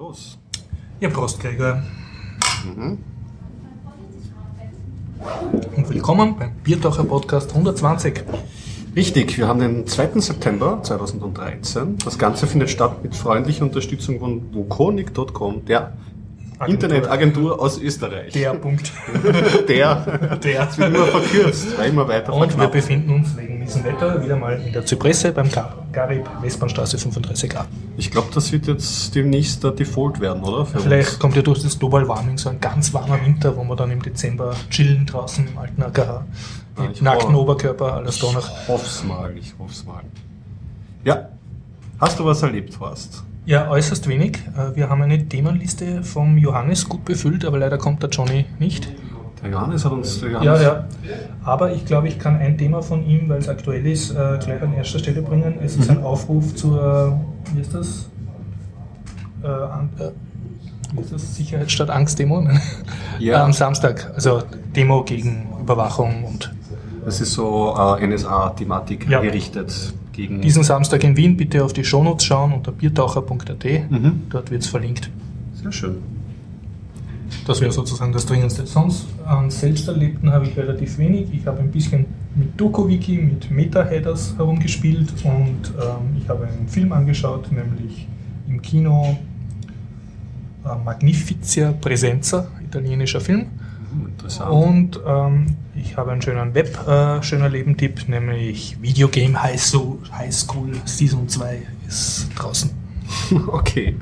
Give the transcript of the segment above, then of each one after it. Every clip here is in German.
Los. Ja, Prost, Gregor. Und willkommen beim Biertaucher Podcast 120. Richtig, wir haben den 2. September 2013. Das Ganze findet statt mit freundlicher Unterstützung von wukonic.com, der Agentur. Internetagentur aus Österreich. Der Punkt. Der. Der. Das wird immer verkürzt, weil immer weiter Und wir verknappt. befinden uns wegen diesem Wetter wieder mal in der Zypresse beim Ga- Garib, Westbahnstraße 35a. Ich glaube, das wird jetzt demnächst der Default werden, oder? Für Vielleicht uns. kommt ja durch das Global Warming so ein ganz warmer Winter, wo wir dann im Dezember chillen draußen im alten AKH. Mit nackten hoffe- Oberkörper, alles da noch. Ich hoff's mal, ich hoff's mal. Ja. Hast du was erlebt, Horst? Ja, äußerst wenig. Äh, Wir haben eine Themenliste vom Johannes gut befüllt, aber leider kommt der Johnny nicht. Der Johannes hat uns. Johannes, Ja, ja. Aber ich glaube, ich kann ein Thema von ihm, weil es aktuell ist, äh, gleich an erster Stelle bringen. Es ist ein Aufruf zur, wie ist das? Äh, an, äh, wie ist das? Sicherheit statt Angst-Demo? Ja. Am Samstag. Also Demo gegen Überwachung und Das ist so äh, NSA-Thematik Ja. gerichtet gegen. diesen Samstag in Wien bitte auf die Shownotes schauen unter biertaucher.at. Mhm. Dort wird es verlinkt. Sehr schön. Das wäre sozusagen das Dringendste. Sonst an Selbsterlebten habe ich relativ wenig. Ich habe ein bisschen mit DokuWiki, mit Meta-Headers herumgespielt und ähm, ich habe einen Film angeschaut, nämlich im Kino äh, Magnificia Presenza, italienischer Film. Interessant. Und ähm, ich habe einen schönen Web, äh, schöner Leben-Tipp, nämlich Videogame High School, High School Season 2 ist draußen. Okay.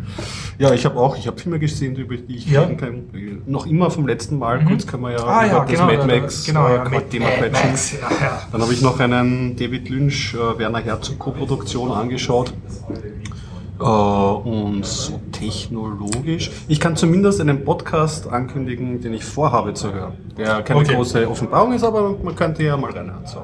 Ja, ich habe auch, ich habe Filme gesehen, über die ich Ja. reden kann. Noch immer vom letzten Mal, Mhm. kurz kann man ja Ah ja, das genau, Mad Max, genau, äh, ja, Thema Mad. Max, ja, ja. Dann habe ich noch einen David Lynch, äh, Werner Herzog Co-Produktion angeschaut. Äh, und so technologisch. Ich kann zumindest einen Podcast ankündigen, den ich vorhabe zu hören. Der keine Okay. große Offenbarung ist, aber man könnte ja mal reinhören. So.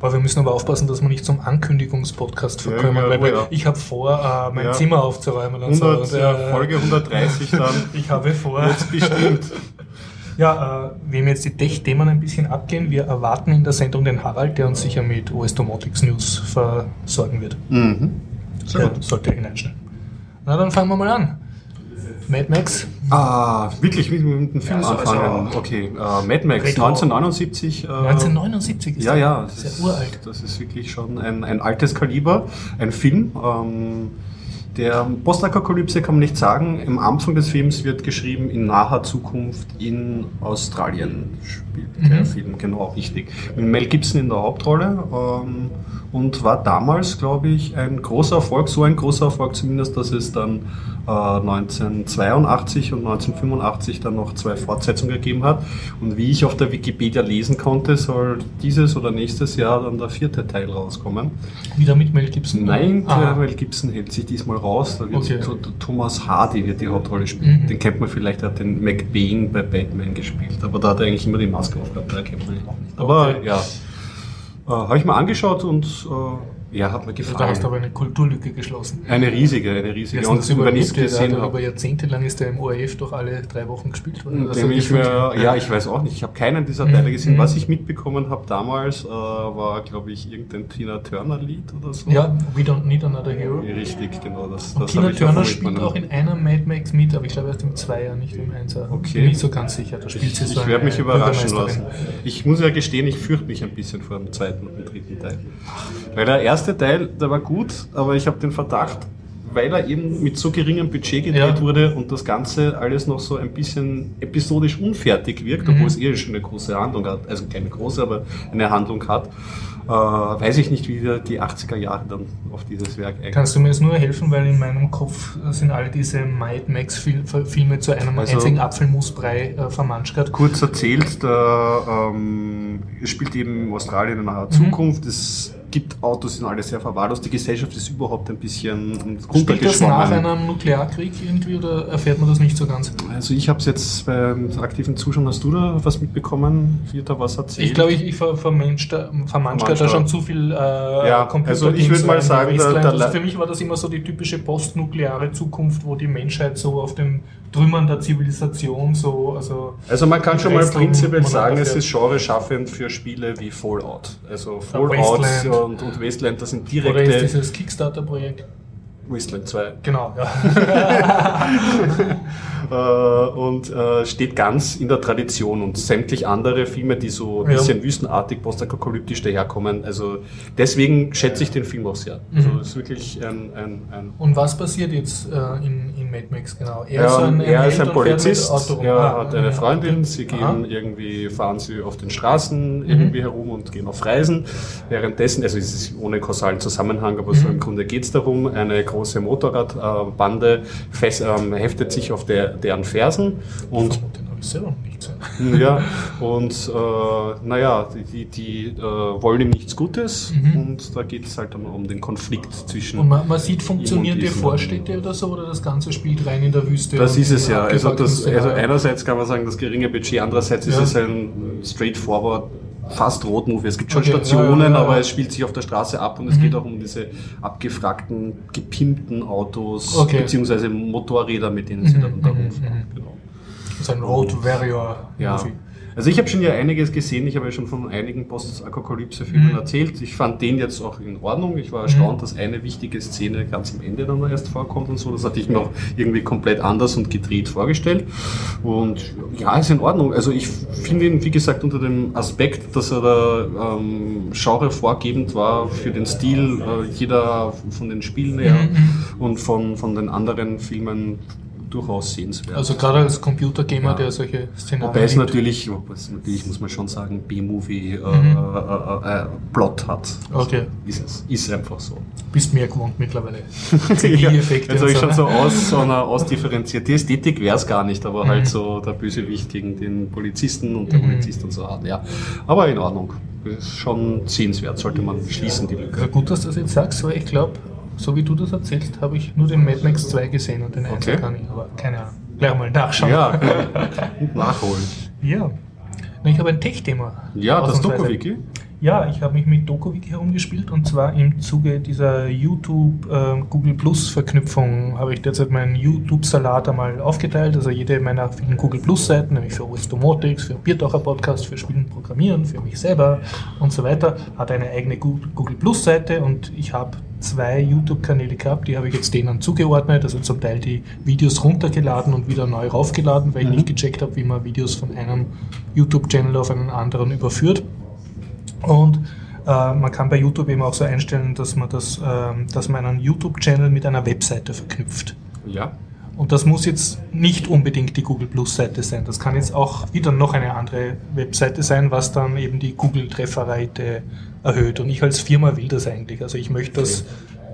Boah, wir müssen aber aufpassen, dass wir nicht zum Ankündigungspodcast Ja, verkommen, ja, weil oh wir- ja. ich habe vor, äh, mein Ja. Zimmer aufzuräumen und 100, so. Und, ja, äh, Folge 130 dann. Ich habe vor. Jetzt bestimmt. Ja, äh, wem jetzt die Tech-Themen ein bisschen abgehen, wir erwarten in der Sendung den Harald, der uns sicher mit OS Domotics News versorgen wird. Mhm. Sehr gut. sollte hineinstellen. Na, dann fangen wir mal an. Mad Max. Ah, wirklich mit, mit dem Film Ja, so- anfangen. also- okay, äh, Mad Max, Retro. 1979. Äh, 1979 ist Ja, ja, Das ist ja uralt. Das ist wirklich schon ein, ein altes Kaliber. Ein Film. Ähm, der Postapokalypse kann man nicht sagen. Am Anfang des Films wird geschrieben, in naher Zukunft in Australien spielt der Mhm. Film, genau richtig. Mit Mel Gibson in der Hauptrolle ähm, und war damals, glaube ich, ein großer Erfolg, so ein großer Erfolg zumindest, dass es dann 1982 und 1985 dann noch zwei Fortsetzungen gegeben hat. Und wie ich auf der Wikipedia lesen konnte, soll dieses oder nächstes Jahr dann der vierte Teil rauskommen. Wieder mit Mel Gibson? Nein, Ah. Mel Gibson hält sich diesmal raus. Da wird Okay. Th- Th- Thomas Hardy wird die Hauptrolle spielen. Mhm. Den kennt man vielleicht, er hat den McBain bei Batman gespielt. Aber da hat er eigentlich immer die Maske aufgehabt, da kennt man ihn auch nicht. Aber Okay. ja, äh, habe ich mal angeschaut und äh, ja, hat mir Da gefallen. hast du aber eine Kulturlücke geschlossen. Eine riesige, eine riesige. Das Und wenn ich es gesehen habe, über Jahrzehnte lang ist der im ORF durch alle drei Wochen gespielt worden. Also ich mir, ja, ich weiß auch nicht. Ich habe keinen dieser Mhm, Teile gesehen. mhm. Was ich mitbekommen habe damals, äh, war, glaube ich, irgendein Tina Turner-Lied oder so. Ja, We Don't Need Another Hero. Richtig, genau. Das, Und das Tina Turner spielt auch in einer Mad Max mit, aber ich glaube erst im Zweier, nicht im Einser. Okay. Bin nicht so ganz sicher. Da spielt sie Ich, so ich werde mich überraschen lassen. Ich muss ja gestehen, ich fürchte mich ein bisschen vor dem zweiten und dem dritten Teil. Weil der erste Teil, der war gut, aber ich habe den Verdacht, weil er eben mit so geringem Budget gedreht Ja. wurde und das Ganze alles noch so ein bisschen episodisch unfertig wirkt, Mhm. obwohl es eh schon eine große Handlung hat, also keine große, aber eine Handlung hat, äh, weiß ich nicht, wie die 80er Jahre dann auf dieses Werk eigentlich. Kannst du mir jetzt nur helfen, weil in meinem Kopf sind alle diese Mad Max-Filme zu einem Also- einzigen Apfelmusbrei äh, vermanschert. Kurz erzählt, der, ähm, spielt eben Australien in naher Zukunft. Es gibt Autos, sind alle sehr verwahrlost. Die Gesellschaft ist überhaupt ein bisschen Spielt das nach einem Nuklearkrieg irgendwie oder erfährt man das nicht so ganz? Also ich habe es jetzt beim aktiven Zuschauen, hast du da was mitbekommen? Wird da was erzählt? Ich glaube, ich, ich da- vermanscht da da. schon zu viel äh, Ja, Computer also ich würd mal sagen, Wasteland. der also für mich war das immer so die typische postnukleare Zukunft, wo die Menschheit so auf dem Trümmern der Zivilisation so, also Also man kann schon mal prinzipiell sagen, es ist genreschaffend für Spiele wie Fallout. Also Fallout und, und Wasteland, das sind oder ist direkte... dieses Kickstarter-Projekt. Wasteland 2. Genau, ja. Äh, und äh, steht ganz in der Tradition und sämtlich andere Filme, die so ein Ja. bisschen wüstenartig, postapokalyptisch daherkommen. Also deswegen schätze ich den Film auch sehr. Also Mhm. es ist wirklich ein, ein, ein Und was passiert jetzt äh, in, in Mad Max genau? Er, er ist ein Polizist, fährt mit Auto rum. er Ah, hat eine ja, Freundin, sie gehen Aha. Mhm. irgendwie, fahren sie auf den Straßen irgendwie herum und gehen auf Reisen. Währenddessen, also es ist ohne kausalen Zusammenhang, aber Mhm. so im Grunde geht es darum, eine große Motorradbande fest, ähm, heftet sich auf der, deren Fersen und selber nicht ja, und äh, naja, die, die, die äh, wollen ihm nichts Gutes und da geht es halt um den Konflikt zwischen Mhm. Und man, man sieht funktionierende diesen- Vorstädte oder so, oder das Ganze spielt rein in der Wüste? Das ist es ja. Also, das, also einerseits kann man sagen, das geringe Budget, andererseits ist Ja. es ein straightforward, fast Road-Movie. Es gibt schon Okay, Stationen, ja, ja, ja. aber es spielt sich auf der Straße ab und es Mhm. geht auch um diese abgefragten, gepimpten Autos, Okay. beziehungsweise Motorräder, mit denen sie Mhm, dann da mhm, rumfahren. mhm. Genau. Das ist ein Road Warrior Ja. Movie. Also ich habe schon ja einiges gesehen, ich habe ja schon von einigen Post-Apokalypse-Filmen Mhm. erzählt. Ich fand den jetzt auch in Ordnung. Ich war erstaunt, dass eine wichtige Szene ganz am Ende dann erst vorkommt und so. Das hatte ich mir auch irgendwie komplett anders und gedreht vorgestellt. Und ja, ist in Ordnung. Also ich finde ihn, wie gesagt, unter dem Aspekt, dass er da ähm, Genre vorgebend war für den Stil äh, jeder von den Spielen her Mhm, und von, von den anderen Filmen durchaus sehenswert. Also gerade als Computergamer, Ja. der solche Szenarien Wobei es natürlich, natürlich muss man schon sagen, B-Movie äh, Mhm. äh, äh, Plot hat. Okay. Ist es. Ist einfach so. Bist mehr gewohnt mittlerweile. CGI-Effekte habe ich so, schon ne? so aus, so einer ausdifferenzierte Ästhetik wäre es gar nicht, aber Mhm. halt so der Bösewicht gegen den Polizisten und der Mhm. Polizist und so. Ja. Aber in Ordnung. Ist schon sehenswert, sollte man schließen, die Lücke. Ja, gut, dass du das jetzt sagst, weil ich glaube, so wie du das erzählst, habe ich nur den Mad Max 2 gesehen und den 1 Okay. gar nicht. Aber keine Ahnung. Gleich mal nachschauen. Ja, nachholen. ja. Ich habe ein Tech-Thema. Ja, das. Doku-Wiki. Ja, ich habe mich mit DokuWiki herumgespielt und zwar im Zuge dieser YouTube ähm, Google Plus Verknüpfung habe ich derzeit meinen YouTube-Salat einmal aufgeteilt. Also jede meiner vielen Google Plus Seiten, nämlich für OS Domotics, für Biertaucher Podcast, für Spielen und Programmieren, für mich selber und so weiter, hat eine eigene Google Plus Seite und ich habe zwei YouTube-Kanäle gehabt, die habe ich jetzt denen zugeordnet, also zum Teil die Videos runtergeladen und wieder neu raufgeladen, weil ich Mhm. nicht gecheckt habe, wie man Videos von einem YouTube-Channel auf einen anderen überführt. Und äh, man kann bei YouTube eben auch so einstellen, dass man, das, ähm, dass man einen YouTube-Channel mit einer Webseite verknüpft. Ja. Und das muss jetzt nicht unbedingt die Google Plus Seite sein. Das kann jetzt auch wieder noch eine andere Webseite sein, was dann eben die Google Trefferrate erhöht. Und ich als Firma will das eigentlich. Also ich möchte, dass,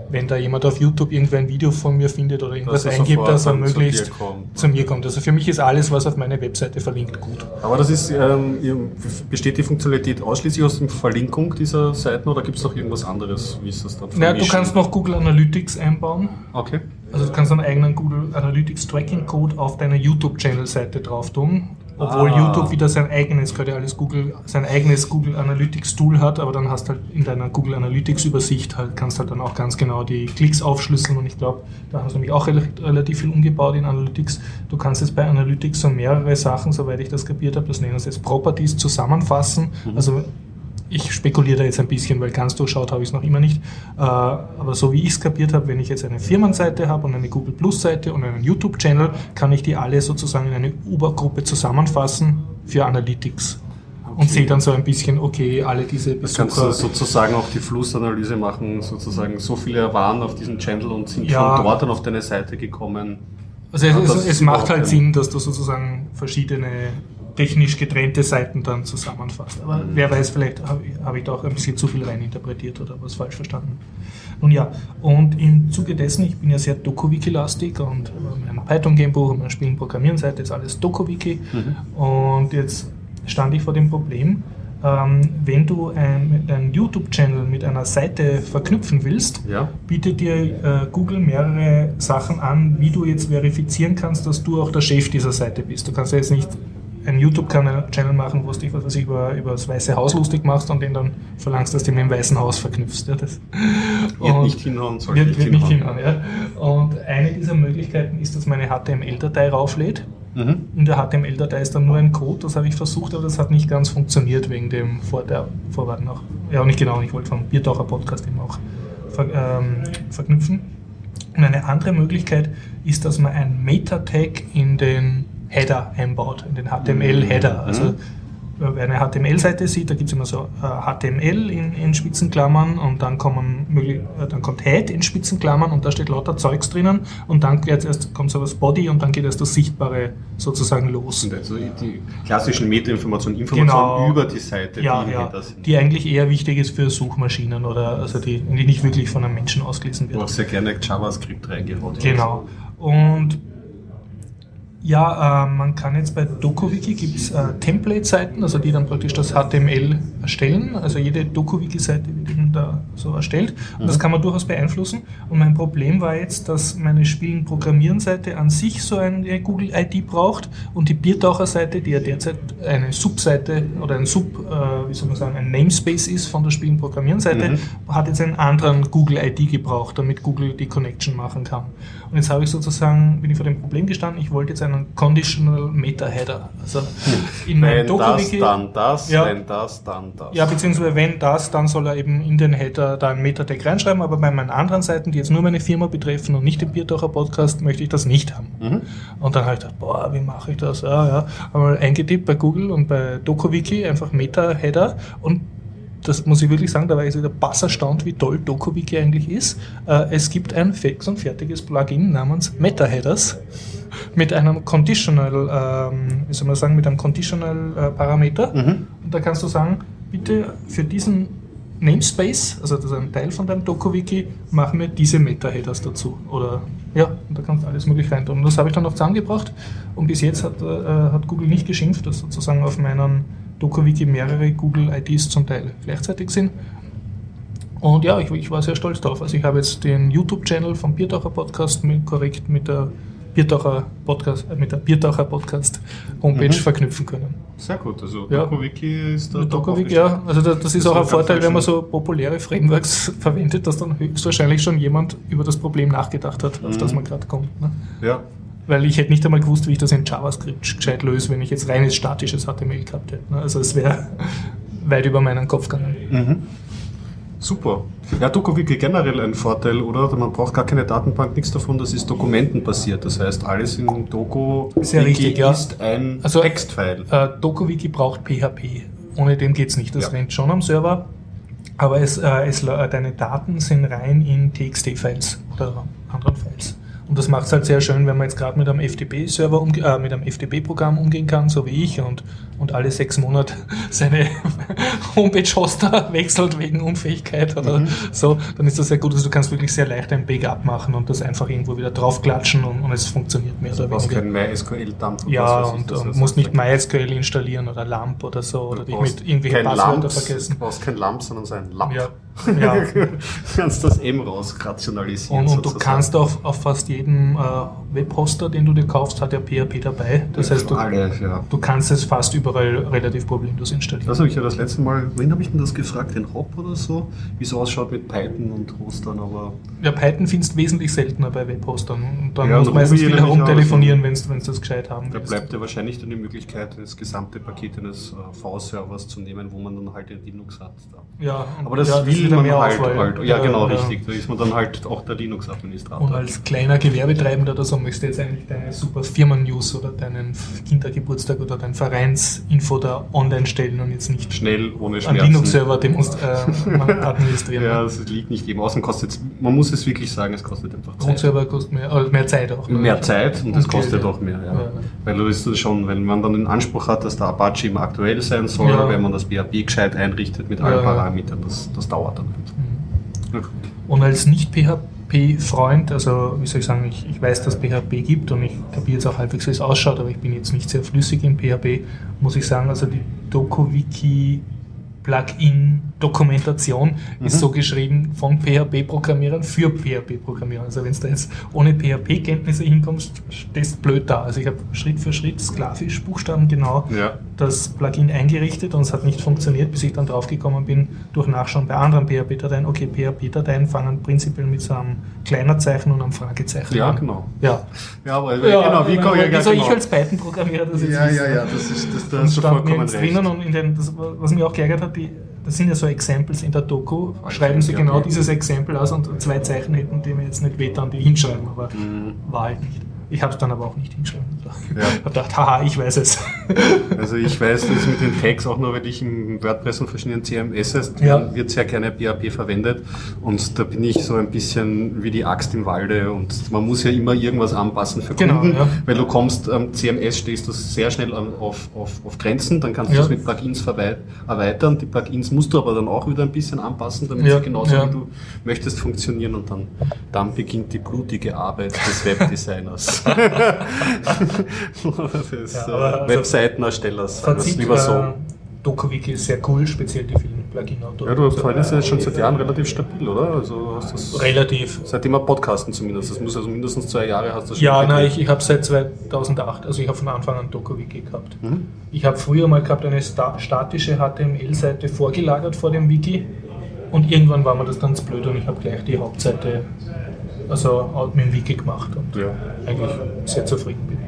wenn da jemand auf YouTube irgendwo ein Video von mir findet oder irgendwas Dass eingibt, dass er dann zu möglichst kommt. zu mir kommt. Also für mich ist alles, was auf meine Webseite verlinkt, gut. Aber das ist, ähm, besteht die Funktionalität ausschließlich aus der Verlinkung dieser Seiten oder gibt es noch irgendwas anderes? Wie ist das dann? Naja, du kannst noch Google Analytics einbauen. Okay. Also du kannst einen eigenen Google Analytics Tracking Code auf deiner YouTube-Channel-Seite drauf tun. Obwohl Ah. YouTube wieder sein eigenes, ja alles Google, sein eigenes Google Analytics Tool hat, aber dann hast halt in deiner Google Analytics Übersicht halt, kannst halt dann auch ganz genau die Klicks aufschlüsseln und ich glaube, da haben sie nämlich auch rel- relativ viel umgebaut in Analytics. Du kannst jetzt bei Analytics so mehrere Sachen, soweit ich das kapiert habe, das nennen sie jetzt Properties zusammenfassen. Also ich spekuliere da jetzt ein bisschen, weil ganz durchschaut habe ich es noch immer nicht. Äh, aber so wie ich es kapiert habe, wenn ich jetzt eine Firmenseite habe und eine Google Plus Seite und einen YouTube-Channel, kann ich die alle sozusagen in eine Obergruppe zusammenfassen für Analytics. Und Okay. sehe dann so ein bisschen, okay, alle diese Das kannst du Besucher. sozusagen auch die Flussanalyse machen, sozusagen so viele waren auf diesem Channel und sind Ja. von dort dann auf deine Seite gekommen. Also es, es, es macht halt Sinn, dass du sozusagen verschiedene technisch getrennte Seiten dann zusammenfasst. Aber Mhm. wer weiß, vielleicht habe ich, habe ich da auch ein bisschen zu viel reininterpretiert oder was falsch verstanden. Nun ja, und im Zuge dessen, ich bin ja sehr Dokowiki-lastig und mein Python-Gamebuch und mein Spielen Programmieren-Seite ist alles Dokowiki. Mhm. Und jetzt stand ich vor dem Problem, ähm, wenn du ein, einen YouTube-Channel mit einer Seite verknüpfen willst, Ja. bietet dir äh, Google mehrere Sachen an, wie du jetzt verifizieren kannst, dass du auch der Chef dieser Seite bist. Du kannst ja jetzt nicht einen YouTube-Channel machen, wo du dich was weiß ich, über, über das Weiße Haus lustig machst und den dann verlangst, dass du ihn mit dem Weißen Haus verknüpfst. Ja, das, Wird nicht hinhauen, soll wird, nicht wird nicht hinhauen. Ja. Und eine dieser Möglichkeiten ist, dass meine HTML-Datei rauflädt. Mhm. In der HTML-Datei ist dann nur ein Code, das habe ich versucht, aber das hat nicht ganz funktioniert wegen dem Vor der Vorwart noch. Ja, nicht genau, ich wollte vom Biertaucher Podcast eben auch ver ähm, verknüpfen. Und eine andere Möglichkeit ist, dass man ein Meta-Tag in den Header einbaut, in den HTML-Header. Also Mhm. wer eine HTML-Seite sieht, da gibt es immer so äh, HTML in, in Spitzenklammern und dann, kommen, äh, dann kommt Head in Spitzenklammern und da steht lauter Zeugs drinnen und dann erst kommt so was Body und dann geht erst das Sichtbare sozusagen los. Also die klassischen Metainformationen, Informationen Genau. über die Seite, Ja, die ja, die eigentlich eher wichtig ist für Suchmaschinen oder also die, die nicht wirklich von einem Menschen ausgelesen wird. auch sehr gerne JavaScript reingehaut wird. Genau. Und ja, äh, man kann jetzt bei DokuWiki gibt es äh, Template-Seiten, also die dann praktisch das HTML erstellen. Also jede DokuWiki-Seite wird eben da so erstellt. Und das kann man durchaus beeinflussen. Und mein Problem war jetzt, dass meine Spielen-Programmieren-Seite an sich so eine Google-ID braucht und die Biertaucher-Seite, die ja derzeit eine Subseite oder ein Sub, äh, wie soll man sagen, ein Namespace ist von der Spielen-Programmieren-Seite, Mhm. hat jetzt einen anderen Google-ID gebraucht, damit Google die Connection machen kann. Und jetzt habe ich sozusagen, bin ich vor dem Problem gestanden, ich wollte jetzt einen Conditional Meta-Header. Also in meinem Wenn das, dann das, Ja. wenn das, dann das. Ja, beziehungsweise wenn das, dann soll er eben in den Header da ein Meta-Tag reinschreiben, aber bei meinen anderen Seiten, die jetzt nur meine Firma betreffen und nicht den Biertaucher Podcast, möchte ich das nicht haben. Mhm. Und dann habe ich gedacht, boah, wie mache ich das? Ja, ja. Habe mal eingetippt bei Google und bei DokuWiki, einfach Meta-Header und das muss ich wirklich sagen, da war ich wieder bass erstaunt, wie toll DokuWiki eigentlich ist. Äh, es gibt ein fix und fertiges Plugin namens Meta-Headers mit einem Conditional, ähm, wie soll man sagen, mit einem Conditional äh, Parameter. Mhm. Und da kannst du sagen, bitte für diesen Namespace, also das ist ein Teil von deinem DokuWiki, mach mir diese Meta-Headers dazu. Oder ja, und da kannst du alles möglich rein tun. Und das habe ich dann noch zusammengebracht und bis jetzt hat, äh, hat Google nicht geschimpft, dass sozusagen auf meinem DokuWiki mehrere Google-IDs zum Teil gleichzeitig sind. Und ja, ich, ich war sehr stolz drauf. Also ich habe jetzt den YouTube-Channel vom Biertaucher Podcast mit, korrekt mit der Biertaucher Podcast, äh, mit der Biertaucher Podcast Homepage Mhm. verknüpfen können. Sehr gut, also Ja. DokuWiki ist da DokuWiki, ja. Also da- das ist Das auch ein Vorteil, wenn man so populäre Frameworks verwendet, dass dann höchstwahrscheinlich schon jemand über das Problem nachgedacht hat, auf Mhm. das man gerade kommt. Ne? Ja, Weil ich hätte nicht einmal gewusst, wie ich das in JavaScript gescheit löse, wenn ich jetzt reines statisches HTML gehabt hätte. Ne? Also es wäre weit über meinen Kopf gegangen. Mhm. Super. Ja, DokuWiki generell ein Vorteil, oder? Man braucht gar keine Datenbank, nichts davon, das ist dokumentenbasiert. Das heißt, alles in Doku Sehr richtig, ja. ist ein Also- Textfile. Äh, DokuWiki braucht PHP. Ohne dem geht es nicht. Das Ja. rennt schon am Server. Aber es, äh, es, la- deine Daten sind rein in TXT-Files oder anderen Files. Und das macht es halt sehr schön, wenn man jetzt gerade mit einem FTP-Server, äh, mit einem FTP-Programm umgehen kann, so wie ich, und, und alle sechs Monate seine Homepage-Hoster wechselt wegen Unfähigkeit oder Mhm. so, dann ist das sehr gut. Also du kannst wirklich sehr leicht ein Backup machen und das einfach irgendwo wieder draufklatschen und, und es funktioniert mehr Du oder brauchst weniger. kein MySQL-Dump Ja, was und, und musst nicht du MySQL installieren oder LAMP oder so oder dich brauchst mit irgendwelchen Passwörtern vergessen. Du brauchst kein Lamp, sondern so ein Lamp. Ja, ja. du kannst das M rausrationalisieren. Und, und du kannst auf, auf fast jedem äh, Webhoster, den du dir kaufst, hat ja PHP dabei. Das heißt, du, Alle, ja. du kannst es fast überall relativ problemlos installieren. Das habe ich ja das letzte Mal, wen habe ich denn das gefragt? Den Hop oder so? Wie es ausschaut mit Python und Hostern, aber Ja, Python findest du wesentlich seltener bei Webhostern. Und dann Ja, musst du meistens viel herumtelefonieren, wenn du das gescheit haben da willst. bleibt ja wahrscheinlich dann die Möglichkeit, das gesamte Paket eines äh, V-Servers zu nehmen, wo man dann halt den Linux hat. Da. Ja, Aber das ja, will wieder mehr halt, Auswahl. halt. Ja, genau, richtig. Da ist man dann halt auch der Linux-Administrator. Und als kleiner Gewerbetreibender oder so möchtest du jetzt eigentlich deine super Firmen-News oder deinen Kindergeburtstag oder dein Vereinsinfo da online stellen und jetzt nicht Schnell, ohne einen Schmerzen. Linux-Server demonst- äh, administrieren. Ja, das liegt nicht jedem. Außerdem kostet man muss es wirklich sagen, es kostet einfach Zeit. Grundserver kostet mehr, äh, mehr Zeit auch. ne? Mehr Zeit und es Und kostet ja. auch mehr, ja. Ja. Weil du ist das schon, wenn man dann den Anspruch hat, dass der Apache immer aktuell sein soll, Ja. wenn man das PHP gescheit einrichtet mit allen Ja, ja. Parametern, das, das dauert Ja, gut. Und als Nicht-PHP-Freund, also wie soll ich sagen, ich, ich weiß, dass PHP gibt und ich kapiere jetzt auch halbwegs, wie es ausschaut, aber ich bin jetzt nicht sehr flüssig in PHP, muss ich sagen, also die DokuWiki Plugin-Dokumentation ist Mhm. so geschrieben von PHP-Programmierern für PHP-Programmierer. Also wenn du da jetzt ohne PHP-Kenntnisse hinkommst, stehst du blöd da. Also ich habe Schritt für Schritt sklavisch Buchstaben genau Ja. das Plugin eingerichtet und es hat nicht funktioniert, bis ich dann draufgekommen bin, durch Nachschauen bei anderen PHP-Dateien. Okay, PHP-Dateien fangen prinzipiell mit so einem Kleinerzeichen und einem Fragezeichen ja, an. genau. Ja, Ja, aber ja genau, wie komme ich soll genau. ich als Python-Programmierer das jetzt Ja, ja, ja, das ist das, da Und hast du stand vollkommen recht. drinnen und in den, das, was mich auch geärgert hat, die, das sind ja so Examples in der Doku, schreiben sie genau dieses Exempel aus und zwei Zeichen hätten die mir jetzt nicht wehtan, die hinschreiben, aber war halt nicht. Ich habe es dann aber auch nicht hinschreiben. Ja. Ich habe gedacht, haha, ich weiß es. Also ich weiß das mit den Tags auch nur, weil ich im WordPress und verschiedenen CMSs Ja. wird sehr gerne PHP verwendet und da bin ich so ein bisschen wie die Axt im Walde und man muss ja immer irgendwas anpassen für Genau, Kunden, ja. weil du kommst, am CMS stehst du sehr schnell auf, auf, auf Grenzen, dann kannst du Ja. das mit Plugins erweitern, die Plugins musst du aber dann auch wieder ein bisschen anpassen, damit sie genauso wie du möchtest funktionieren und dann, dann beginnt die blutige Arbeit des Webdesigners. Ja, äh, also Webseitenerstellers, Fazit, lieber so. äh, DokuWiki ist sehr cool, speziell die vielen Plugin-Autoren. Ja, du verwendest ja schon seit Jahren relativ stabil, oder? Also hast das Relativ. seitdem wir podcasten zumindest. Das muss also mindestens zwei Jahre hast du das schon Ja, nein, ich, ich habe seit 2008, also ich habe von Anfang an DokuWiki gehabt. Mhm. Ich habe früher mal gehabt eine sta statische HTML-Seite vorgelagert vor dem Wiki und irgendwann war mir das dann zu blöd und ich habe gleich die Hauptseite also mit dem Wiki gemacht und Ja. eigentlich sehr zufrieden bin.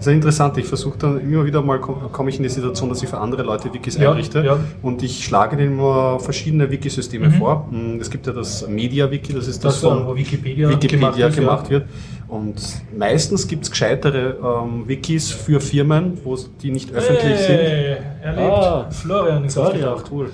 Sehr interessant. Ich versuche dann immer wieder mal, komme komm ich in die Situation, dass ich für andere Leute Wikis Ja, einrichte ja. und ich schlage denen immer verschiedene Wikisysteme vor. Mm, Es gibt ja das Media-Wiki, das ist das, Das, von wo Wikipedia, Wikipedia gemacht, gemacht, ist, ja. wird. Und meistens gibt es gescheitere ähm, Wikis für Firmen, wo es- die nicht öffentlich sind. Hey, erlebt. Ah. Florian ist aufgetaucht. cool.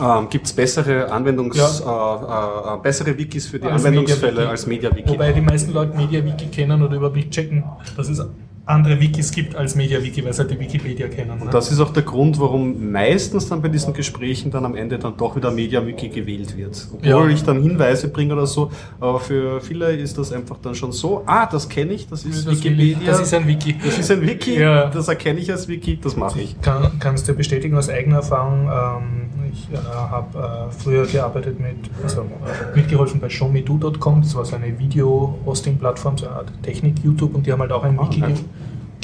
Ähm, Gibt es bessere Anwendungs, Ja. äh, äh, bessere Wikis für die Als Anwendungsfälle MediaWiki. als MediaWiki? Wobei die meisten Leute MediaWiki kennen oder überhaupt nicht checken, dass es andere Wikis gibt als MediaWiki, weil sie halt die Wikipedia kennen. Ne? Das ist auch der Grund, warum meistens dann bei diesen Gesprächen dann am Ende dann doch wieder MediaWiki gewählt wird. Obwohl Ja. ich dann Hinweise bringe oder so, aber für viele ist das einfach dann schon so, ah, das kenne ich, das ist das, Wikipedia. das ist ein Wiki. das ist ein Wiki, Ja. das erkenne ich als Wiki, das mache ich. kann, kannst du bestätigen aus eigener Erfahrung. Ähm, ich äh, habe äh, früher gearbeitet mit, also äh, mitgeholfen bei showmedo.com. Das war so eine Video-Hosting-Plattform, so eine Art Technik-YouTube und die haben halt auch ein Wiki okay.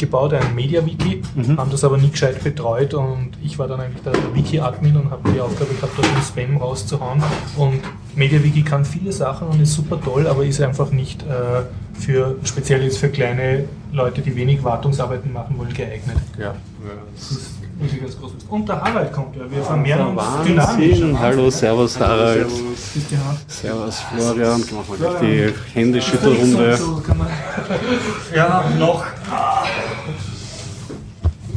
Ge gebaut, ein Media-Wiki, Mhm. haben das aber nie gescheit betreut und ich war dann eigentlich der Wiki-Admin und habe die Aufgabe gehabt, dort den Spam rauszuhauen. Und MediaWiki kann viele Sachen und ist super toll, aber ist einfach nicht äh, für, speziell jetzt für kleine Leute, die wenig Wartungsarbeiten machen wollen, geeignet. Ja. Das ist ganz groß. Und der Harald kommt ja. Wir vermehren uns Wahnsinn. dynamisch. Hallo, servus Harald. Harald. Servus Florian. Ich mach mal gleich die Händeschüttelrunde. So Ja, noch.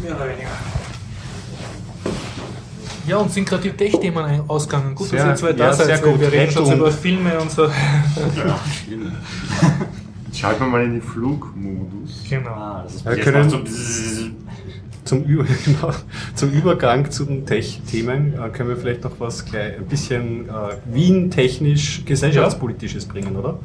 Mehr oder weniger. Ja, und sind gerade die Tech-Themen ausgegangen. Gut, Sehr- dass ihr zwei da ja, seid. sehr gut. Wir reden schon über Filme und so. Schalten wir mal in den Flugmodus. Genau. Ah, das ist Wir können- so. Zum, Über genau, zum Übergang zu den Tech-Themen äh, können wir vielleicht noch was gleich, ein bisschen äh, Wien-technisch gesellschaftspolitisches bringen, oder?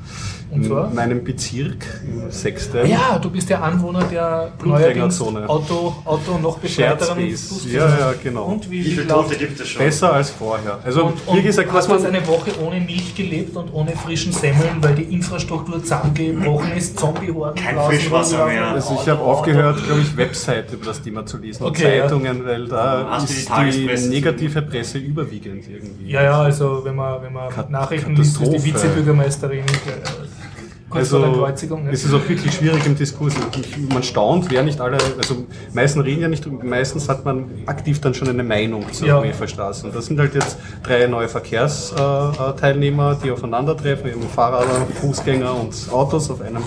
Und zwar? In meinem Bezirk, im sechsten. Ja, du bist der Anwohner der Blutgängerzone. Auto, Auto noch. Fußgänger- Ja, ja, genau. Und wie, Wie viele läuft- Tote gibt es schon? Besser als vorher. Also, Und, wie und gesagt, was hast du jetzt eine Woche ohne Milch gelebt und ohne frischen Semmeln, weil die Infrastruktur zusammengebrochen ist, Zombie-Horden Kein Frischwasser mehr. Also ich habe aufgehört, glaube ich, Webseite über das Thema zu lesen und Okay, ja. Zeitungen, weil da Hast die ist die, Tagespresse? negative Presse überwiegend irgendwie. Ja, ja, also wenn man, wenn man Kat- Nachrichten liest, ist die. Vizebürgermeisterin äh, Also ne? es ist auch wirklich schwierig im Diskurs. Ich, man staunt, wer nicht alle, also meisten reden ja nicht, drüber, meistens hat man aktiv dann schon eine Meinung zur Ja. UEFA-Straße. Und das sind halt jetzt drei neue Verkehrsteilnehmer, die aufeinandertreffen, eben Fahrräder, Fußgänger und Autos auf einem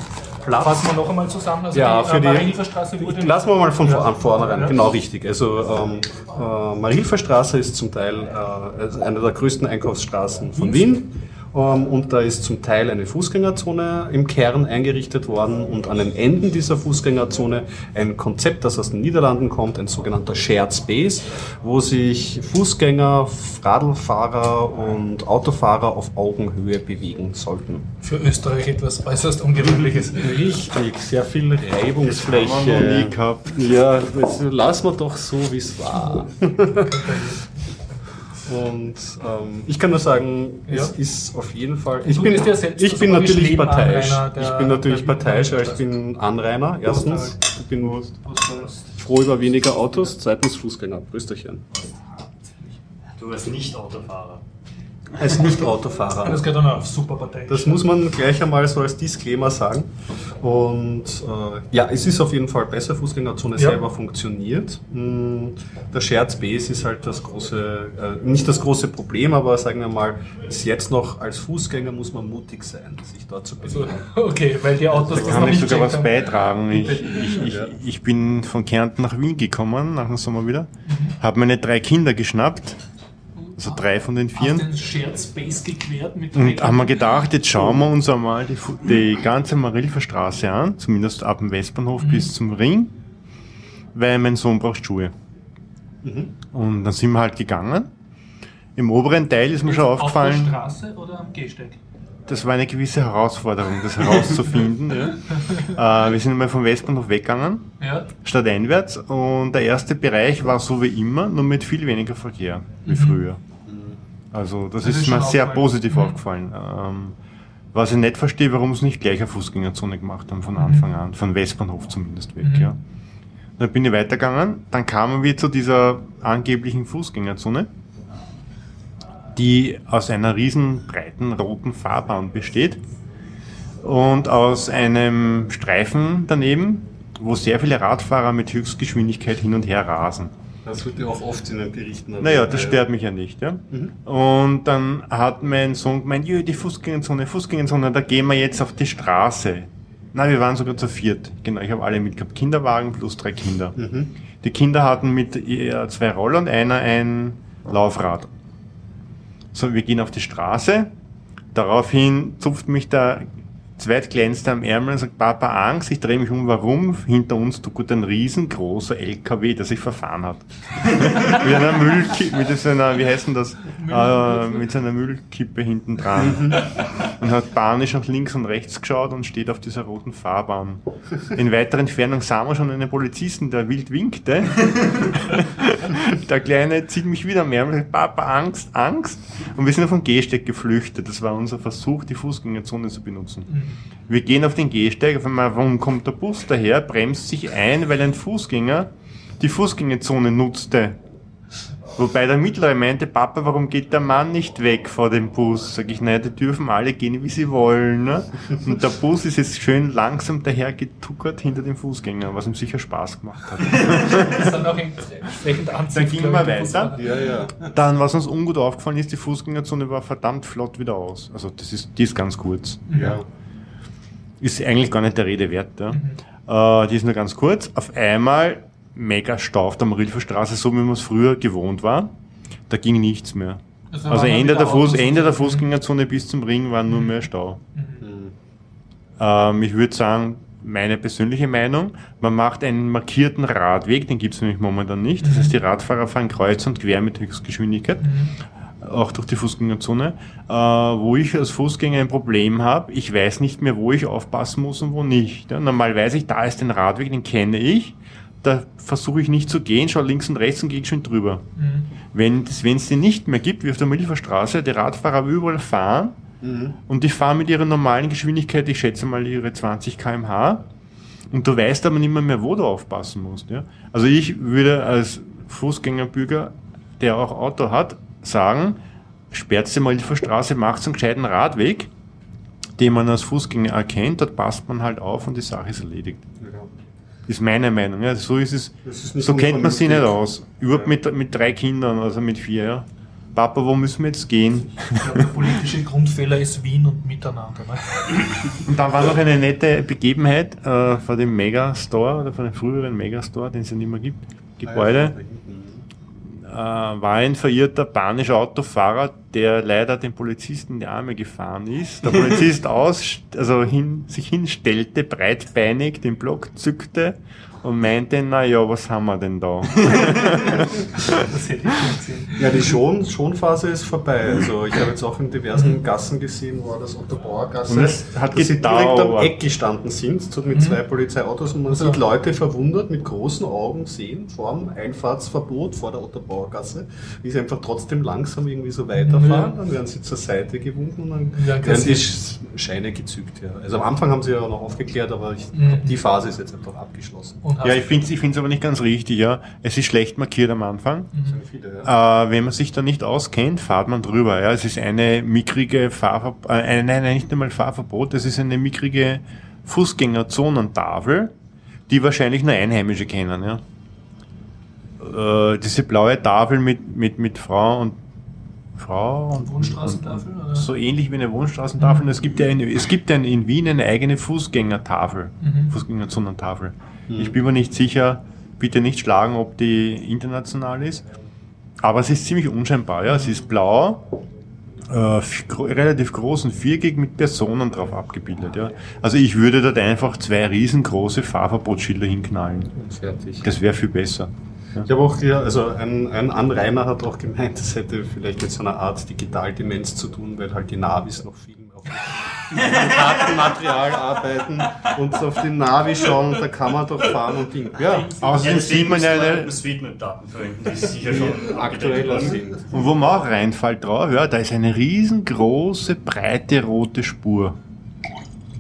Platz. Fassen wir noch einmal zusammen. Also Ja, die, für äh, die. Marienhilferstraße wurde. Lassen wir mal von Ja. vornherein. Ja. Genau richtig. Also ähm, äh, Marilferstraße ist zum Teil äh, also eine der größten Einkaufsstraßen von Wien. Ähm, und da ist zum Teil eine Fußgängerzone im Kern eingerichtet worden und an den Enden dieser Fußgängerzone ein Konzept, das aus den Niederlanden kommt, ein sogenannter Shared Space, wo sich Fußgänger, Radlfahrer und Autofahrer auf Augenhöhe bewegen sollten. Für Österreich etwas äußerst Ungewöhnliches. Richtig, sehr viel Das haben wir Reibungsfläche. noch nie gehabt. Ja, das lassen wir doch so, wie es war. Und ähm, ich kann nur sagen, es Ja. ist auf jeden Fall. Ich bin, ja selbst ich bin natürlich parteiisch. Ich bin natürlich parteiisch, weil ich bin Anrainer. Erstens, ich bin froh über weniger Autos. Zweitens Fußgänger. Prösterchen. Du als Nicht-Autofahrer. Als Nicht-Autofahrer. Das geht dann auf Superpartei. Das muss man gleich einmal so als Disclaimer sagen. Und äh, ja, es ist auf jeden Fall besser, Fußgängerzone Ja. selber funktioniert. Mm, Der Shared Space ist halt das große, äh, nicht das große Problem, aber sagen wir mal, bis jetzt noch als Fußgänger muss man mutig sein, sich dort zu bewegen. okay, weil die Autos das Da noch kann ich nicht sogar was haben. beitragen. Ich, ich, ich, Ja. ich bin von Kärnten nach Wien gekommen, nach dem Sommer wieder, habe meine drei Kinder geschnappt, also drei von den Hast vieren, den Shared Space gequert mit und haben wir gedacht, jetzt schauen wir uns einmal die, die ganze Marilfer Straße an, zumindest ab dem Westbahnhof bis zum Ring, weil mein Sohn braucht Schuhe. Und dann sind wir halt gegangen. Im oberen Teil ist mir schon Auf der aufgefallen, Straße oder am Gehsteig? das war eine gewisse Herausforderung, das herauszufinden. ja. äh, wir sind einmal vom Westbahnhof weggegangen, Ja. stadteinwärts, und der erste Bereich war so wie immer, nur mit viel weniger Verkehr wie früher. Also das, Das ist ist mir sehr positiv Mhm. aufgefallen. Ähm, was ich nicht verstehe, warum sie nicht gleich eine Fußgängerzone gemacht haben von Anfang an, von Westbahnhof zumindest weg. Mhm. Ja. Dann bin ich weitergegangen, dann kamen wir zu dieser angeblichen Fußgängerzone, die aus einer riesen breiten roten Fahrbahn besteht und aus einem Streifen daneben, wo sehr viele Radfahrer mit Höchstgeschwindigkeit hin und her rasen. Das wird ja auch oft in den Berichten erwähnt. Naja, das stört mich ja nicht. Ja? Und dann hat mein Sohn gemeint, jö, die Fußgängerzone, Fußgängerzone, da gehen wir jetzt auf die Straße. Na, wir waren sogar zu viert. Genau, ich habe alle mitgehabt. Kinderwagen plus drei Kinder. Mhm. Die Kinder hatten mit ihr zwei Roller und einer ein Laufrad. So, wir gehen auf die Straße. Daraufhin zupft mich der Zweitkleinste am Ärmel und sagt, Papa, Angst, ich drehe mich um, warum? Hinter uns tut ein riesengroßer LKW, der sich verfahren hat. mit einer Müllkippe, mit so einer, wie heißt denn das? Äh, mit so einer Müllkippe hinten dran. und hat panisch nach links und rechts geschaut und steht auf dieser roten Fahrbahn. In weiterer Entfernung sahen wir schon einen Polizisten, der wild winkte. Der Kleine zieht mich wieder mehr sagt, Papa, Angst, Angst. Und wir sind auf den Gehsteig geflüchtet. Das war unser Versuch, die Fußgängerzone zu benutzen. Wir gehen auf den Gehsteig, auf einmal, warum kommt der Bus daher, bremst sich ein, weil ein Fußgänger die Fußgängerzone nutzte. Wobei der Mittlere meinte, Papa, warum geht der Mann nicht weg vor dem Bus? Sag ich, naja, die dürfen alle gehen, wie sie wollen. Ne? Und der Bus ist jetzt schön langsam daher getuckert hinter dem Fußgänger, was ihm sicher Spaß gemacht hat. Das ist dann auch entsprechend. Dann gingen glaub wir ich, die weiter. Ja, ja. Dann, was uns ungut aufgefallen ist, die Fußgängerzone war verdammt flott wieder aus. Also das ist, die ist ganz kurz. ja. Ist eigentlich gar nicht der Rede wert. Ja. Äh, die ist nur ganz kurz. Auf einmal mega Stau auf der Marilfer Straße, so wie man es früher gewohnt war. Da ging nichts mehr. Also Also Ende der, Fuß, Ende der. Fußgängerzone bis zum Ring war nur mehr Stau. Mhm. Ähm, ich würde sagen, meine persönliche Meinung, man macht einen markierten Radweg, den gibt es nämlich momentan nicht. Das heißt, die Radfahrer fahren kreuz und quer mit Höchstgeschwindigkeit, auch durch die Fußgängerzone, äh, wo ich als Fußgänger ein Problem habe. Ich weiß nicht mehr, wo ich aufpassen muss und wo nicht. Ja, normal weiß ich, da ist ein Radweg, den kenne ich. Da versuche ich nicht zu gehen, schaue links und rechts und gehe schon drüber. Mhm. Wenn es den nicht mehr gibt, wie auf der Milferstraße, die Radfahrer überall fahren Mhm. und die fahren mit ihrer normalen Geschwindigkeit, ich schätze mal ihre 20 km/h und du weißt aber nicht mehr, mehr wo du aufpassen musst. Ja? Also ich würde als Fußgängerbürger, der auch Auto hat, sagen, sperrt die Milferstraße, macht einen gescheiten Radweg, den man als Fußgänger erkennt, dort passt man halt auf und die Sache ist erledigt. Ja. Ist meine Meinung. Ja. So ist es. Ist so kennt man sie nicht aus. Überhaupt Ja. mit, mit drei Kindern, also mit vier, ja. Papa, wo müssen wir jetzt gehen? Ich glaube, der politische Grundfehler ist Wien und Miteinander. Ne? Und dann war noch eine nette Begebenheit äh, vor dem Megastore oder von dem früheren Megastore, den es ja nicht mehr gibt, Gebäude. Äh, war ein verirrter panischer Autofahrer, der leider dem Polizisten in die Arme gefahren ist. Der Polizist aus, also hin, sich hinstellte, breitbeinig, den Block zückte und meinte, na ja, was haben wir denn da? Das hätte ich schon gesehen. Ja, die Schon Schonphase ist vorbei. Also ich habe jetzt auch in diversen Gassen gesehen, wo das Otto-Bauer-Gasse, Und es hat dass sie direkt am. Eck gestanden sind, so mit zwei Polizeiautos und man sieht Leute verwundert mit großen Augen sehen vorm Einfahrtsverbot vor der Otto-Bauer-Gasse, wie sie einfach trotzdem langsam irgendwie so weiterfahren, dann werden sie zur Seite gewunken und dann Ja, werden die Sch- Scheine gezückt. Ja. Also am Anfang haben sie ja noch aufgeklärt, aber ich, Mhm. die Phase ist jetzt einfach abgeschlossen. Und Und Ja, ich finde es ich find's aber nicht ganz richtig. Ja. Es ist schlecht markiert am Anfang. Viele, ja. Äh, wenn man sich da nicht auskennt, fahrt man drüber. Ja. Es ist eine mickrige Fahrverbot, äh, nein, nein, nicht einmal Fahrverbot, es ist eine mickrige Fußgängerzonentafel, die wahrscheinlich nur Einheimische kennen. Ja. Äh, diese blaue Tafel mit, mit, mit Frau und Frau und, Wohnstraßentafel, und, so ähnlich wie eine Wohnstraßentafel. Und Es gibt ja eine, es gibt ja in Wien eine eigene Fußgängertafel, Mhm. Fußgängerzonentafel. Ich bin mir nicht sicher, bitte nicht schlagen, ob die international ist. Aber es ist ziemlich unscheinbar. Ja. Es ist blau, äh, relativ groß und viereckig mit Personen drauf abgebildet. Ja. Also ich würde dort einfach zwei riesengroße Fahrverbotsschilder hinknallen. Und fertig. Das wäre viel besser. Ich habe auch hier, also ein, ein Anrainer hat auch gemeint, das hätte vielleicht mit so einer Art Digitaldemenz zu tun, weil halt die Navis noch viel auf dem Kartenmaterial arbeiten und auf den Navi schauen, da kann man doch fahren und Ding. Ja, Außerdem sieht man ja eine, das Daten verwenden, die sicher schon aktueller sind. Und wo man auch reinfällt drauf, ja, da ist eine riesengroße, breite rote Spur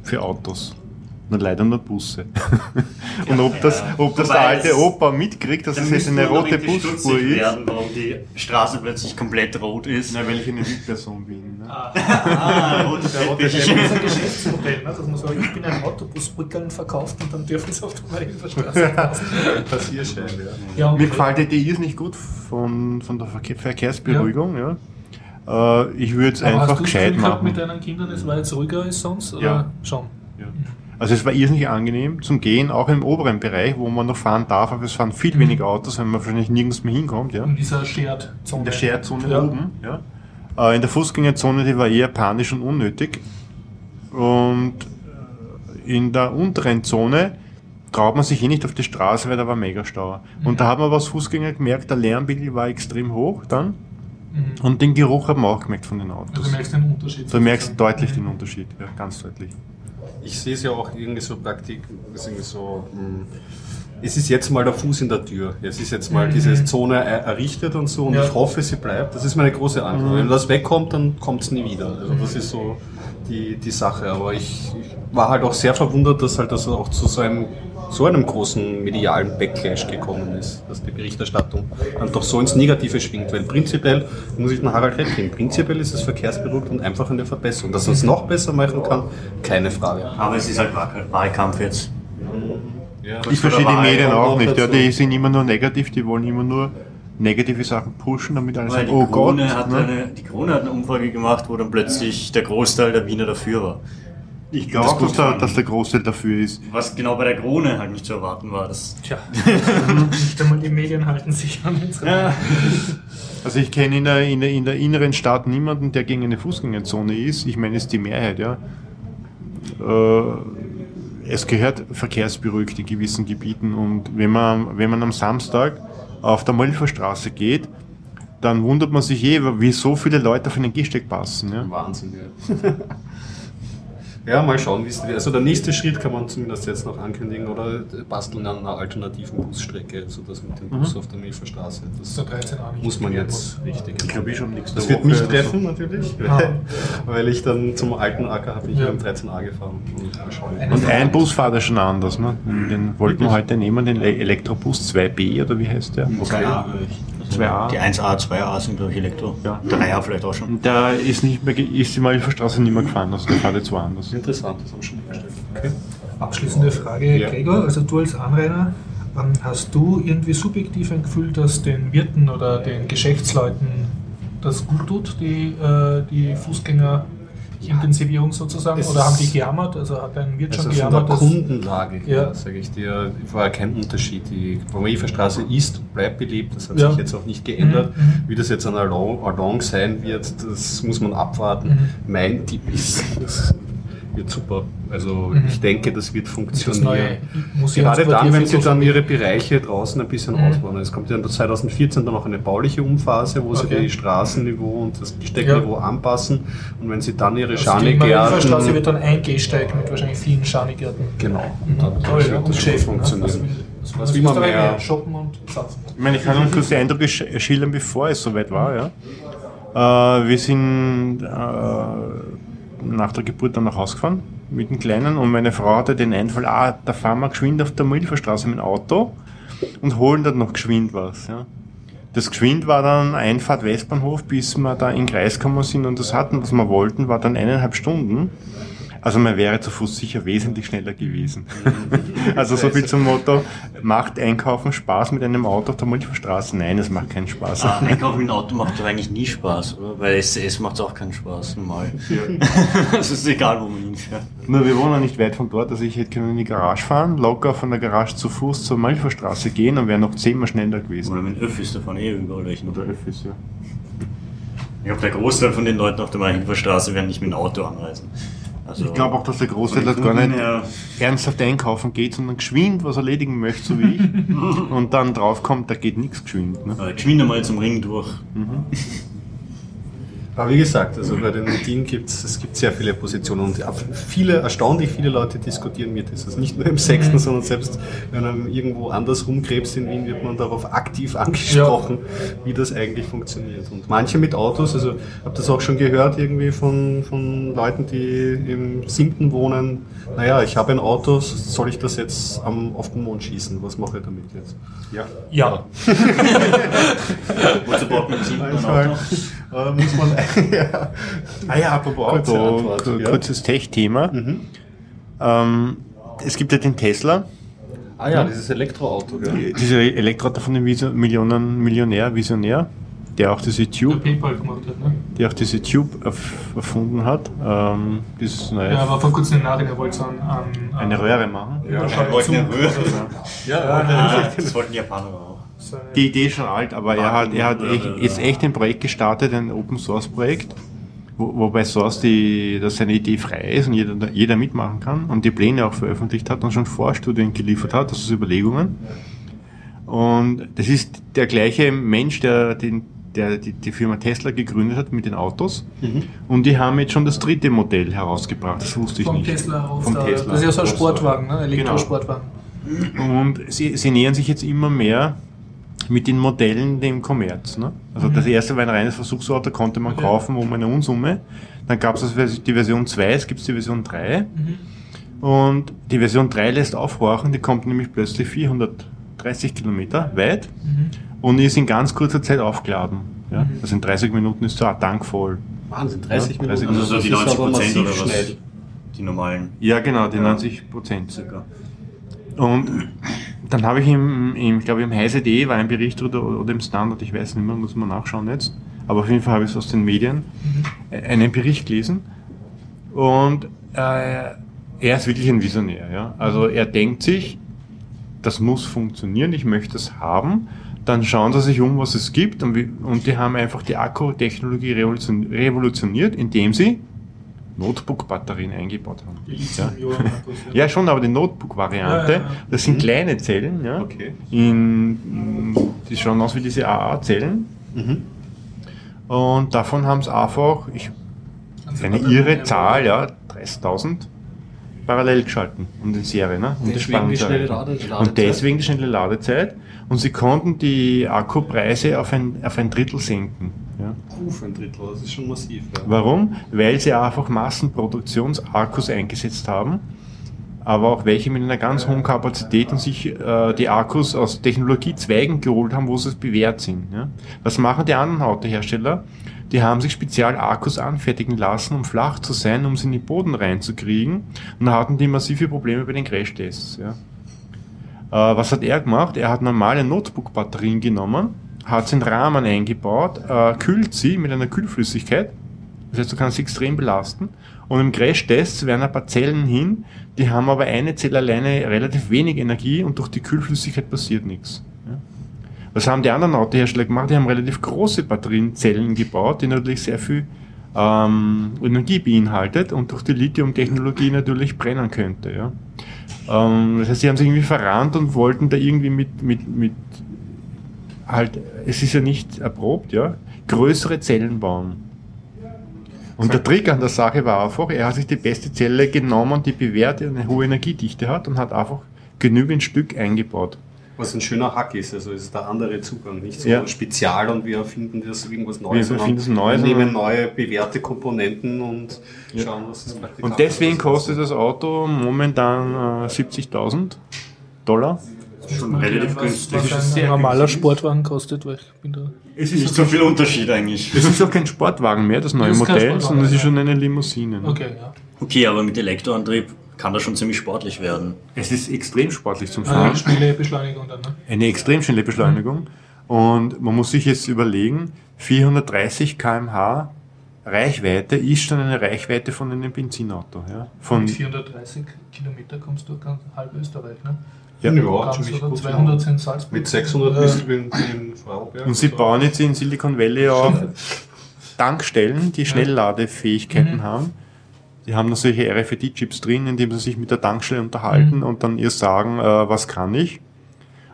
für Autos. Nur leider nur Busse. Und ob das, ob das der alte Opa mitkriegt, dass es jetzt eine rote Busspur ist. werden, warum die Straße plötzlich komplett rot ist. Na, weil ich eine Wildperson bin. Ne? Ah, rotes Teppich. Das ist ein Geschäftsmodell, ne? dass man sagt, ich bin ein Autobusbrückeln verkauft und dann dürfen sie auf der Marienstraße passen. Passierschein, ja. Ja, Mir gefällt die Idee nicht gut von, von der Verkehr, Verkehrsberuhigung. Ja. Äh, ich würde es einfach gescheit machen. mit deinen Kindern, es war jetzt ruhiger als sonst? Oder Ja. schon? Ja. Also es war irrsinnig angenehm zum Gehen, auch im oberen Bereich, wo man noch fahren darf, aber es fahren viel weniger Autos, weil man wahrscheinlich nirgends mehr hinkommt. Ja. In dieser Shared-Zone. In der Scherzzone Ja. oben. Ja. Äh, in der Fußgängerzone, die war eher panisch und unnötig. Und in der unteren Zone traut man sich eh nicht auf die Straße, weil da war Megastau. Und da hat man aber als Fußgänger gemerkt, der Lärmpegel war extrem hoch dann. Mhm. Und den Geruch hat man auch gemerkt von den Also Autos. du merkst den Unterschied. Du merkst sozusagen. deutlich den Unterschied, ja, ganz deutlich. Ich sehe es ja auch irgendwie so Praktik, ist irgendwie so, mh, es ist jetzt mal der Fuß in der Tür. Es ist jetzt mal diese Zone er- errichtet und so und Ja. ich hoffe, sie bleibt. Das ist meine große Angst. Wenn das wegkommt, dann kommt es nie wieder. Also das ist so die, die Sache. Aber ich, ich war halt auch sehr verwundert, dass halt das auch zu so einem, so einem großen medialen Backlash gekommen ist, dass die Berichterstattung dann doch so ins Negative schwingt. Weil prinzipiell, muss ich den Harald recht geben, prinzipiell ist es verkehrsberuhigt und einfach eine Verbesserung. Dass man es noch besser machen kann, keine Frage. Aber es ist halt Wahl- Wahlkampf jetzt. Ich verstehe die Medien auch nicht. Ja, die sind immer nur negativ, die wollen immer nur negative Sachen pushen, damit alle Weil sagen, die, oh Gott. Krone hat ne? eine, die Krone hat eine Umfrage gemacht, wo dann plötzlich der Großteil der Wiener dafür war. Ich glaube das auch, dass dass der Großteil dafür ist. Was genau bei der Krone halt nicht zu erwarten war. Das Tja, nicht einmal die Medien halten sich an unsere. ja. Also ich kenne in der, in, der, in der inneren Stadt niemanden, der gegen eine Fußgängerzone ist. Ich meine, es ist die Mehrheit, ja. Äh, es gehört verkehrsberuhigt in gewissen Gebieten und wenn man, wenn man am Samstag auf der Molferstraße geht, dann wundert man sich eh, wie so viele Leute auf einen Gehsteig passen. Ja. Wahnsinn, ja. ja, mal schauen, wie es wird. Also der nächste Schritt kann man zumindest jetzt noch ankündigen oder basteln an einer alternativen Busstrecke, so dass mit dem Bus auf der Milferstraße. Das So 13a nicht muss man jetzt richtig. Ich glaube, ich schon nächste Das wird mich treffen natürlich, Ah. weil ich dann zum alten Acker habe ich Ja. mit dem 13a gefahren. Und Und ein Bus fährt ja schon anders. Ne? Den wollten wir heute nehmen, den Elektrobus 2B oder wie heißt der? Okay. Zwei A. Die 1A, 2A sind glaube ich Elektro. Ja. 3A vielleicht auch schon. Der ist, nicht mehr, ist die Malferstraße nicht mehr gefahren, also der fährt jetzt woanders. Interessant, das haben wir schon gestellt. Okay. Abschließende Frage, Ja. Gregor. Also du als Anrainer, ähm, hast du irgendwie subjektiv ein Gefühl, dass den Wirten oder den Geschäftsleuten das gut tut, die, äh, die Fußgängerintensivierung sozusagen? Oder haben die gejammert? Also hat ein Wirt schon Also von der gejammert? Kundenlage Ja. sage ich dir, war kein Unterschied. Die Bromieferstraße ist und bleibt beliebt, das hat Ja. sich jetzt auch nicht geändert. Mhm, mhm. Wie das jetzt an Along, Along sein wird, das muss man abwarten. Mhm. Mein Tipp ist, das wird super. Also Mhm. ich denke, das wird das funktionieren. neue Gerade dann, wenn sie dann ihre Bereiche draußen ein bisschen Mhm. ausbauen. Es kommt ja 2014 dann noch eine bauliche Umphase, wo sie Okay. die Straßenniveau und das Steckniveau anpassen. Und wenn sie dann ihre Also die Marienstraße Schanigärten... wird dann ein Gehsteig mit wahrscheinlich vielen Schanigärten. Genau. Mhm. Dann Toll, ja, wird und das Geschäft, ne? funktionieren. Was, Was will man mehr? Shoppen und saufen. Ich meine, ich kann uns kurz die Eindrücke sch- schildern, bevor es soweit war. Ja. Äh, wir sind äh, nach der Geburt dann nach Hause gefahren mit dem Kleinen und meine Frau hatte den Einfall, ah, da fahren wir geschwind auf der Milferstraße mit dem Auto und holen dort noch geschwind was. Ja. Das geschwind war dann Einfahrt Westbahnhof, bis wir da in den Kreis gekommen sind und das hatten, was wir wollten, war dann eineinhalb Stunden. Also man wäre zu Fuß sicher wesentlich schneller gewesen. also so viel zum Motto, macht Einkaufen Spaß mit einem Auto auf der Münchnerstraße? Nein, es macht keinen Spaß. Ah, Einkaufen mit dem Auto macht doch eigentlich nie Spaß, oder? Weil SCS macht auch keinen Spaß, normal. Es ist egal, wo man hinfährt. Nur wir wohnen nicht weit von dort, also ich hätte können in die Garage fahren, locker von der Garage zu Fuß zur Malferstraße gehen und wäre noch zehnmal schneller gewesen. Oder mit Öffis, da fahren eh überall welche. Oder Öffis, ja. Ich glaube, der Großteil von den Leuten auf der Main-Straße werden nicht mit dem Auto anreisen. Also, Ich glaube auch, dass der Großteil gar nicht ernsthaft einkaufen geht, sondern geschwind was erledigen möchte, so wie ich. und dann draufkommt, da geht nichts geschwind. Ne? äh, geschwind einmal zum Ring durch. Aber wie gesagt, also bei den Ding gibt es, es gibt sehr viele Positionen und viele, erstaunlich viele Leute diskutieren mit das. Also nicht nur im Sechsten, sondern selbst wenn man irgendwo anders rumkrebst in Wien, wird man darauf aktiv angesprochen, wie das eigentlich funktioniert. Und manche mit Autos, also ich habe das auch schon gehört irgendwie von, von Leuten, die im Siebten wohnen, naja, ich habe ein Auto, soll ich das jetzt am, auf den Mond schießen? Was mache ich damit jetzt? Ja. Ja. Wozu braucht man ein. Auto? Äh, muss man, ja. Ah ja, apropos Kurze Auto, Antwort, ja. Kurzes Tech-Thema. Ähm, es gibt ja den Tesla, Ah ja, dieses Elektroauto, gell? dieser Elektroauto von dem Vision Millionen Millionär, Visionär, der auch diese Der Tube, PayPal gemacht hat, ne? der auch diese Tube erf erfunden hat. Ähm, dieses neue, Ja, aber vor kurzem in Nachrichten, er wollte so an eine Röhre machen. Ja, eine Röhre. oder so. Ja, Ah, das wollten die Japaner auch. So eine- Die Idee ist schon alt, aber er hat, er hat Ja, echt, jetzt echt ein Projekt gestartet, ein Open Source Projekt, wo, wobei Source die, dass seine Idee frei ist und jeder, jeder mitmachen kann und die Pläne auch veröffentlicht hat und schon Vorstudien geliefert hat, das ist Überlegungen. Und das ist der gleiche Mensch, der, den, der die, die Firma Tesla gegründet hat mit den Autos. Und die haben jetzt schon das dritte Modell herausgebracht, das wusste ich Vom nicht. Tesla Vom der, Tesla. Das ist ja so ein Sportwagen, ne? Elektrosportwagen. Und sie, sie nähern sich jetzt immer mehr mit den Modellen dem Kommerz. Ne? Also das erste war ein reines Versuchsauto, konnte man Okay. kaufen um eine Unsumme. Dann gab es die Version 2, es gibt die Version 3. Und die Version 3 lässt aufhorchen, die kommt nämlich plötzlich 430 Kilometer weit und ist in ganz kurzer Zeit aufgeladen. Ja? Also in 30 Minuten ist so ein Tank voll. Wahnsinn, 30 Ja, 30 Minuten. Also so das die ist 90 aber Prozent oder was? schnell. Die normalen. Ja, genau, die Ja. 90 Prozent. Circa. Und dann habe ich im, im ich glaube im Heise.de war ein Bericht oder, oder im Standard, ich weiß nicht mehr, muss man nachschauen jetzt. Aber auf jeden Fall habe ich es aus den Medien, äh, einen Bericht gelesen. Und äh, er ist wirklich ein Visionär. Ja? Also er denkt sich, das muss funktionieren, ich möchte es haben. Dann schauen sie sich um, was es gibt. Und, und die haben einfach die Akkutechnologie revolution, revolutioniert, indem sie Notebook-Batterien eingebaut haben. Die Ja. Ja, schon, aber die Notebook-Variante, Ja, ja, ja. das sind kleine Zellen, ja. Okay. In, die schauen aus wie diese AA-Zellen. Mhm. Und davon haben sie einfach, ich, Also eine irre Zahl, ja, 30.000 parallel geschalten und in Serie, ne? Um Deswegen die schnelle Spannung zu Lade- erreichen. Und deswegen die schnelle Ladezeit. Und sie konnten die Akkupreise auf ein, auf ein Drittel senken. Ja. Für ein Drittel, das ist schon massiv. Ja. Warum? Weil sie einfach Massenproduktionsakkus eingesetzt haben, aber auch welche mit einer ganz hohen Kapazität und sich äh, die Akkus aus Technologiezweigen geholt haben, wo sie bewährt sind. Ja? Was machen die anderen Autohersteller? Die haben sich spezial Akkus anfertigen lassen, um flach zu sein, um sie in den Boden reinzukriegen und da hatten die massive Probleme bei den Crashtests. Ja? Äh, was hat er gemacht? Er hat normale Notebook-Batterien genommen, hat sie in Rahmen eingebaut, äh, kühlt sie mit einer Kühlflüssigkeit. Das heißt, du kannst sie extrem belasten. Und im Crash-Test werden ein paar Zellen hin, die haben aber eine Zelle alleine relativ wenig Energie und durch die Kühlflüssigkeit passiert nichts. Was haben die anderen Autohersteller gemacht? Die haben relativ große Batterienzellen gebaut, die natürlich sehr viel ähm, Energie beinhaltet und durch die Lithium-Technologie natürlich brennen könnte. Ja. Ähm, das heißt, sie haben sich irgendwie verrannt und wollten da irgendwie mit, mit, mit halt, es ist ja nicht erprobt, ja, größere Zellen bauen. Und der Trick an der Sache war einfach, er hat sich die beste Zelle genommen, die bewährte eine hohe Energiedichte hat und hat einfach genügend Stück eingebaut. Was ein schöner Hack ist, also ist der andere Zugang, nicht so Ja. spezial und wir erfinden das irgendwas Neues, Wir erfinden sondern das Neues, wir nehmen neue bewährte Komponenten und schauen, was es praktikabel Und deswegen ist. kostet das Auto momentan äh, 70.000 Dollar. Schon relativ günstig. was Das ist ein normaler günstig. Sportwagen kostet, weil ich bin da. Es Nicht so viel Unterschied eigentlich. Es ist auch kein Sportwagen mehr, das neue Das ist Modell, sondern es ist ja. schon eine Limousine. ne? Okay, ja. Okay, aber mit Elektroantrieb kann das schon ziemlich sportlich werden. Es ist extrem sportlich zum Eine Fahren. schnelle Beschleunigung dann, ne? Eine extrem schnelle Beschleunigung. Und man muss sich jetzt überlegen, 430 km/h Reichweite ist schon eine Reichweite von einem Benzinauto. Ja? Von, Mit 430 Kilometer kommst du ganz halb Österreich, ne? ja. Ja, ziemlich gut. 200 sind Salzburg. Mit 600 Äh, bist du in, in Vorarlberg. Und sie bauen jetzt in Silicon Valley auch Tankstellen, die Schnellladefähigkeiten Mhm. haben. Die haben da solche RFID-Chips drin, indem sie sich mit der Tankstelle unterhalten Mhm. und dann ihr sagen, äh, was kann ich.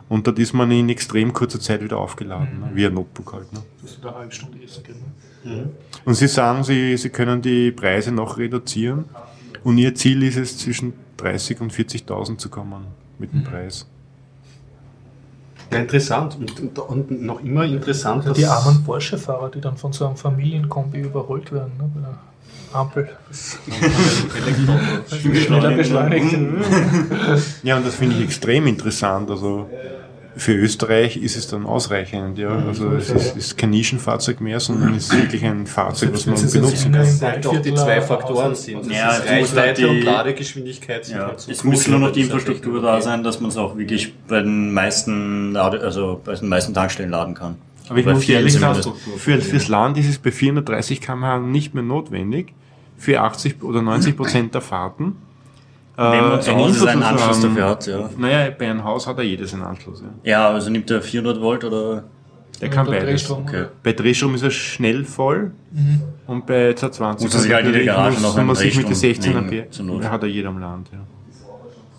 Und dort ist man in extrem kurzer Zeit wieder aufgeladen, Mhm. ne? wie ein Notebook halt. Ne? Dass du da eine halbe Stunde essen gehen. Ne? Und sie sagen, sie, sie können die Preise noch reduzieren. Und ihr Ziel ist es, zwischen 30 und 40.000 zu kommen mit Mhm. dem Preis. Ja, interessant. Und, und, und noch immer interessant, Also die armen Porsche-Fahrer, die dann von so einem Familienkombi überholt werden, ne? Ampel. Schneller beschleunigt. Ja, und das finde ich extrem interessant. Also für Österreich ist es dann ausreichend. Ja. Also es ist, ist kein Nischenfahrzeug mehr, sondern es ist wirklich ein Fahrzeug, was man Das benutzen kann. in- Halt auch die zwei Faktoren sind. Das Ja, ist es muss halt Reichweite die- und Ladegeschwindigkeit. sind Ja, halt so es muss nur noch die Infrastruktur da sein, dass man es auch wirklich bei den meisten, Lade- also bei den meisten Tankstellen laden kann. Aber ich muss ehrlich sagen, für, fürs Land ist es bei 430 km/h nicht mehr notwendig. Für 80 oder 90 Prozent der Fahrten. Wenn man zu einen Hause seinen Anschluss haben. dafür hat, ja. Naja, bei einem Haus hat er jedes einen Anschluss. Ja. Ja, also nimmt er 400 Volt oder? Der kann beides. Drehstrom. Okay. Bei Drehstrom ist er schnell voll und bei 220 Muss er sich halt muss man sich mit der Drehstrom 16 legen, Ampere, der hat er jeder am Land. Ja.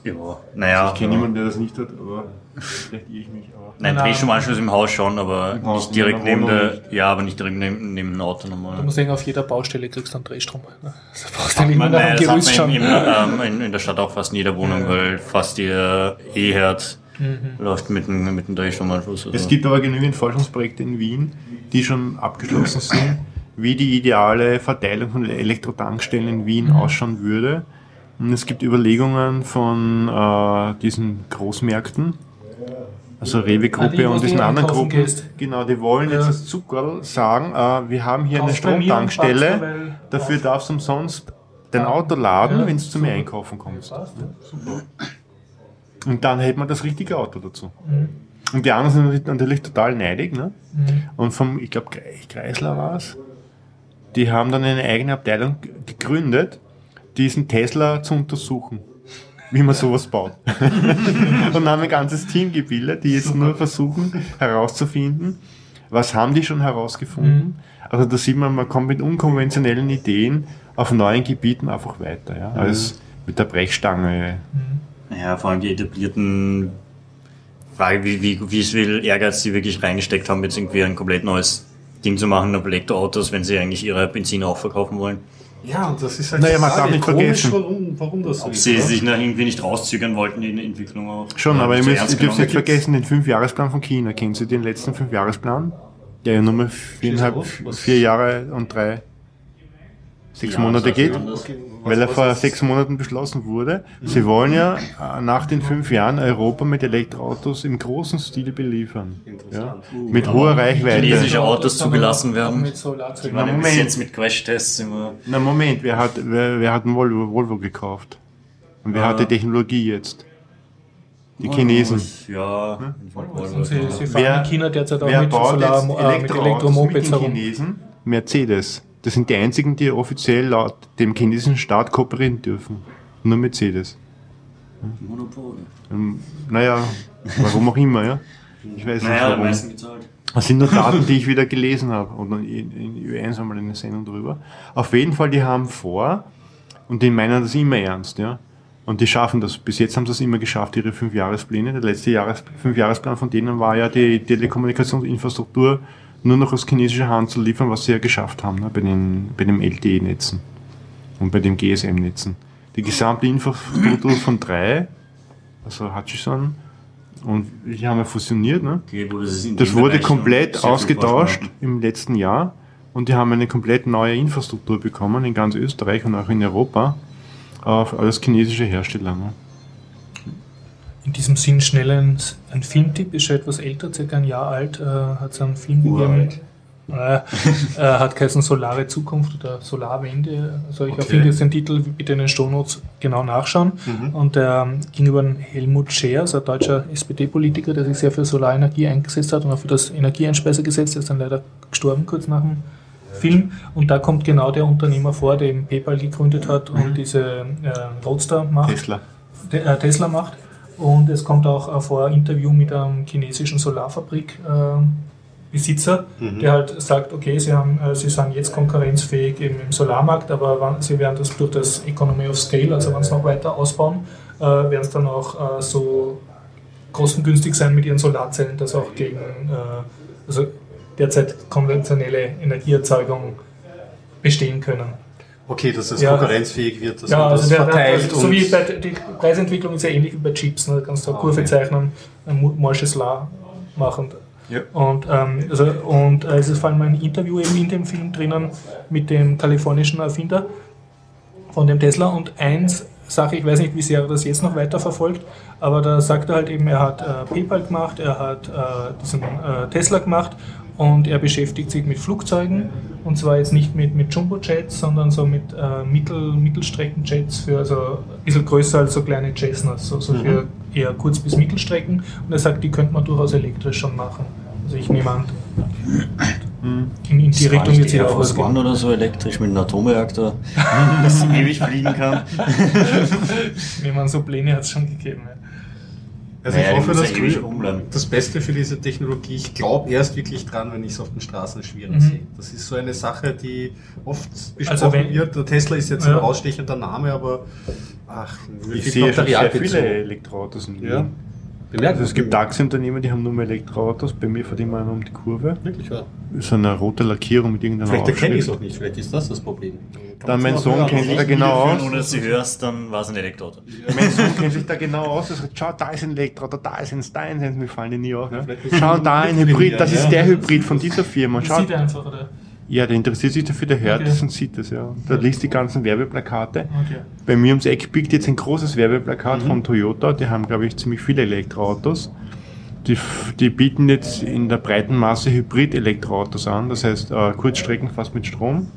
Ja, naja. Ich kenne niemanden, der das nicht hat, aber vielleicht irre ich mich. Aber Nein, Nein. Drehstromanschluss im Haus schon, aber Haus, nicht direkt in der neben der, nicht. ja, aber nicht direkt neben, neben dem Auto Du nochmal. musst sagen, auf jeder Baustelle kriegst du einen Drehstrom. Ne? Also brauchst du nicht mehr nach Gerüst hat man schauen. im, im, ähm, in, in der Stadt auch fast in jeder Wohnung, weil fast ihr E-Herd Mhm. läuft mit dem, mit dem Drehstromanschluss. Also. Es gibt aber genügend Forschungsprojekte in Wien, die schon abgeschlossen sind, wie die ideale Verteilung von Elektrotankstellen in Wien ausschauen würde. Es gibt Überlegungen von äh, diesen Großmärkten, also Ah, Rewe-Gruppe wo und diesen anderen Gruppen. gehst. Genau, die wollen jetzt Ja. als Zuckerl sagen, äh, wir haben hier eine mir und Stromtankstelle, dafür auf. darfst du umsonst dein Ah. Auto laden, Ja, wenn du zu mir einkaufen kommst. Ja. Und dann hätte man das richtige Auto dazu. Mhm. Und die anderen sind natürlich total neidig. Ne? Mhm. Und vom, ich glaube, Kreisler war es, die haben dann eine eigene Abteilung gegründet, diesen Tesla zu untersuchen, wie man sowas baut. und haben ein ganzes Team gebildet, die jetzt nur versuchen herauszufinden, was haben die schon herausgefunden. Also da sieht man, man kommt mit unkonventionellen Ideen auf neuen Gebieten einfach weiter, ja, als mit der Brechstange. Ja, vor allem die etablierten Frage, wie, wie, wie viel Ehrgeiz sie wirklich reingesteckt haben, jetzt irgendwie ein komplett neues Ding zu machen auf Elektroautos, wenn sie eigentlich ihre Benziner auch verkaufen wollen. Ja, und das ist halt Naja, man darf nicht komisch, vergessen. Warum, warum das so Ob ist. sie oder? sich noch irgendwie nicht rauszögern wollten in der Entwicklung auch. Schon, Oder aber ihr, so müsst, ihr dürft nicht vergessen, den Fünfjahresplan von China. Kennen Sie den letzten Fünfjahresplan? Der ja nur mal viereinhalb, vier Jahre und drei, sechs Ja, Monate geht. Okay, Weil er was- vor was sechs Monaten beschlossen wurde. Sie wollen ja nach den fünf Jahren Europa mit Elektroautos im großen Stil beliefern. Ja? Interessant. Mit hoher Reichweite. Chinesische Autos zugelassen werden. Mit. Ich meine, bis Moment. jetzt mit Crash-Tests immer. Na Moment, wer hat, wer, wer hat ein Volvo, Volvo gekauft? Und wer Äh, hat die Technologie jetzt? Die Chinesen. Ja. Und sie, sie fahren Wer- in China derzeit auch Wer mit, baut Solar, jetzt äh, mit Elektromopeds den herum. Chinesen? Mercedes. Das sind die einzigen, die offiziell laut dem chinesischen Staat kooperieren dürfen. Nur Mercedes. Monopol. Ähm, naja, warum auch immer, ja. Ich weiß nicht Naja, am warum. meisten gezahlt. Das sind nur Daten, die ich wieder gelesen habe. Und in, in Ö1 einmal eine Sendung drüber. Auf jeden Fall, die haben vor, und die meinen das immer ernst, ja. Und die schaffen das. Bis jetzt haben sie es immer geschafft, ihre Fünfjahrespläne. Der letzte Jahres Fünfjahresplan von denen war ja die Telekommunikationsinfrastruktur nur noch aus chinesischer Hand zu liefern, was sie ja geschafft haben, ne, bei den, bei den LTE-Netzen und bei den GSM-Netzen. Die gesamte Infrastruktur von drei, also Hutchison, Und die haben ja fusioniert, ne? Okay, das wurde Bereich komplett ausgetauscht im letzten Jahr und die haben eine komplett neue Infrastruktur bekommen in ganz Österreich und auch in Europa. Auf alles chinesische Hersteller. Ne? In diesem Sinn schnell ein, ein Filmtipp, ist schon etwas älter, circa ein Jahr alt, äh, hat es einen Film gegeben. Äh, äh, hat geheißen Solare Zukunft oder Solarwende. Also ich Okay. finde jetzt den Titel bitte in den Shownotes genau nachschauen. Und der ähm, ging über einen Helmut Scher, also ein deutscher SPD-Politiker, der sich sehr für Solarenergie eingesetzt hat und auch für das Energieeinspeisegesetz, der ist dann leider gestorben kurz nach dem Film. Und da kommt genau der Unternehmer vor, der PayPal gegründet hat und diese äh, Roadster macht. Tesla. Te- äh, Tesla macht. Und es kommt auch äh, vor ein Interview mit einem chinesischen Solarfabrik-Besitzer, der halt sagt, okay, sie, haben, äh, sie sind jetzt konkurrenzfähig im, im Solarmarkt, aber wann, sie werden das durch das Economy of Scale, also wenn sie noch weiter ausbauen, äh, werden es dann auch äh, so kostengünstig sein mit ihren Solarzellen, dass auch gegen äh, also derzeit konventionelle Energieerzeugung bestehen können. Okay, dass es Ja. konkurrenzfähig wird, dass Ja, man das also der, verteilt der, so wie bei der die Preisentwicklung ist ja ähnlich wie bei Chips. Ne? Da kannst du eine Ah, Kurve okay. zeichnen, ein Mo- Morsches La machen. Ja. Und, ähm, also, und äh, es ist vor allem ein Interview eben in dem Film drinnen mit dem kalifornischen Erfinder von dem Tesla. Und eins Sache, ich weiß nicht, wie sehr er das jetzt noch weiter verfolgt, aber da sagt er halt eben, er hat äh, PayPal gemacht, er hat äh, diesen äh, Tesla gemacht und er beschäftigt sich mit Flugzeugen und zwar jetzt nicht mit, mit Jumbo-Jets, sondern so mit äh, Mittel, Mittelstreckenjets für also ein bisschen größer als so kleine Cessnas, so, so für eher Kurz- bis Mittelstrecken und er sagt, die könnte man durchaus elektrisch schon machen. Also ich nehme an, in, in die Das Richtung sie Air auch ausgehen. One oder so elektrisch mit einem Atomreaktor, dass sie ewig fliegen kann. Ich nehme an, so Pläne hat es schon gegeben. Ja. Also Naja, ich hoffe, dass ja du das Beste für diese Technologie, ich glaube erst wirklich dran, wenn ich es auf den Straßen schwirren Mhm. sehe. Das ist so eine Sache, die oft besprochen Also wenn- wird. Der Tesla ist jetzt Ja. ein ausstechender Name, aber ach, Ich sehe sehr viele Elektroautos in. Ja. Bemerkt Also es gibt Taxiunternehmen, die haben nur mehr Elektroautos. Bei mir fährt immer einer um die Kurve. Wirklich, ja. So eine rote Lackierung mit irgendeiner Vielleicht erkenne ich es auch nicht, vielleicht ist das das Problem. Dann mein Sohn kennt sich da Nicht genau aus. Ohne dass du hörst, dann war es ein Elektroauto. Mein Sohn kennt sich da genau aus. Er sagt, schau, da ist ein Elektroauto, da ist ein eins. Mir fallen die nie auf. Ne? Schau, da ein Hybrid, das ja. ist der Hybrid von dieser Firma. Das Schau, sieht er einfach, oder? Ja, der interessiert sich dafür, der hört Okay. das und sieht das. Ja. Da liest die ganzen Werbeplakate. Okay. Bei mir ums Eck biegt jetzt ein großes Mhm. Werbeplakat von Toyota. Die haben, glaube ich, ziemlich viele Elektroautos. Die, die bieten jetzt in der breiten Masse Hybrid-Elektroautos an. Das heißt, äh, Kurzstrecken fast mit Strom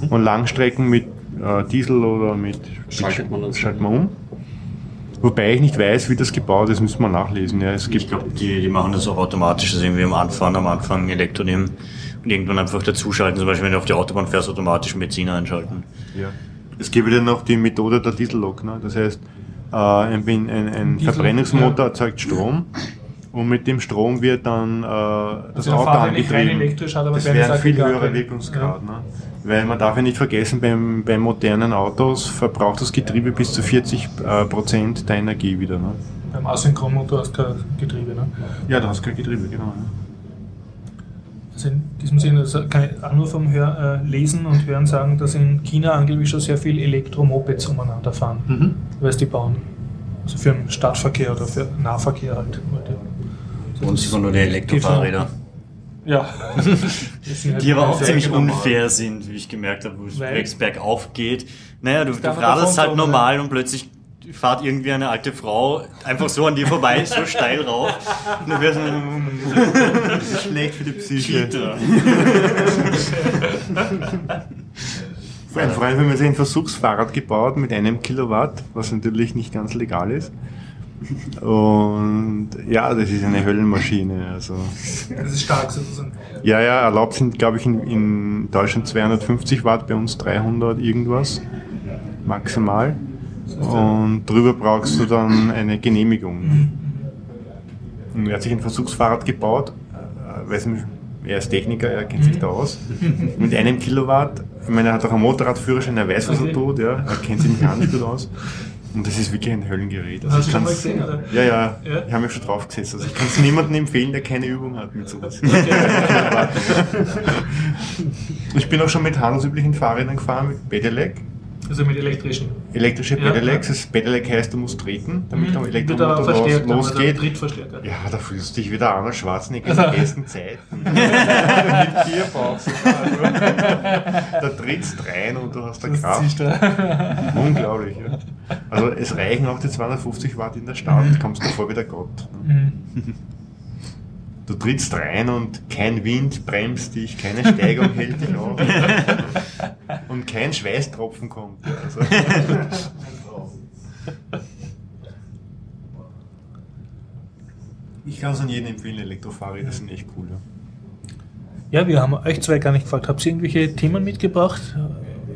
Mhm. und Langstrecken mit äh, Diesel oder mit Schaltet man das schaltet man um. Wobei ich nicht weiß, wie das gebaut ist, müssen wir nachlesen. Ja, es Ich gibt glaube, die, die machen das auch automatisch, also irgendwie am Anfang, am Anfang Elektro nehmen irgendwann einfach dazuschalten. Zum Beispiel, wenn du auf die Autobahn fährst, automatisch Benzin einschalten. Ja. Es gibt ja noch die Methode der Diesellok. Ne? Das heißt, äh, ein, ein, ein Diesel, Verbrennungsmotor ja. erzeugt Strom und mit dem Strom wird dann äh, das Also der Auto angetrieben. elektrisch, hat aber das wäre ein viel höherer Wirkungsgrad. Ne? Weil man darf ja nicht vergessen, beim, bei modernen Autos verbraucht das Getriebe bis zu 40 äh, Prozent der Energie wieder. Ne? Beim Asynchronmotor hast du kein Getriebe. Ne? Ja, da hast du kein Getriebe, genau. Ne? Also in diesem Sinne also kann ich auch nur vom Hör, äh, Lesen und Hören sagen, dass in China angeblich schon sehr viel Elektromopeds umeinander fahren, Mhm. weil es die bauen. Also für den Stadtverkehr oder für Nahverkehr halt. Und sind nur die Elektrofahrräder. Ja. Halt Die aber auch ziemlich unfair sind, wie ich gemerkt habe, wo es bergauf geht. Naja, du, du radelst halt normal und plötzlich fährt irgendwie eine alte Frau einfach so an dir vorbei, so steil rauf. Und du wärst so, Schlecht für die Psyche. Cheater. Ein Freund von mir hat ein Versuchsfahrrad gebaut mit einem Kilowatt, was natürlich nicht ganz legal ist. Und ja, das ist eine Höllenmaschine. Also. Das ist stark sozusagen. Ja, ja, erlaubt sind, glaube ich, in, in Deutschland 250 Watt, bei uns 300 irgendwas maximal. Und drüber brauchst du dann eine Genehmigung. Und er hat sich ein Versuchsfahrrad gebaut, äh, weiß nicht, er ist Techniker, er kennt sich da aus. Mit einem Kilowatt. Ich meine, er hat auch einen Motorradführerschein, er weiß, was er tut, ja. er kennt sich mechanisch gut aus. Und das ist wirklich ein Höllengerät. Also Hast du schon mal gesehen, oder? Ja, ja, Ja? ich habe mich schon drauf gesetzt. Also ich kann es niemandem empfehlen, der keine Übung hat mit sowas. ich bin auch schon mit handelsüblichen Fahrrädern gefahren, mit Pedelec. Also mit elektrischen. Elektrische Ja, Pedelecs. ja. Das Pedelec heißt, du musst treten, damit am Wird aber Elektromotor los, also losgeht. Trittverstärker. Ja, da fühlst du dich wieder Arnold Schwarzenegger in den besten Zeiten. Mit Bierbauch sogar. Da trittst rein und du hast da Kraft. Unglaublich, ja. Also es reichen auch die 250 Watt in der Stadt, kommst du vor wie der Gott. Mhm. Du trittst rein und kein Wind bremst dich, keine Steigung hält dich auf. Und kein Schweißtropfen kommt. Also. Ich kann es an jeden empfehlen, Elektrofahrräder sind echt cool. Ja. Ja, wir haben euch zwei gar nicht gefragt. Habt ihr irgendwelche Themen mitgebracht?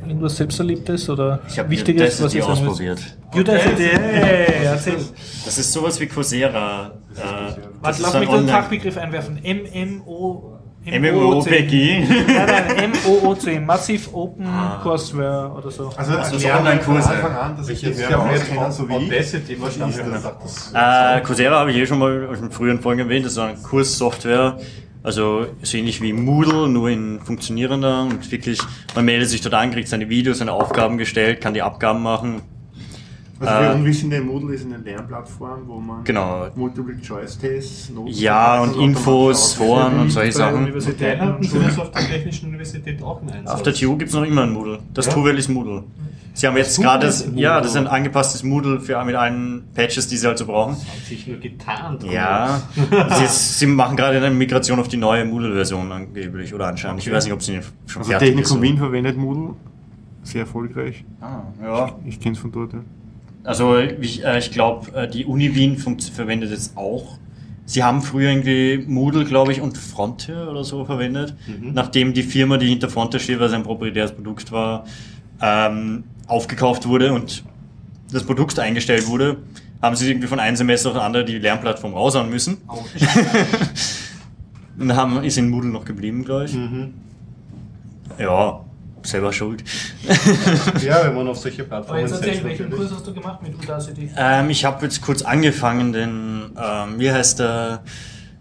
Irgendwas Selbsterlebtes oder Ich Wichtiges, Udacity ihr sagen wollt? ausprobiert. Udacity, hey, erzähl. Das ist sowas wie Coursera. Äh, Warte, lass mich Online- Fachbegriff einwerfen. MMO. MMOPG. Nein, nein, MOOC, Massive Open Ah. Courseware oder so. Also, Also lernen Online-Kurse. Anfang an, dass ich jetzt ja ja jetzt so wie ich. Audacity, was ist ist das? das? Äh, Coursera habe ich eh schon mal in früheren Folgen erwähnt. Das ist eine Kurssoftware. Also so ähnlich wie Moodle, nur in funktionierender und wirklich, man meldet sich dort an, kriegt seine Videos, seine Aufgaben gestellt, kann die Abgaben machen. Also für Äh, Unwissende, Moodle ist eine Lernplattform, wo man Genau. Multiple-Choice-Tests, Noten Ja, und und Infos, Foren und solche Sachen. Universitäten Hatten und Sie das auf der Technischen Universität auch in Einsatz? Auf der TU gibt es noch immer ein Moodle. Das Ja? Tuvel ist Moodle. Sie haben jetzt gerade, ja, das ist ein angepasstes Moodle für, mit allen Patches, die sie halt so brauchen. Hat sich nur getarnt. Ja, sie, sie machen gerade eine Migration auf die neue Moodle-Version angeblich oder anscheinend. Ich Okay. weiß nicht, ob sie schon Also fertig Technikum ist. Wien verwendet Moodle, sehr erfolgreich. Ah, ja. Ich kenne es von dort. Ja. Also ich, äh, ich glaube, äh, die Uni Wien verwendet es auch. Sie haben früher irgendwie Moodle, glaube ich, und Frontier oder so verwendet. Nachdem die Firma, die hinter Frontier steht, weil es ein proprietäres Produkt war, ähm, aufgekauft wurde und das Produkt eingestellt wurde, haben sie irgendwie von einem Semester auf das andere die Lernplattform raushauen müssen. und haben, ist in Moodle noch geblieben, glaube ich. Mhm. Ja, selber schuld. Ja, wenn man auf solche Aber Plattformen jetzt erzähl, setzt, welchen natürlich. Kurs hast du gemacht mit Udacity? Ähm, ich habe jetzt kurz angefangen, den, ähm, wie heißt der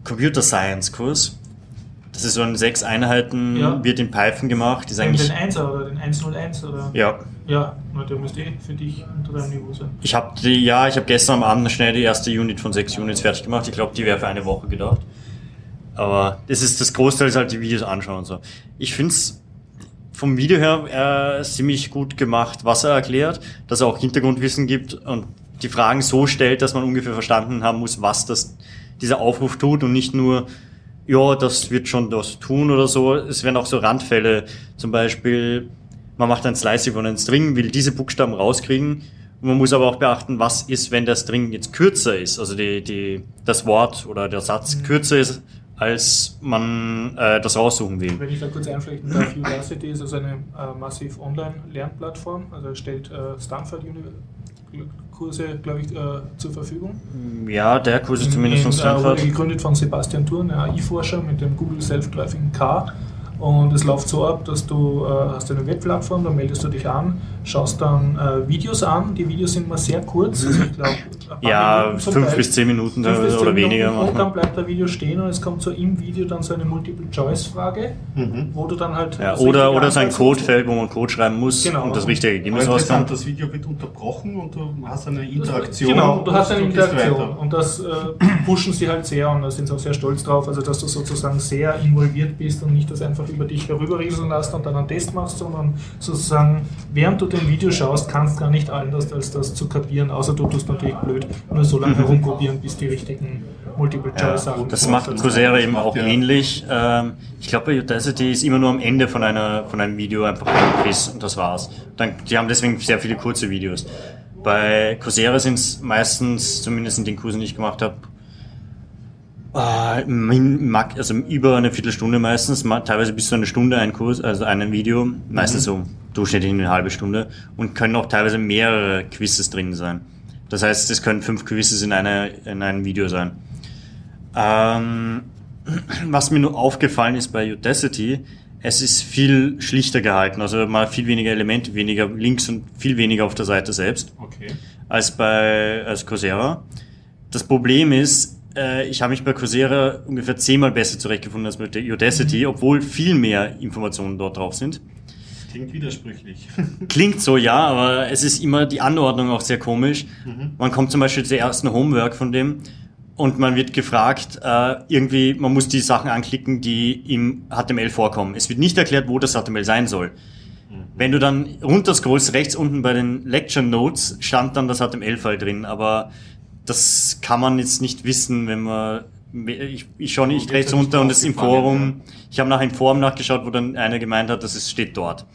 Computer Science Kurs. Das ist so in sechs Einheiten, Ja. wird in Python gemacht. Ist Den, eigentlich, den 1er oder den 101 oder? ja. Ja, der müsste eh für dich unter deinem Niveau sein. Ich habe die, ja, ich habe gestern am Abend schnell die erste Unit von sechs Units fertig gemacht. Ich glaube, die wäre für eine Woche gedacht. Aber das ist das Großteil ist halt die Videos anschauen und so. Ich find's vom Video her äh, ziemlich gut gemacht, was er erklärt, dass er auch Hintergrundwissen gibt und die Fragen so stellt, dass man ungefähr verstanden haben muss, was das, dieser Aufruf tut und nicht nur, ja, das wird schon das tun oder so. Es werden auch so Randfälle, zum Beispiel, man macht ein Slice von einem String, will diese Buchstaben rauskriegen und man muss aber auch beachten, was ist, wenn der String jetzt kürzer ist, also die, die, das Wort oder der Satz kürzer ist, als man äh, das raussuchen will. Wenn ich da kurz einflechten darf, Udacity ist also eine äh, massiv Online-Lernplattform, also er stellt äh, Stanford-Kurse, glaube ich, äh, zur Verfügung. Ja, der Kurs ist zumindest in, von äh, wurde Stanford. gegründet von Sebastian Thurn, AI-Forscher mit dem Google Self-Driving Car. Und es läuft so ab, dass du äh, hast eine Webplattform, da meldest du dich an, schaust dann äh, Videos an. Die Videos sind mal sehr kurz, also ich glaube, Ja, fünf bis zehn Minuten Fünf bis zehn oder Minuten weniger. Und dann bleibt der Video stehen und es kommt so im Video dann so eine Multiple-Choice-Frage, Mhm. wo du dann halt. Ja, das oder, oder so ein Codefeld, wo man Code schreiben muss Genau. und das richtige Ergebnis rauskommt. das Video wird unterbrochen und du hast eine Das- Interaktion. Genau, du hast eine Interaktion und das äh, pushen sie halt sehr und da sind sie auch sehr stolz drauf, also dass du sozusagen sehr involviert bist und nicht das einfach über dich herüberrieseln lässt und dann einen Test machst, sondern sozusagen während du den Video schaust, kannst gar nicht anders als das zu kapieren, außer du tust natürlich blöd, nur so lange herumprobieren, bis die richtigen Multiple-Choice-Sachen Das macht. Coursera eben auch Ja. ähnlich. Ähm, ich glaube, bei Udacity ist immer nur am Ende von, einer, von einem Video einfach ein Quiz und das war's. Dann, die haben deswegen sehr viele kurze Videos. Bei Coursera sind es meistens, zumindest in den Kursen, die ich gemacht habe, also über eine Viertelstunde meistens, teilweise bis zu eine Stunde ein Kurs, also ein Video, meistens so durchschnittlich eine halbe Stunde und können auch teilweise mehrere Quizzes drin sein. Das heißt, es können fünf Quizzes in, einer, in einem Video sein. Ähm, was mir nur aufgefallen ist bei Udacity, es ist viel schlichter gehalten, also mal viel weniger Elemente, weniger Links und viel weniger auf der Seite selbst Okay. als bei als Coursera. Das Problem ist, äh, ich habe mich bei Coursera ungefähr zehnmal besser zurechtgefunden als mit der Udacity, obwohl viel mehr Informationen dort drauf sind. klingt widersprüchlich. Klingt so, ja, aber es ist immer die Anordnung auch sehr komisch. Man kommt zum Beispiel zu ersten Homework von dem und man wird gefragt, äh, irgendwie, man muss die Sachen anklicken, die im HTML vorkommen. Es wird nicht erklärt, wo das HTML sein soll. Wenn du dann runterscrollst, rechts unten bei den Lecture Notes stand dann das HTML-File drin, aber das kann man jetzt nicht wissen, wenn man ich, ich schaue nicht rechts runter und es ist im Forum. Ich habe nach im Forum nachgeschaut, wo dann einer gemeint hat, dass es steht dort.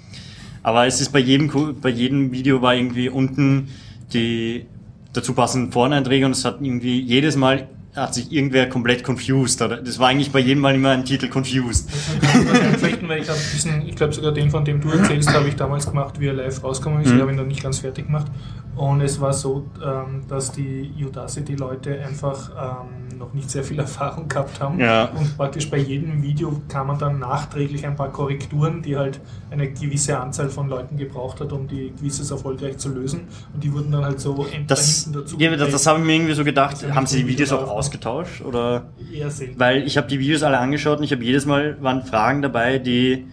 Aber es ist bei jedem bei jedem Video war irgendwie unten die dazu passenden Foreneinträge und es hat irgendwie jedes Mal hat sich irgendwer komplett confused. Oder? Das war eigentlich bei jedem Mal immer ein Titel confused. Weil ich habe diesen, ich glaube sogar den, von dem du erzählst, habe ich damals gemacht, wie er live rausgekommen ist. Mhm. Ich habe ihn noch nicht ganz fertig gemacht. Und es war so, ähm, dass die Udacity-Leute einfach ähm, noch nicht sehr viel Erfahrung gehabt haben. Ja. Und praktisch bei jedem Video kam man dann nachträglich ein paar Korrekturen, die halt eine gewisse Anzahl von Leuten gebraucht hat, um die Quizzes erfolgreich zu lösen. Und die wurden dann halt so Das, dazu. ja, das, das habe ich mir irgendwie so gedacht. Haben sie die Videos auch ausgetauscht? Oder? eher selten. Weil ich habe die Videos alle angeschaut und ich habe jedes Mal waren Fragen dabei, die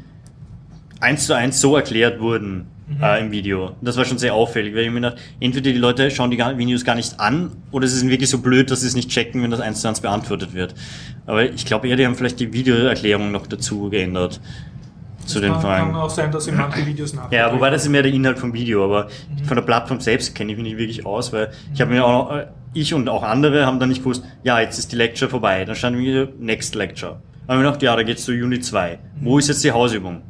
eins zu eins so erklärt wurden Mhm. äh, im Video. Das war schon sehr auffällig, weil ich mir dachte, entweder die Leute schauen die Videos gar nicht an oder sie sind wirklich so blöd, dass sie es nicht checken, wenn das eins zu eins beantwortet wird. Aber ich glaube eher, die haben vielleicht die Videoerklärung noch dazu geändert. Zu den kann, Fragen. kann auch sein, dass sie manche Videos nach. Ja, wobei das ist mehr der Inhalt vom Video, aber von der Plattform selbst kenne ich mich nicht wirklich aus, weil ich habe mir auch, äh, ich und auch andere haben dann nicht gewusst, ja, jetzt ist die Lecture vorbei. Dann stand wieder Next Lecture. Dann haben wir gedacht, ja, da geht's zu Unit 2. Wo ist jetzt die Hausübung?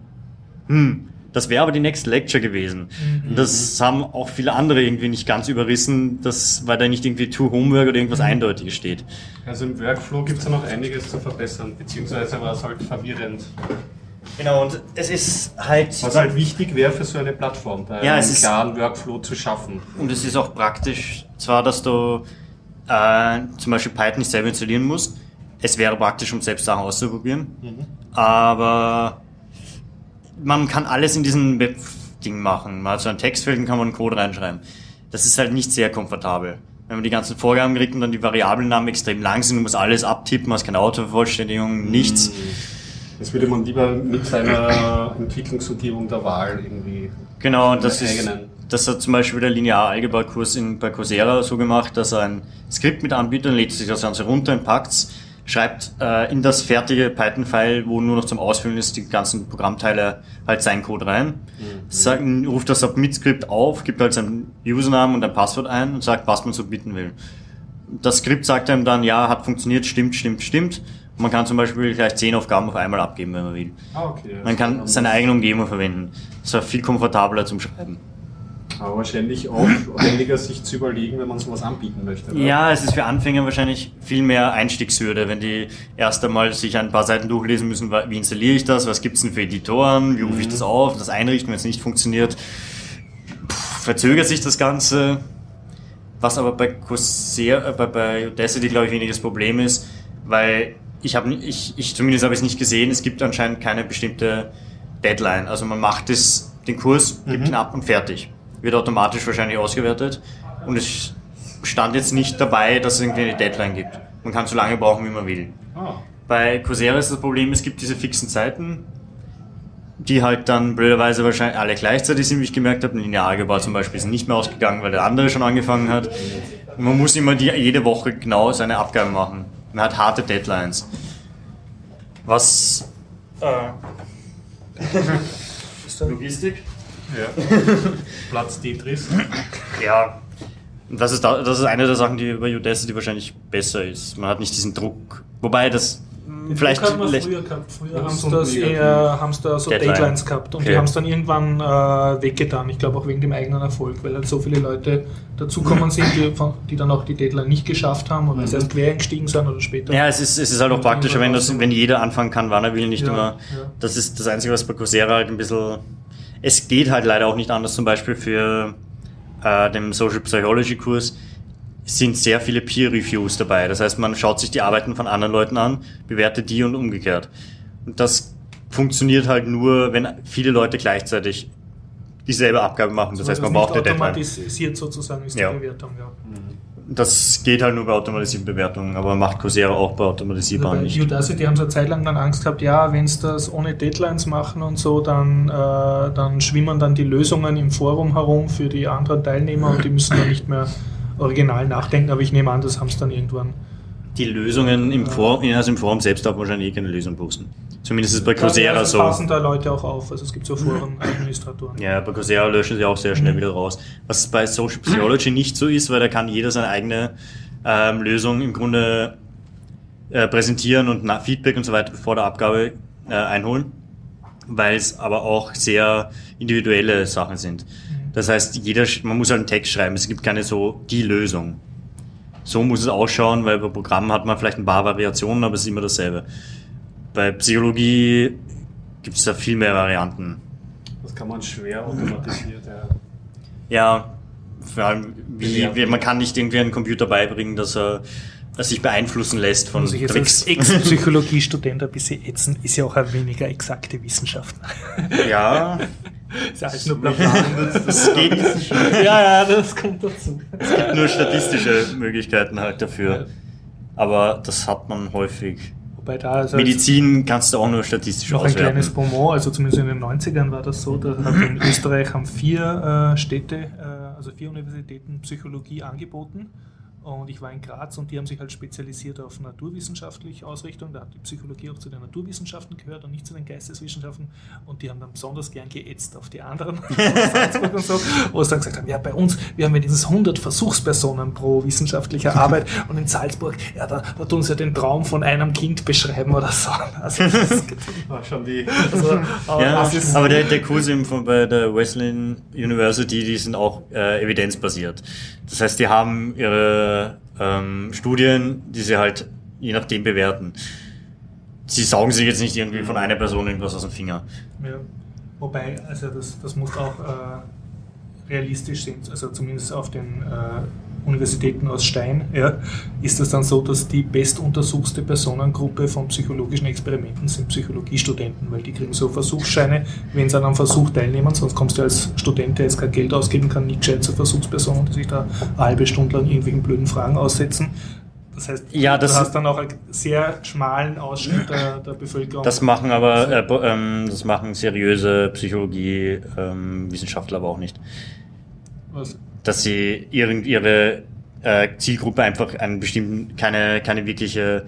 Hm, das wäre aber die Next Lecture gewesen. Und das haben auch viele andere irgendwie nicht ganz überrissen, dass, weil da nicht irgendwie To Homework oder irgendwas Eindeutiges steht. Also im Workflow gibt es ja noch einiges zu verbessern, beziehungsweise war es halt verwirrend. Genau, und es ist halt... Was halt wichtig wäre für so eine Plattform, da Ja, einen klaren Workflow zu schaffen. Und es ist auch praktisch, zwar, dass du äh, zum Beispiel Python nicht selber installieren musst. Es wäre praktisch, um selbst Sachen auszuprobieren. Aber man kann alles in diesem Web-Ding machen. Man hat so ein Textfeld und kann man einen Code reinschreiben. Das ist halt nicht sehr komfortabel. Wenn man die ganzen Vorgaben kriegt und dann die Variablennamen extrem lang sind, du musst alles abtippen, hast keine Autovervollständigung, nichts. Das würde man lieber mit seiner Entwicklungsumgebung der Wahl irgendwie. Genau, und das ist, das hat zum Beispiel der Linear-Algebra-Kurs in, bei Coursera so gemacht, dass er ein Skript mit anbietet, dann lädt sich das Ganze runter und packt's, schreibt äh, in das fertige Python-File, wo nur noch zum Ausfüllen ist, die ganzen Programmteile halt seinen Code rein, sagt, ruft das Submit-Skript auf, gibt halt seinen Usernamen und ein Passwort ein und sagt, was man submitten will. Das Skript sagt einem dann, ja, hat funktioniert, stimmt, stimmt, stimmt. Und man kann zum Beispiel gleich zehn Aufgaben auf einmal abgeben, wenn man will. Ah, okay. Man kann seine eigene Umgebung verwenden. Das war viel komfortabler zum Schreiben. Aber wahrscheinlich auch aufwendiger, sich zu überlegen, wenn man sowas anbieten möchte. oder? Ja, es ist für Anfänger wahrscheinlich viel mehr Einstiegshürde, wenn die erst einmal sich ein paar Seiten durchlesen müssen, wie installiere ich das, was gibt's denn für Editoren, wie rufe ich das auf, das einrichten, wenn es nicht funktioniert. Puh, verzögert sich das Ganze. Was aber bei Coursera, äh, bei, bei Audacity, glaube ich, weniges Problem ist, weil ich habe, ich, ich zumindest habe ich es nicht gesehen, es gibt anscheinend keine bestimmte Deadline. Also man macht es, den Kurs, gibt ihn ab und fertig. Wird automatisch wahrscheinlich ausgewertet. Und es stand jetzt nicht dabei, dass es irgendwie eine Deadline gibt. Man kann so lange brauchen, wie man will. Ah, Bei Coursera ist das Problem, es gibt diese fixen Zeiten, die halt dann blöderweise wahrscheinlich alle gleichzeitig sind, wie ich gemerkt habe. Linearalgebra zum Beispiel ist nicht mehr ausgegangen, weil der andere schon angefangen hat. Und man muss immer die, jede Woche genau seine Abgaben machen. Man hat harte Deadlines. Was... Äh, Logistik? Ja. Platz Tetris. Ja. Und das ist, da, das ist eine der Sachen, die bei Udacity wahrscheinlich besser ist. Man hat nicht diesen Druck. Wobei das Den vielleicht... Druck hat man früher gehabt. Früher haben sie das eher, haben sie da so Deadline. Deadlines gehabt und Okay. die haben es dann irgendwann äh, weggetan. Ich glaube auch wegen dem eigenen Erfolg, weil halt so viele Leute dazukommen sind, die, von, die dann auch die Deadline nicht geschafft haben oder erst quer eingestiegen sind oder später. Ja, es ist, es ist halt auch praktischer, wenn, das, wenn jeder anfangen kann, wann er will, nicht Ja, immer. ja. Das ist das Einzige, was bei Coursera halt ein bisschen. Es geht halt leider auch nicht anders, zum Beispiel für äh, den Social Psychology Kurs sind sehr viele Peer Reviews dabei. Das heißt, man schaut sich die Arbeiten von anderen Leuten an, bewertet die und umgekehrt. Und das funktioniert halt nur, wenn viele Leute gleichzeitig dieselbe Abgabe machen. Das heißt, man braucht eine Deadline. automatisiert sozusagen ist Ja. die Bewertung, ja. Das geht halt nur bei automatisierten Bewertungen, aber macht Coursera auch bei automatisierbaren bei nicht. Udacity haben sie eine Zeit lang dann Angst gehabt, ja, wenn sie das ohne Deadlines machen und so, dann, äh, dann schwimmen dann die Lösungen im Forum herum für die anderen Teilnehmer und die müssen dann nicht mehr original nachdenken, aber ich nehme an, das haben sie dann irgendwann. Die Lösungen im Forum, also im Forum selbst darf man wahrscheinlich eh keine Lösung posten. Zumindest ist es bei Coursera so. passen da Leute auch auf, also es gibt so Forenadministratoren. Ja, bei Coursera löschen sie auch sehr schnell Mhm. wieder raus. Was bei Social Psychology nicht so ist, weil da kann jeder seine eigene ähm, Lösung im Grunde äh, präsentieren und Feedback und so weiter vor der Abgabe äh, einholen, weil es aber auch sehr individuelle Sachen sind. Das heißt, jeder, man muss halt einen Text schreiben. Es gibt keine so die Lösung. So muss es ausschauen, weil bei Programmen hat man vielleicht ein paar Variationen, aber es ist immer dasselbe. Bei Psychologie gibt es da viel mehr Varianten. Das kann man schwer automatisiert, ja. Ja, vor allem, wie, wie, man kann nicht irgendwie einen Computer beibringen, dass er, dass sich beeinflussen lässt von Muss ich Tricks. als Ex-Psychologiestudent ein bisschen ätzen, ist ja auch eine weniger exakte Wissenschaft. Ja, ist ja alles nur Blabla. das geht nicht. ja, ja, das kommt dazu. Es gibt nur statistische Möglichkeiten halt dafür. Aber das hat man häufig. Wobei da also Medizin kannst du auch nur statistisch noch ein kleines auswerten. Bonbon, also zumindest in den 90ern war das so, da in Österreich haben vier äh, Städte, äh, also vier Universitäten Psychologie angeboten. Und ich war in Graz und die haben sich halt spezialisiert auf naturwissenschaftliche Ausrichtung. Da hat die Psychologie auch zu den Naturwissenschaften gehört und nicht zu den Geisteswissenschaften. Und die haben dann besonders gern geätzt auf die anderen, und so, wo sie dann gesagt haben, ja, bei uns, wir haben ja dieses 100 Versuchspersonen pro wissenschaftlicher Arbeit und in Salzburg, ja, da, da tun sie ja den Traum von einem Kind beschreiben oder so. Also, das War schon die. also, aber Ja, das ist, aber der, der Kurs eben von, bei der Wesleyan University, die sind auch äh, evidenzbasiert. Das heißt, die haben ihre ähm, Studien, die sie halt je nachdem bewerten. Sie saugen sich jetzt nicht irgendwie von einer Person irgendwas aus dem Finger. Ja. Wobei, also das, das muss auch äh, realistisch sein, also zumindest auf den äh, Universitäten aus Stein, ja, ist das dann so, dass die bestuntersuchste Personengruppe von psychologischen Experimenten sind Psychologiestudenten, weil die kriegen so Versuchsscheine, wenn sie an einem Versuch teilnehmen, sonst kommst du als Student, der jetzt kein Geld ausgeben kann, nicht gescheit zur Versuchsperson, die sich da eine halbe Stunde lang irgendwelchen blöden Fragen aussetzen. Das heißt, Ja, das- du hast dann auch einen sehr schmalen Ausschnitt der, der Bevölkerung. Das machen aber äh, ähm, das machen seriöse Psychologie-Wissenschaftler aber auch nicht. Was? Dass sie irgend ihre äh, Zielgruppe einfach einen bestimmten, keine, keine wirkliche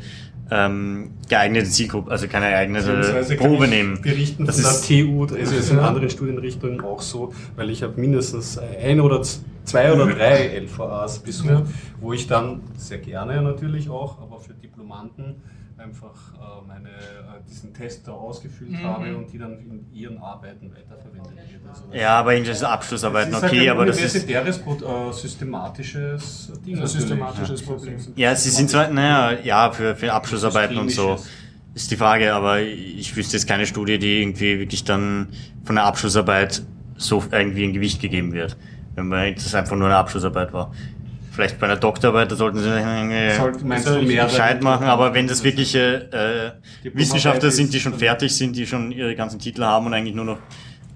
ähm, geeignete Zielgruppe, also keine geeignete Probe nehmen. Berichten Das von ist- der TU, da ist es in anderen Studienrichtungen auch so, weil ich habe mindestens ein oder zwei oder drei LVAs besucht, wo ich dann sehr gerne natürlich auch, aber für Diplomanten einfach äh, meine, äh, diesen Test da ausgefüllt Mhm. habe und die dann in ihren Arbeiten weiterverwendet wird. Also das- Ja, aber irgendwelche Abschlussarbeiten, das ist okay, halt ein aber das ist. universitäres, Pro- äh, systematisches Ding. Ein systematisches Problem. Ja, sie sind zwar, naja, ja, für, für Abschlussarbeiten und so. Ist die Frage, aber ich wüsste jetzt keine Studie, die irgendwie wirklich dann von der Abschlussarbeit so irgendwie ein Gewicht gegeben wird. Wenn man das einfach nur eine Abschlussarbeit war. Vielleicht bei einer Doktorarbeit, da sollten sie mehr Bescheid machen, aber wenn das wirkliche äh, Diplomarbeit Wissenschaftler sind, die schon fertig sind, die schon ihre ganzen Titel haben und eigentlich nur noch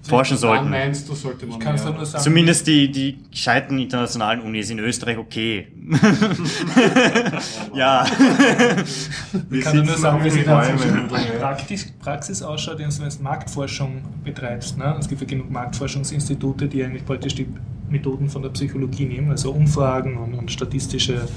forschen sollten. meinst du, sollte man Ich es nur sagen. Zumindest die, die gescheiten internationalen Unis in Österreich okay. ja. Ich kann nur sagen, wie sie dann Bäumen. Praxis, Praxis ausschaut, wenn du jetzt Marktforschung betreibst. Ne? Es gibt ja genug Marktforschungsinstitute, die eigentlich praktisch die Methoden von der Psychologie nehmen, also Umfragen und, und statistische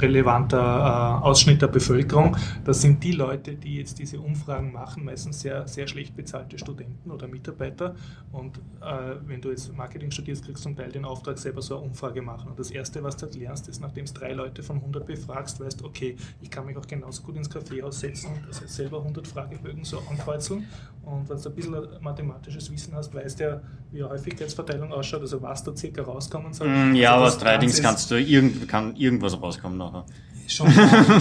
relevanter äh, Ausschnitt der Bevölkerung. Das sind die Leute, die jetzt diese Umfragen machen, meistens sehr, sehr schlecht bezahlte Studenten oder Mitarbeiter. Und äh, wenn du jetzt Marketing studierst, kriegst du zum Teil den Auftrag, selber so eine Umfrage machen. Und das Erste, was du lernst, ist, nachdem es drei Leute von 100 befragst, weißt, okay, ich kann mich auch genauso gut ins Kaffeehaus setzen und jetzt selber 100 Fragebögen so ankreuzeln. Und wenn du ein bisschen mathematisches Wissen hast, weißt du ja, wie eine Häufigkeitsverteilung ausschaut, also was da circa rauskommen soll. Mm, Ja, also aber aus drei Dings kannst du irgend, kann irgendwas rauskommen nachher. Schon.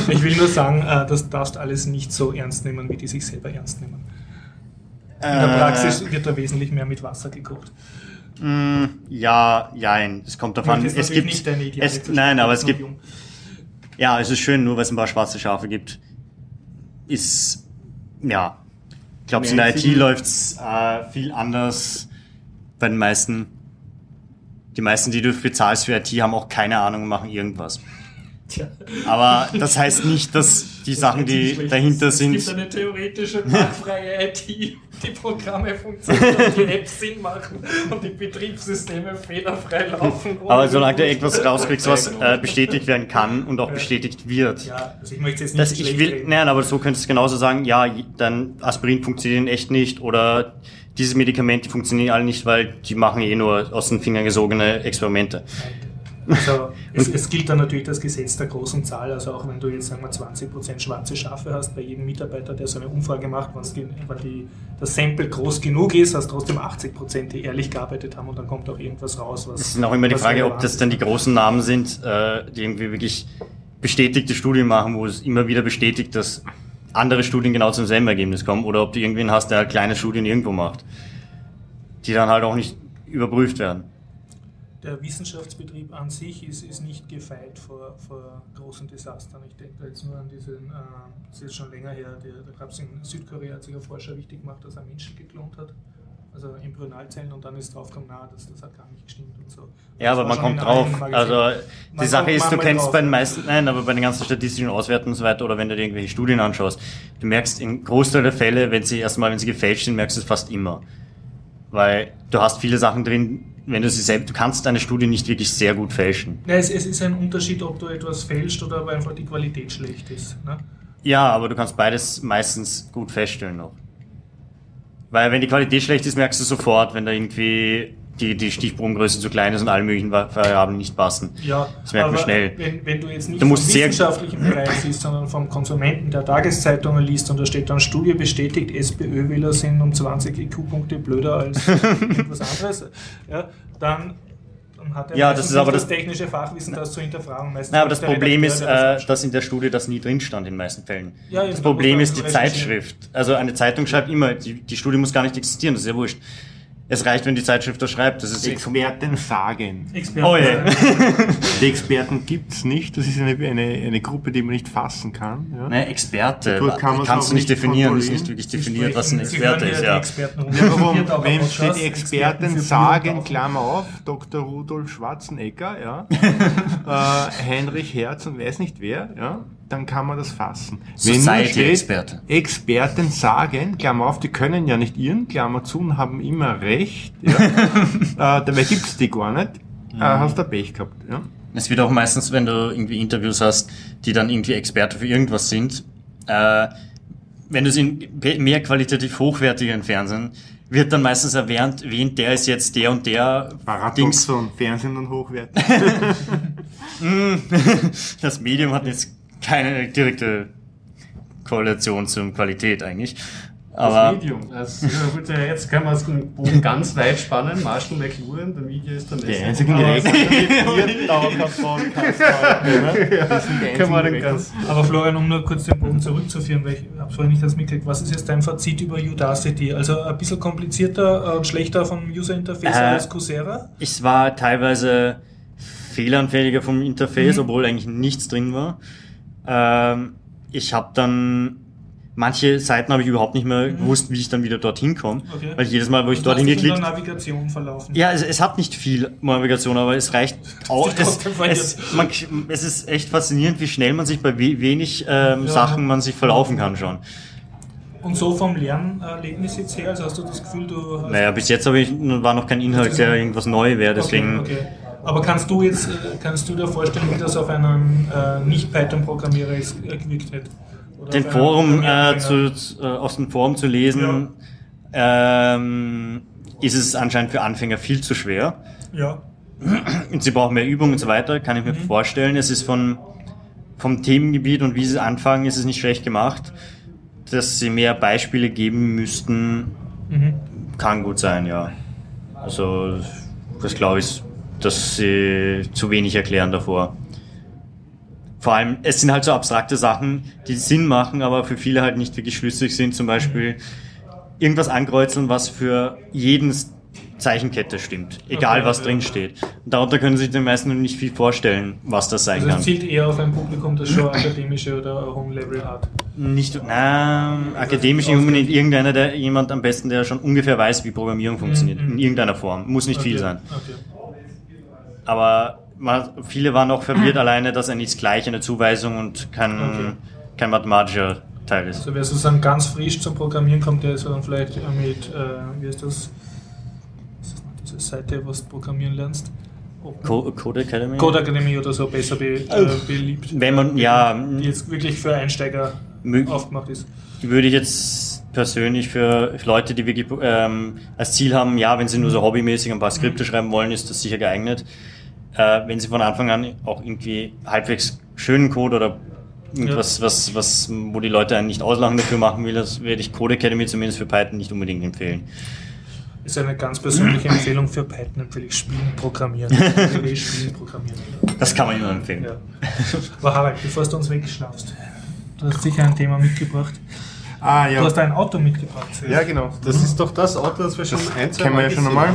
Ich will nur sagen, äh, das darfst alles nicht so ernst nehmen, wie die sich selber ernst nehmen. In der Praxis wird da wesentlich mehr mit Wasser gekocht. Mm, ja, jein. Es kommt davon. Es natürlich gibt. nicht deine ideale Es, nein, aber es gibt. Jung. Ja, es ist schön, nur weil es ein paar schwarze Schafe gibt. Ist. Ja. Ich glaube, in der IT läuft's äh, viel anders bei den meisten. Die meisten, die du bezahlst für IT, haben auch keine Ahnung und machen irgendwas. Tja. Aber das heißt nicht, dass die Sachen, die dahinter es sind, gibt eine theoretische, marktfreie IT, die Programme funktionieren die Apps Sinn machen und die Betriebssysteme fehlerfrei laufen. aber solange du etwas rauskriegst, was äh, bestätigt werden kann und auch bestätigt wird. Ja, also ich möchte jetzt nicht Das, ich will, reden. nein, aber so könntest du genauso sagen, ja, dein Aspirin funktioniert echt nicht oder diese Medikamente funktionieren alle nicht, weil die machen eh nur aus den Fingern gesogene Experimente. Also es, es gilt dann natürlich das Gesetz der großen Zahl, also auch wenn du jetzt sagen wir 20% schwarze Schafe hast bei jedem Mitarbeiter, der so eine Umfrage macht, wenn die, das Sample groß genug ist, hast du trotzdem 80%, die ehrlich gearbeitet haben und dann kommt auch irgendwas raus, was... Es ist auch immer die Frage, ob das dann die großen Namen sind, äh, die irgendwie wirklich bestätigte Studien machen, wo es immer wieder bestätigt, dass andere Studien genau zum selben Ergebnis kommen, oder ob du irgendwen hast, der kleine Studien irgendwo macht, die dann halt auch nicht überprüft werden. Der Wissenschaftsbetrieb an sich ist, ist nicht gefeit vor, vor großen Desastern. Ich denke da jetzt nur an diesen, äh, das ist jetzt schon länger her, der, da gab es in Südkorea, hat sich ein Forscher wichtig gemacht, dass er Menschen geklont hat, also Embryonalzellen, und dann ist draufgekommen, na, das, das hat gar nicht gestimmt und so. Ja, Das aber man kommt drauf. Also die Man Sache ist, du kennst drauf. bei den meisten, nein, aber bei den ganzen statistischen Auswertungen und so weiter oder wenn du dir irgendwelche Studien anschaust, du merkst im Großteil der Fälle, wenn sie erstmal, wenn sie gefälscht sind, merkst du es fast immer. Weil du hast viele Sachen drin, wenn du sie selbst, du kannst eine Studie nicht wirklich sehr gut fälschen. Ja, es, es ist ein Unterschied, ob du etwas fälscht oder ob einfach die Qualität schlecht ist. Ne? Ja, aber du kannst beides meistens gut feststellen noch. Weil wenn die Qualität schlecht ist, merkst du sofort, wenn da irgendwie die, die Stichprobengröße zu klein ist und alle möglichen Va- Variablen nicht passen. Ja, Das merkt man schnell. Wenn, wenn du jetzt nicht Du vom wissenschaftlichen Bereich siehst, sondern vom Konsumenten der Tageszeitungen liest und da steht dann Studie bestätigt, SPÖ-Wähler sind um 20 IQ-Punkte blöder als irgendwas anderes, ja, dann, er Ja, das ist aber nicht das- technische Fachwissen, das zu hinterfragen. Meistens Na, aber das Problem Redakteur, ist, das äh, dass in der Studie das nie drin stand in den meisten Fällen. Ja, das da Problem ist die. Zeitschrift. Also eine Zeitung schreibt immer, die, die Studie muss gar nicht existieren, das ist ja wurscht. Es reicht, wenn die Zeitschrift das schreibt. Das ist Experten sagen. Experten Oh sagen, Die Experten gibt's nicht. Das ist eine, eine, eine Gruppe, die man nicht fassen kann. Ja. Ne, Experte. Dadurch kann Kannst du nicht definieren, ist kontrollieren. nicht wirklich definiert, was ein Experte ist, ja. Experten Ja, warum, wenn steht Experten für sagen, Klammer auf, Dr. Rudolf Schwarzenegger, ja, äh, Heinrich Herz und weiß nicht wer, ja, dann kann man das fassen. Wenn nur Society-Experte. Experten sagen, Klammer auf, die können ja nicht irren, Klammer zu, und haben immer recht, ja, äh, dabei gibt's die gar nicht, äh, hast du Pech gehabt, ja. Es wird auch meistens, wenn du irgendwie Interviews hast, die dann irgendwie Experte für irgendwas sind, äh, wenn du es in mehr qualitativ hochwertigeren Fernsehen, wird dann meistens erwähnt, wen der ist jetzt der und der Dings. Paradoxon, Fernsehen und hochwertig. Das Medium hat jetzt keine direkte Korrelation zur Qualität eigentlich. Aber Medium. Also, ja, gut, ja, jetzt können wir den Bogen ganz weit spannen. Marshall McLuhan, der Video ist der Der Messer. einzige Aber- Dauerkampf-Podcast. Können wir den ganz. Aber Florian, um nur kurz den Bogen zurückzuführen, weil ich habe vorhin nicht das mitgekriegt, was ist jetzt dein Fazit über Udacity? Also ein bisschen komplizierter und schlechter vom User-Interface Äh, als Coursera? es war teilweise fehleranfälliger vom Interface, Mhm. obwohl eigentlich nichts drin war. Ähm, ich habe dann manche Seiten habe ich überhaupt nicht mehr gewusst, wie ich dann wieder dorthin komme, Mhm. Okay. weil jedes Mal, wo ich dorthin geklickt der Navigation verlaufen. Ja, es, es hat nicht viel Navigation, aber es reicht auch. Es, es, man, es ist echt faszinierend, wie schnell man sich bei we wenig ähm, Ja. Sachen man sich verlaufen kann schon. Und so vom Lernerlebnis jetzt her, also hast du das Gefühl, du hast Naja, bis jetzt habe ich war noch kein Inhalt, der irgendwas neu wäre, deswegen. Okay, okay. Aber kannst du jetzt, äh, kannst du dir vorstellen, wie das auf einen äh, Nicht-Python-Programmierer gewirkt hätte? Oder Den Forum äh, zu, äh, aus dem Forum zu lesen, ähm, ist es anscheinend für Anfänger viel zu schwer. Ja. Und sie brauchen mehr Übung und so weiter, kann ich mir vorstellen. Es ist von, vom Themengebiet und wie sie anfangen, ist es nicht schlecht gemacht. Dass sie mehr Beispiele geben müssten, Mhm. kann gut sein, ja. Also, das glaube ich, dass sie zu wenig erklären davor. Vor allem, es sind halt so abstrakte Sachen, die Sinn machen, aber für viele halt nicht wirklich schlüssig sind. Zum Beispiel irgendwas ankreuzeln, was für jeden Zeichenkette stimmt. Egal, Okay, was ja. drin steht. Und darunter können sich die meisten nicht viel vorstellen, was das sein Also es kann. zielt eher auf ein Publikum, das schon akademische oder hohen Level hat. Nicht, na, akademisch nicht unbedingt irgendeiner, der jemand am besten, der schon ungefähr weiß, wie Programmierung funktioniert. Mhm. In irgendeiner Form. Muss nicht viel Okay, sein. Okay. Aber man, viele waren auch verwirrt alleine, dass er nicht gleich eine Zuweisung und kein, Okay. kein mathematischer Teil ist. Also wer sozusagen ganz frisch zum Programmieren kommt, der ist dann vielleicht äh, mit, äh, wie heißt das, diese Seite, was du programmieren lernst? Open- Co Code Academy? Code Academy oder so besser be, äh, beliebt. Wenn man, ja, Die jetzt wirklich für Einsteiger aufgemacht ist. würde ich jetzt persönlich für Leute, die wirklich ähm, als Ziel haben, ja, wenn sie nur so hobbymäßig ein paar Skripte schreiben wollen, ist das sicher geeignet. Äh, wenn sie von Anfang an auch irgendwie halbwegs schönen Code oder irgendwas, was, was, wo die Leute einen nicht auslachen dafür machen will, das werde ich Code Academy zumindest für Python nicht unbedingt empfehlen. Ist eine ganz persönliche Empfehlung für Python, empfehle ich Spielen programmieren. Spielen programmieren. Das kann man immer empfehlen. Ja. Aber Harald, bevor du uns wegschnaufst, du hast sicher ein Thema mitgebracht. Ah, Du ja. hast ein Auto mitgebracht. Ja, genau. Das ist doch das Auto, das wir schon Das ein, zwei kennen wir ja Mal schon einmal.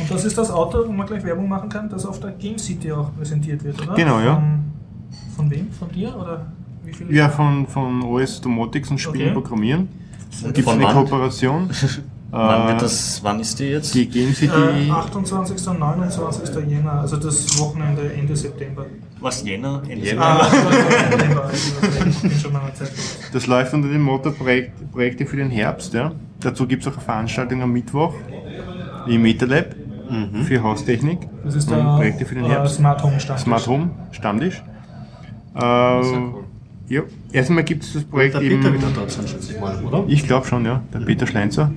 Und das ist das Auto, wo man gleich Werbung machen kann, das auf der Game City auch präsentiert wird, oder? Genau, ja. Von, von wem? Von dir? Oder wie viel? Ja, von, von OS Domotics und Spielen Okay. programmieren. Und Gibt es eine wann? Kooperation. Wann wird das, wann ist die jetzt? Die Game City. Äh, 28. und 29. Jänner, also das Wochenende Ende September. Was, Jänner? Ende Ah, September? September. Ich bin schon mal eine Zeit los. Das läuft unter dem Motto Projekt, Projekte für den Herbst. Ja. Dazu gibt es auch eine Veranstaltung am Mittwoch im MetaLab für Haustechnik. Das ist der Projekte für den äh, Herbst. Smart Home Stammtisch. Smart Home Stammtisch. Äh, cool. ja, erstmal gibt es das Projekt Der eben. Peter wieder dort sein, schätze ich mal, oder? Ich glaube schon, ja. Der Peter Schleinzer.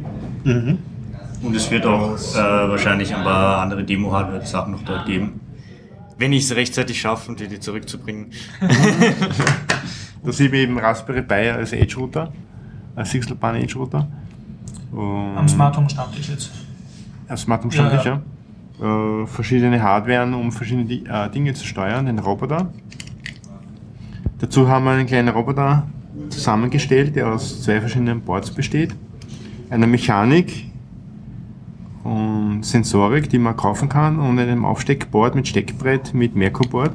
Und es wird auch äh, wahrscheinlich ein paar andere Demo-Hardware-Sachen noch dort geben. Wenn ich es rechtzeitig schaffe und die, die zurückzubringen. Da sieht man eben Raspberry Pi als Edge Router, als Sixelpan Edge Router. Und Am Smart Home Stammtisch jetzt. Smart Home Stammtisch, Ja, ja. Äh, verschiedene Hardwaren, um verschiedene äh, Dinge zu steuern, den Roboter. Dazu haben wir einen kleinen Roboter zusammengestellt, der aus zwei verschiedenen Boards besteht. Einer Mechanik und Sensorik, die man kaufen kann, und einem Aufsteckboard mit Steckbrett mit Merkur-Board.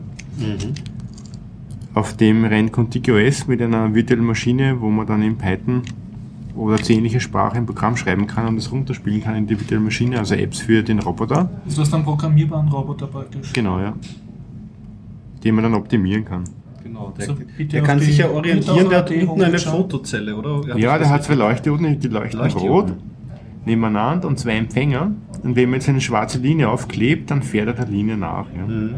Auf dem rennt ContiGOS mit einer virtuellen Maschine, wo man dann in Python oder ähnliche Sprache ein Programm schreiben kann und das runterspielen kann in die virtuelle Maschine, also Apps für den Roboter. Also du hast einen programmierbaren Roboter praktisch. Genau, ja. Den man dann optimieren kann. Genau, der, So, bitte der kann sich ja orientieren, der hat unten eine. Fotozelle, oder? Ja, der hat zwei Leuchtdioden, die leuchten Leuchtdioden. rot nebeneinander und zwei Empfänger. Und wenn man jetzt eine schwarze Linie aufklebt, dann fährt er der Linie nach. Ja. Mhm.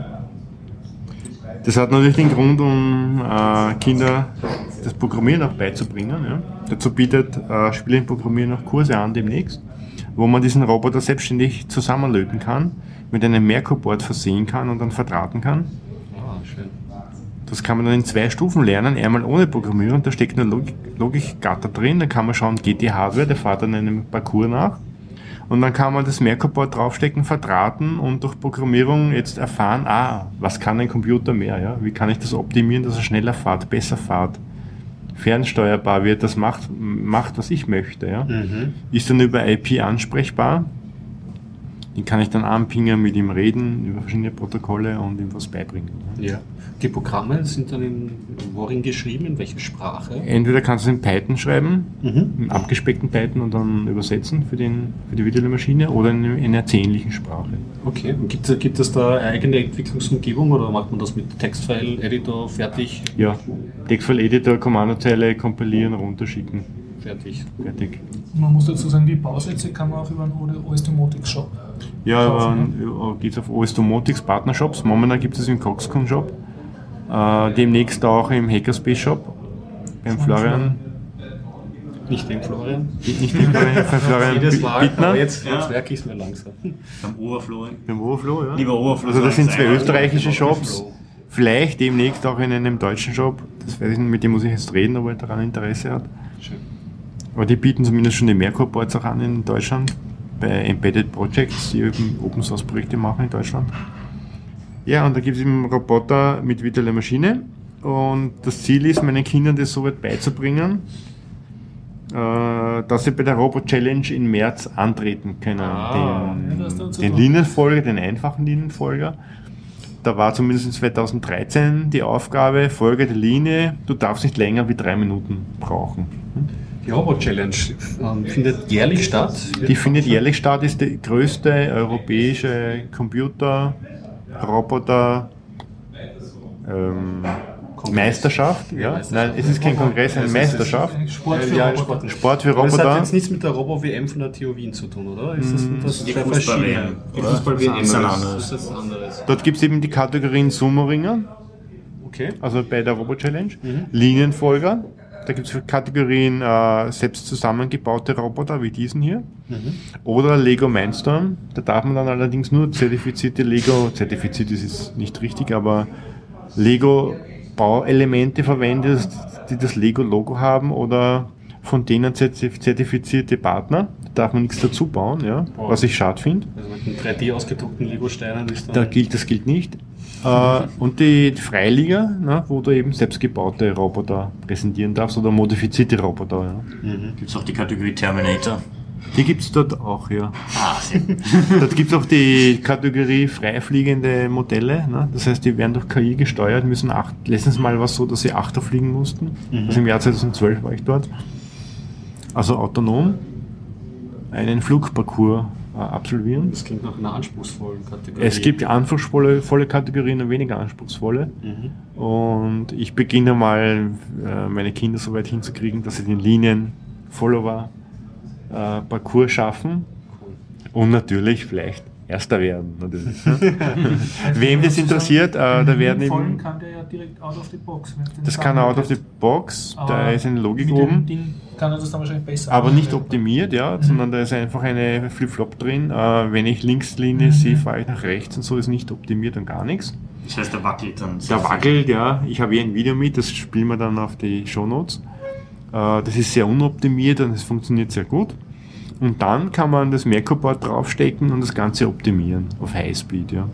Das hat natürlich den Grund, um äh, Kinder das Programmieren auch beizubringen. Ja. Dazu bietet äh, Spiele im Programmieren auch Kurse an demnächst, wo man diesen Roboter selbstständig zusammenlöten kann, mit einem Merkur-Board versehen kann und dann verdrahten kann. Ah, schön. Das kann man dann in zwei Stufen lernen. Einmal ohne Programmieren, da steckt eine Log Logikgatter drin. Da kann man schauen, geht die Hardware, der fährt dann einem Parcours nach. Und dann kann man das Merkur-Board draufstecken, verdrahten und durch Programmierung jetzt erfahren, ah, was kann ein Computer mehr? Ja? Wie kann ich das optimieren, dass er schneller fährt, besser fährt, fernsteuerbar wird, das macht, macht was ich möchte. Ja? Mhm. Ist dann über IP ansprechbar. Den kann ich dann anpingen, mit ihm reden, über verschiedene Protokolle und ihm was beibringen. Ja? Ja. Die Programme sind dann in worin geschrieben, in welcher Sprache? Entweder kannst du es in Python schreiben, Mhm. im abgespeckten Python und dann übersetzen für, den, für die virtuelle Maschine oder in, in einer ähnlichen Sprache. Okay. Und gibt, es- gibt es da eine eigene Entwicklungsumgebung oder macht man das mit Textfile-Editor fertig? Ja, Textfile-Editor, Kommandozeile, kompilieren, runterschicken. Fertig. Fertig. Man muss dazu sagen, die Bausätze kann man auch über einen OS Domotics Shop Ja, kaufen. aber geht es auf OS Domotics Partnershops. Momentan gibt es im Coxcon Shop. Äh, demnächst auch im Hackerspace Shop. Beim Florian. Nicht den Florian. Nicht den Florian, beim Florian Jedes Mal, Bittner. aber jetzt, Ja. jetzt merke ich es mir langsam. Beim Oberflow. Beim Overflow, ja. Lieber Overflow. Also das sind zwei österreichische. Shops. Vielleicht demnächst auch in einem deutschen Shop. Das weiß ich nicht, mit dem muss ich jetzt reden, ob er daran Interesse hat. Schön. Aber die bieten zumindest schon die Merkur-Boards auch an in Deutschland. Bei Embedded Projects, die eben Open Source Projekte machen in Deutschland. Ja, und da gibt es eben Roboter mit virtueller Maschine. Und das Ziel ist, meinen Kindern das so weit beizubringen, äh, dass sie bei der Robot Challenge im März antreten können. Ah, den den. Linienfolger, den einfachen Linienfolger. Da war zumindest 2013 die Aufgabe, folge der Linie, du darfst nicht länger wie drei Minuten brauchen. Die Robot Challenge ähm, findet jährlich statt. Die findet jährlich statt, ist die größte europäische Computer Roboter ähm, Meisterschaft. Ja? Meisterschaft. Nein, es ist kein Kongress, eine Meisterschaft. Sport für Ja, Roboter. Sport. Für Aber das hat Roboter. jetzt nichts mit der Robo-WM von der TU Wien zu tun, oder? Ist das, das Die zwei Fußball-WM? Die? Fußball-WM Das ist ein anderes. das ist anderes. Dort gibt es eben die Kategorien Sumo-Ringer, Okay. also bei der Robo-Challenge, Linienfolger. Da gibt es Kategorien äh, selbst zusammengebaute Roboter wie diesen hier. Oder Lego Mindstorm. Da darf man dann allerdings nur zertifizierte Lego, zertifiziert ist es nicht richtig, aber Lego Bauelemente verwenden, die das Lego-Logo haben oder von denen zertif- zertifizierte Partner. Da darf man nichts dazu bauen, ja, was ich schade finde. Also mit den 3D ausgedruckten Lego-Steinen ist. Da gilt, das gilt nicht. Äh, und die Freiliga, ne, wo du eben selbstgebaute Roboter präsentieren darfst oder modifizierte Roboter. Ja. Gibt es auch die Kategorie Terminator? Die gibt es dort auch, ja. Ah. Dort gibt es auch die Kategorie freifliegende Modelle. Ne? Das heißt, die werden durch KI gesteuert, müssen acht, letztens mal war es so, dass sie Achter fliegen mussten. Also im Jahr 2012 war ich dort. Also autonom einen Flugparcours absolvieren. Das klingt nach einer anspruchsvollen Kategorie. Es gibt anspruchsvolle volle Kategorien und weniger anspruchsvolle. Mhm. Und ich beginne mal, äh, meine Kinder so weit hinzukriegen, dass sie den Linien-Follower äh, Parcours schaffen. Und natürlich vielleicht Erster werden. Natürlich. ne? Wem das interessiert, äh, da werden eben, kann der ja direkt out of the box. das kann out of the box, da ist eine Logik oben. Kann er das dann wahrscheinlich besser Aber nicht optimiert, ja, sondern da ist einfach eine Flip-Flop drin. Äh, wenn ich Linkslinie sehe, fahre ich nach rechts und so ist nicht optimiert und gar nichts. Das heißt, der wackelt dann. Der wackelt, ja. Ich habe hier ein Video mit, das spielen wir dann auf die Shownotes. Äh, das ist sehr unoptimiert und es funktioniert sehr gut. Und dann kann man das Merkurboard draufstecken und das Ganze optimieren auf Highspeed, ja.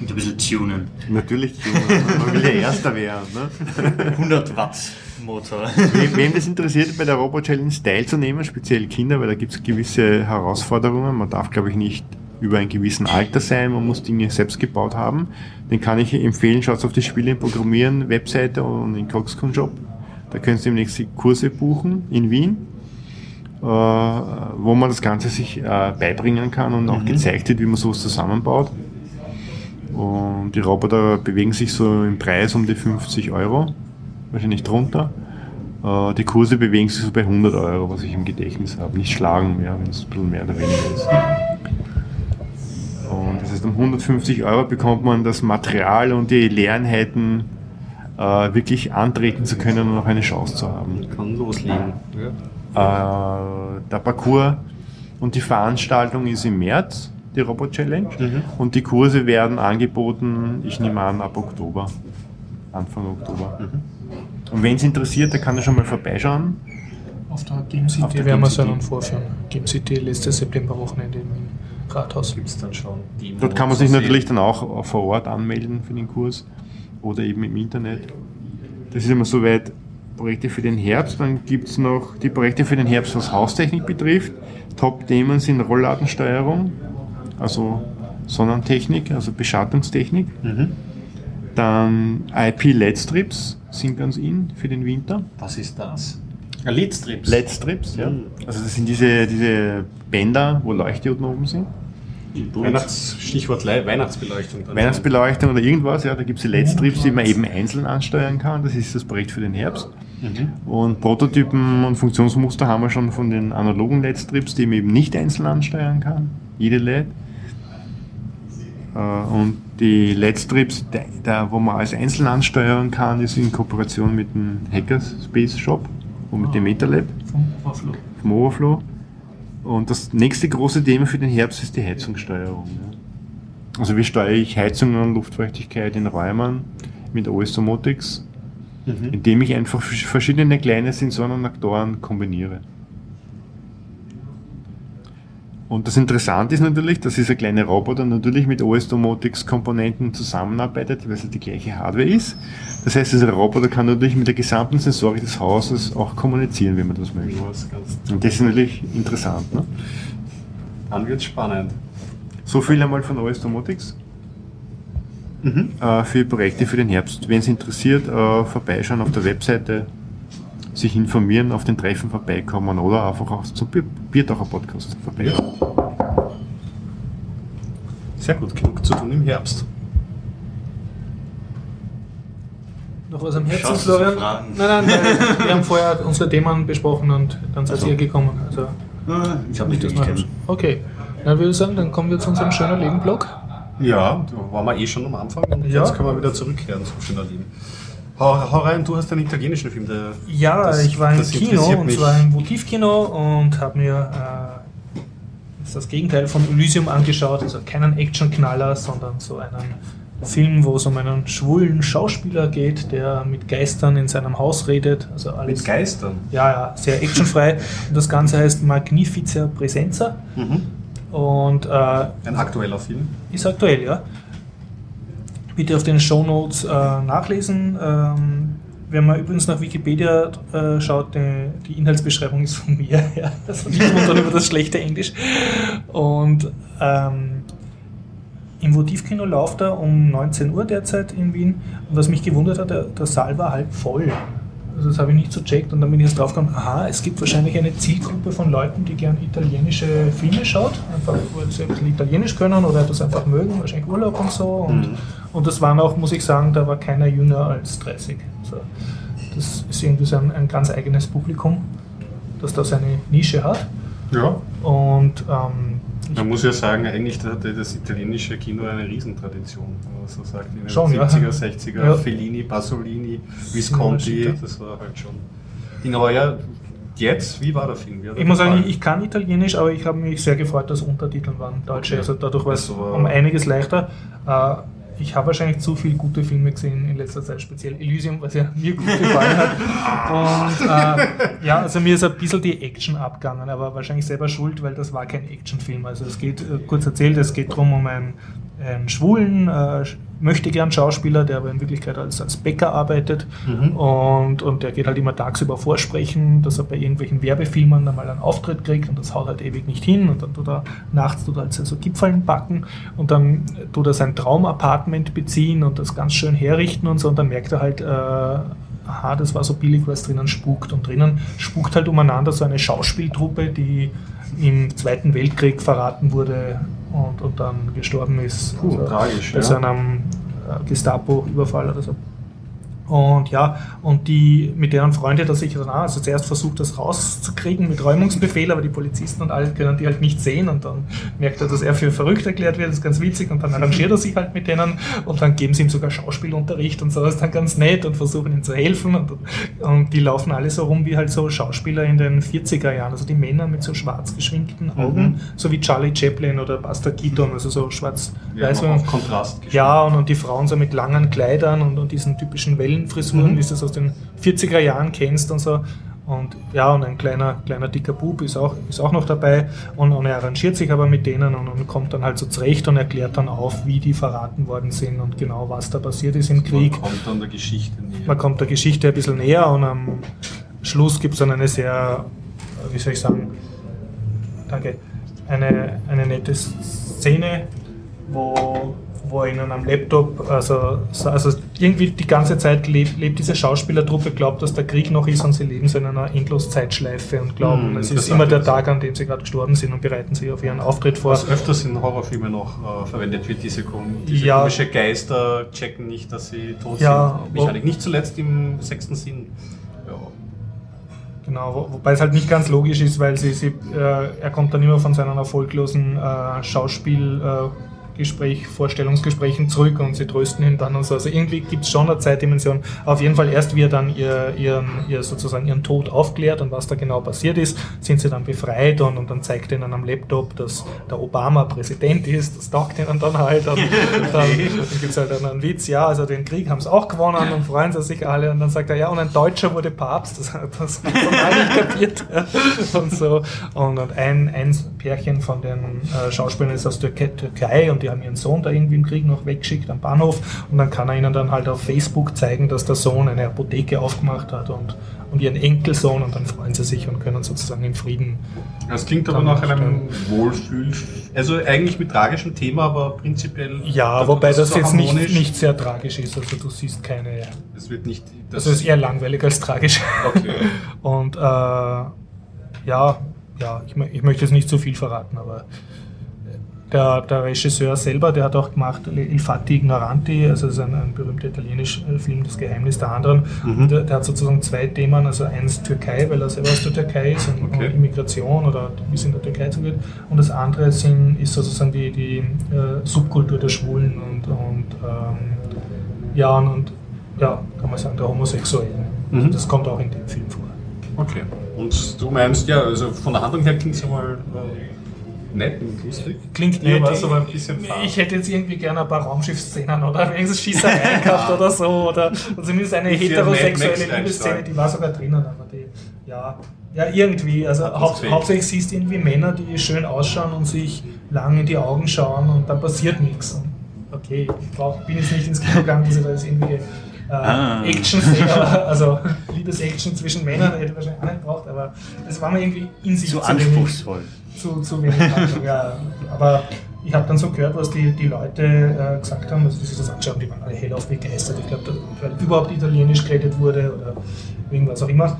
Und ein bisschen tunen. Natürlich, man will ja Erster werden. Ne? 100 Watt Motor. Wem, das interessiert, bei der Robo-Challenge teilzunehmen, speziell Kinder, weil da gibt es gewisse Herausforderungen. Man darf, glaube ich, nicht über ein gewissen Alter sein, man muss Dinge selbst gebaut haben. Den kann ich empfehlen, schaut auf die Spiele im Programmieren, Webseite und den Coxcon Shop. Da können Sie demnächst Kurse buchen in Wien, äh, wo man das Ganze sich äh, beibringen kann und auch gezeigt wird, wie man sowas zusammenbaut. Und die Roboter bewegen sich so im Preis um die 50 Euro, wahrscheinlich drunter. Äh, Die Kurse bewegen sich so bei 100 Euro, was ich im Gedächtnis habe. Nicht schlagen mehr, wenn es ein bisschen mehr oder weniger ist. Und das heißt, um 150 Euro bekommt man das Material und die Lernheiten, äh, wirklich antreten zu können und auch eine Chance zu haben. Kann loslegen. Ja. Äh, der Parcours und die Veranstaltung ist im März, die Robot Challenge. Und die Kurse werden angeboten, ich nehme an, ab Oktober. Anfang Oktober. Und wenn es interessiert, der kann er schon mal vorbeischauen. Auf der Game City Auf der werden wir es ja dann vorführen. Game City letztes Septemberwochenende im Rathaus. Gibt es dann schon die Dort kann man sich natürlich dann auch vor Ort anmelden für den Kurs oder eben im Internet. Das ist immer soweit Projekte für den Herbst. Dann gibt es noch die Projekte für den Herbst, was Haustechnik betrifft. Top-Themen sind Rollladensteuerung, also Sonnentechnik, also Beschattungstechnik. Mhm. Dann IP-LED-Strips sind ganz in für den Winter. Was ist das? Leadstrips. LED-Strips, ja. Mhm. Also das sind diese, diese Bänder, wo Leuchtdioden oben sind. Weihnachts Stichwort Le Weihnachtsbeleuchtung. dann. Weihnachtsbeleuchtung oder irgendwas, ja, da gibt es die LED-Strips, die man eben einzeln ansteuern kann. Das ist das Projekt für den Herbst. Mhm. Und Prototypen und Funktionsmuster haben wir schon von den analogen LED-Strips, die man eben nicht einzeln ansteuern kann. Jede LED. Äh, Und die LED-Strips, der, der, wo man alles einzeln ansteuern kann, ist in Kooperation mit dem Hackerspace Shop und mit dem MetaLab Vom Overflow. vom Overflow. Und das nächste große Thema für den Herbst ist die Heizungssteuerung. Also wie steuere ich Heizung und Luftfeuchtigkeit in Räumen mit OS Domotics, Mhm. indem ich einfach versch- verschiedene kleine Sensoren und Aktoren kombiniere. Und das Interessante ist natürlich, dass dieser kleine Roboter natürlich mit OS Domotics Komponenten zusammenarbeitet, weil es die gleiche Hardware ist. Das heißt, dieser Roboter kann natürlich mit der gesamten Sensorik des Hauses auch kommunizieren, wenn man das möchte. Und das ist natürlich interessant. Ne? Dann wird spannend. So viel einmal von OS Domotics Mhm. äh, für Projekte für den Herbst. Wenn es interessiert, äh, vorbeischauen auf der Webseite, sich informieren, auf den Treffen vorbeikommen oder einfach auch zum Bier- Biertaucher Podcast vorbeischauen. Sehr gut, genug zu tun im Herbst. Noch was am Herzen, Florian? Nein, nein, weil wir haben vorher unsere Themen besprochen und dann seid Also. ihr gekommen. Also, Ich habe nicht das kennen. Okay, dann würde ich sagen, dann kommen wir zu unserem schönen Leben-Blog. Ja, da waren wir eh schon am Anfang und Ja. jetzt können wir wieder zurückkehren zum schönen Leben. Hau, hau rein, du hast einen italienischen Film, der. Ja, Das- ich war im Kino, und mich. zwar im Votivkino und habe mir äh, das, Gegenteil von Elysium angeschaut, also keinen Actionknaller, sondern so einen Film, wo es um einen schwulen Schauspieler geht, der mit Geistern in seinem Haus redet. Also alles, Mit Geistern. Ja, ja, sehr actionfrei. Und das Ganze heißt Magnifica Presenza Mhm. und äh, Ein aktueller Film. ist aktuell, ja. Bitte auf den Shownotes äh, nachlesen. Ähm, wenn man übrigens nach Wikipedia äh, schaut, die, die Inhaltsbeschreibung ist von mir. Ja. Also nicht wundern über das schlechte Englisch. Und ähm, im Votivkino läuft er um 19 Uhr derzeit in Wien. Und was mich gewundert hat, der, der Saal war halb voll. Also das habe ich nicht so checkt und dann bin ich jetzt drauf gekommen, aha, es gibt wahrscheinlich eine Zielgruppe von Leuten, die gern italienische Filme schaut, einfach weil sie ein bisschen Italienisch können oder das einfach mögen, wahrscheinlich Urlaub und so. Und, Mhm. Und das waren auch, muss ich sagen, da war keiner jünger als 30. Also das ist irgendwie so ein, ein ganz eigenes Publikum, das da seine Nische hat. Ja. Und ähm, Man muss ja sagen, eigentlich hatte das italienische Kino eine Riesentradition. wenn man So sagt in den Schon, ja. 70er, 60er, Ja. Fellini, Pasolini, Visconti, Ja, das war halt schon. Aber ja, jetzt, wie war der Film? Wie Ich muss sagen, ich kann Italienisch, aber ich habe mich sehr gefreut, dass Untertiteln waren Deutsche. Okay. Also dadurch war es war- um einiges leichter. Äh, ich habe wahrscheinlich zu viele gute Filme gesehen in letzter Zeit, speziell Elysium, was ja mir gut gefallen hat. Und äh, ja, also mir ist ein bisschen die Action abgegangen, aber wahrscheinlich selber schuld, weil das war kein Actionfilm. Also es geht, äh, kurz erzählt, es geht darum um einen, einen schwulen, äh, möchte gern Schauspieler, der aber in Wirklichkeit als, als Bäcker arbeitet Mhm. und, und der geht halt immer tagsüber vorsprechen, dass er bei irgendwelchen Werbefilmen dann mal einen Auftritt kriegt und das haut halt ewig nicht hin und dann tut er nachts tut er halt so Gipfeln backen und dann tut er sein Traumapartment beziehen und das ganz schön herrichten und so und dann merkt er halt, äh, aha, das war so billig, es drinnen spukt und drinnen spukt halt umeinander so eine Schauspieltruppe, die im Zweiten Weltkrieg verraten wurde und, und dann gestorben ist. Puh, tragisch, Bei ja. so einem äh, Gestapo-Überfall oder so. Und ja, und die, mit deren Freunde, dass ich dann auch, also zuerst versucht, das rauszukriegen mit Räumungsbefehl, aber die Polizisten und alle können die halt nicht sehen und dann merkt er, dass er für verrückt erklärt wird, das ist ganz witzig und dann arrangiert er sich halt mit denen und dann geben sie ihm sogar Schauspielunterricht und so, das ist dann ganz nett und versuchen ihm zu helfen und, und die laufen alle so rum wie halt so Schauspieler in den 40er Jahren, also die Männer mit so schwarz geschminkten Augen, Mhm. so wie Charlie Chaplin oder Buster Keaton, also so schwarz-weiß. Ja, auf Kontrast. Ja, und, und die Frauen so mit langen Kleidern und, und diesen typischen Wellenfrisuren, Mhm. wie du das aus den 40er Jahren kennst und so. Und ja, und ein kleiner, kleiner dicker Bub ist auch, ist auch noch dabei und, und er arrangiert sich aber mit denen und, und kommt dann halt so zurecht und erklärt dann auf, wie die verraten worden sind und genau was da passiert ist im Krieg. Man kommt dann der Geschichte näher. Man kommt der Geschichte ein bisschen näher und am Schluss gibt es dann eine sehr, wie soll ich sagen, danke, eine, eine nette Szene, wo, wo er ihnen am Laptop, also, so- also irgendwie die ganze Zeit lebt, lebt diese Schauspielertruppe, glaubt, dass der Krieg noch ist und sie leben so in einer Endloszeitschleife und glauben, Hm, es ist immer der. Tag, an dem sie gerade gestorben sind und bereiten sich auf ihren Auftritt vor. Was öfters in Horrorfilmen noch äh, verwendet wird, diese, diese Ja. komische Geister checken nicht, dass sie tot Ja, sind. Mechanik. Nicht zuletzt im sechsten Sinn. Ja. Genau, wo, wobei es halt nicht ganz logisch ist, weil sie, sie, äh, er kommt dann immer von seinen erfolglosen äh, Schauspielgespräch, Gespräch, Vorstellungsgesprächen zurück und sie trösten ihn dann und so. Also irgendwie gibt es schon eine Zeitdimension. Auf jeden Fall erst, wie er dann ihr, ihren, ihr sozusagen ihren Tod aufklärt und was da genau passiert ist, sind sie dann befreit und, und dann zeigt er ihnen am Laptop, dass der Obama Präsident ist. Das taugt ihnen dann halt. Und, und dann, dann gibt es halt dann einen Witz, ja, also den Krieg haben sie auch gewonnen und freuen sie sich alle. Und dann sagt er, ja, und ein Deutscher wurde Papst. Das, das hat man alle nicht kapiert. Und so. Und, und ein, ein Pärchen von den äh, Schauspielern ist aus der Türkei und die haben ihren Sohn da irgendwie im Krieg noch weggeschickt am Bahnhof. Und dann kann er ihnen dann halt auf Facebook zeigen, dass der Sohn eine Apotheke aufgemacht hat und, und ihren Enkelsohn. Und dann freuen sie sich und können sozusagen in Frieden. Das klingt aber nach einem Wohlfühl. Also eigentlich mit tragischem Thema, aber prinzipiell. Ja, wobei das so jetzt nicht, nicht sehr tragisch ist. Also du siehst keine. Es wird nicht. Das Also ist eher langweilig als tragisch. Okay. Und äh, ja, ja, ich, ich möchte jetzt nicht zu viel verraten, aber der, der Regisseur selber, der hat auch gemacht Il Fatti Ignoranti, also das ist ein, ein berühmter italienischer Film, Das Geheimnis der anderen. Mhm. Der, der, hat sozusagen zwei Themen, also eins Türkei, weil er selber aus der Türkei ist und, Okay. und Immigration oder wie es in der Türkei zugeht. Und das andere sind, ist sozusagen die, die äh, Subkultur der Schwulen und, und ähm, ja, und, ja, kann man sagen, der Homosexuellen. Mhm. Das kommt auch in dem Film vor. Okay. Und du meinst, ja, also von der Handlung her klingt es ja mal äh, nett und lustig. Klingt nett. es aber ein bisschen ich, ich hätte jetzt irgendwie gerne ein paar Raumschiffszenen oder wenigstens Schießereien gehabt oder so. Oder, zumindest eine Bisschen heterosexuelle Liebesszene, die war sogar drinnen, aber die, ja, ja irgendwie. Also Atmosphäre. hauptsächlich siehst du irgendwie Männer, die schön ausschauen und sich lang in die Augen schauen und dann passiert nichts. Okay, ich brauch, bin jetzt nicht ins Kino gegangen, dass ich da jetzt irgendwie äh, Ah. Action sehe, aber- also Liebesaction zwischen Männern hätte ich wahrscheinlich auch nicht gebraucht, aber es war mir irgendwie in sich Zu wenig anspruchsvoll. zu, zu wenig Handlung, ja. Aber ich habe dann so gehört, was die, die Leute äh, gesagt haben, also die sich das angeschaut haben, die waren alle hellauf begeistert. Ich glaube, weil überhaupt Italienisch geredet wurde oder irgendwas auch immer.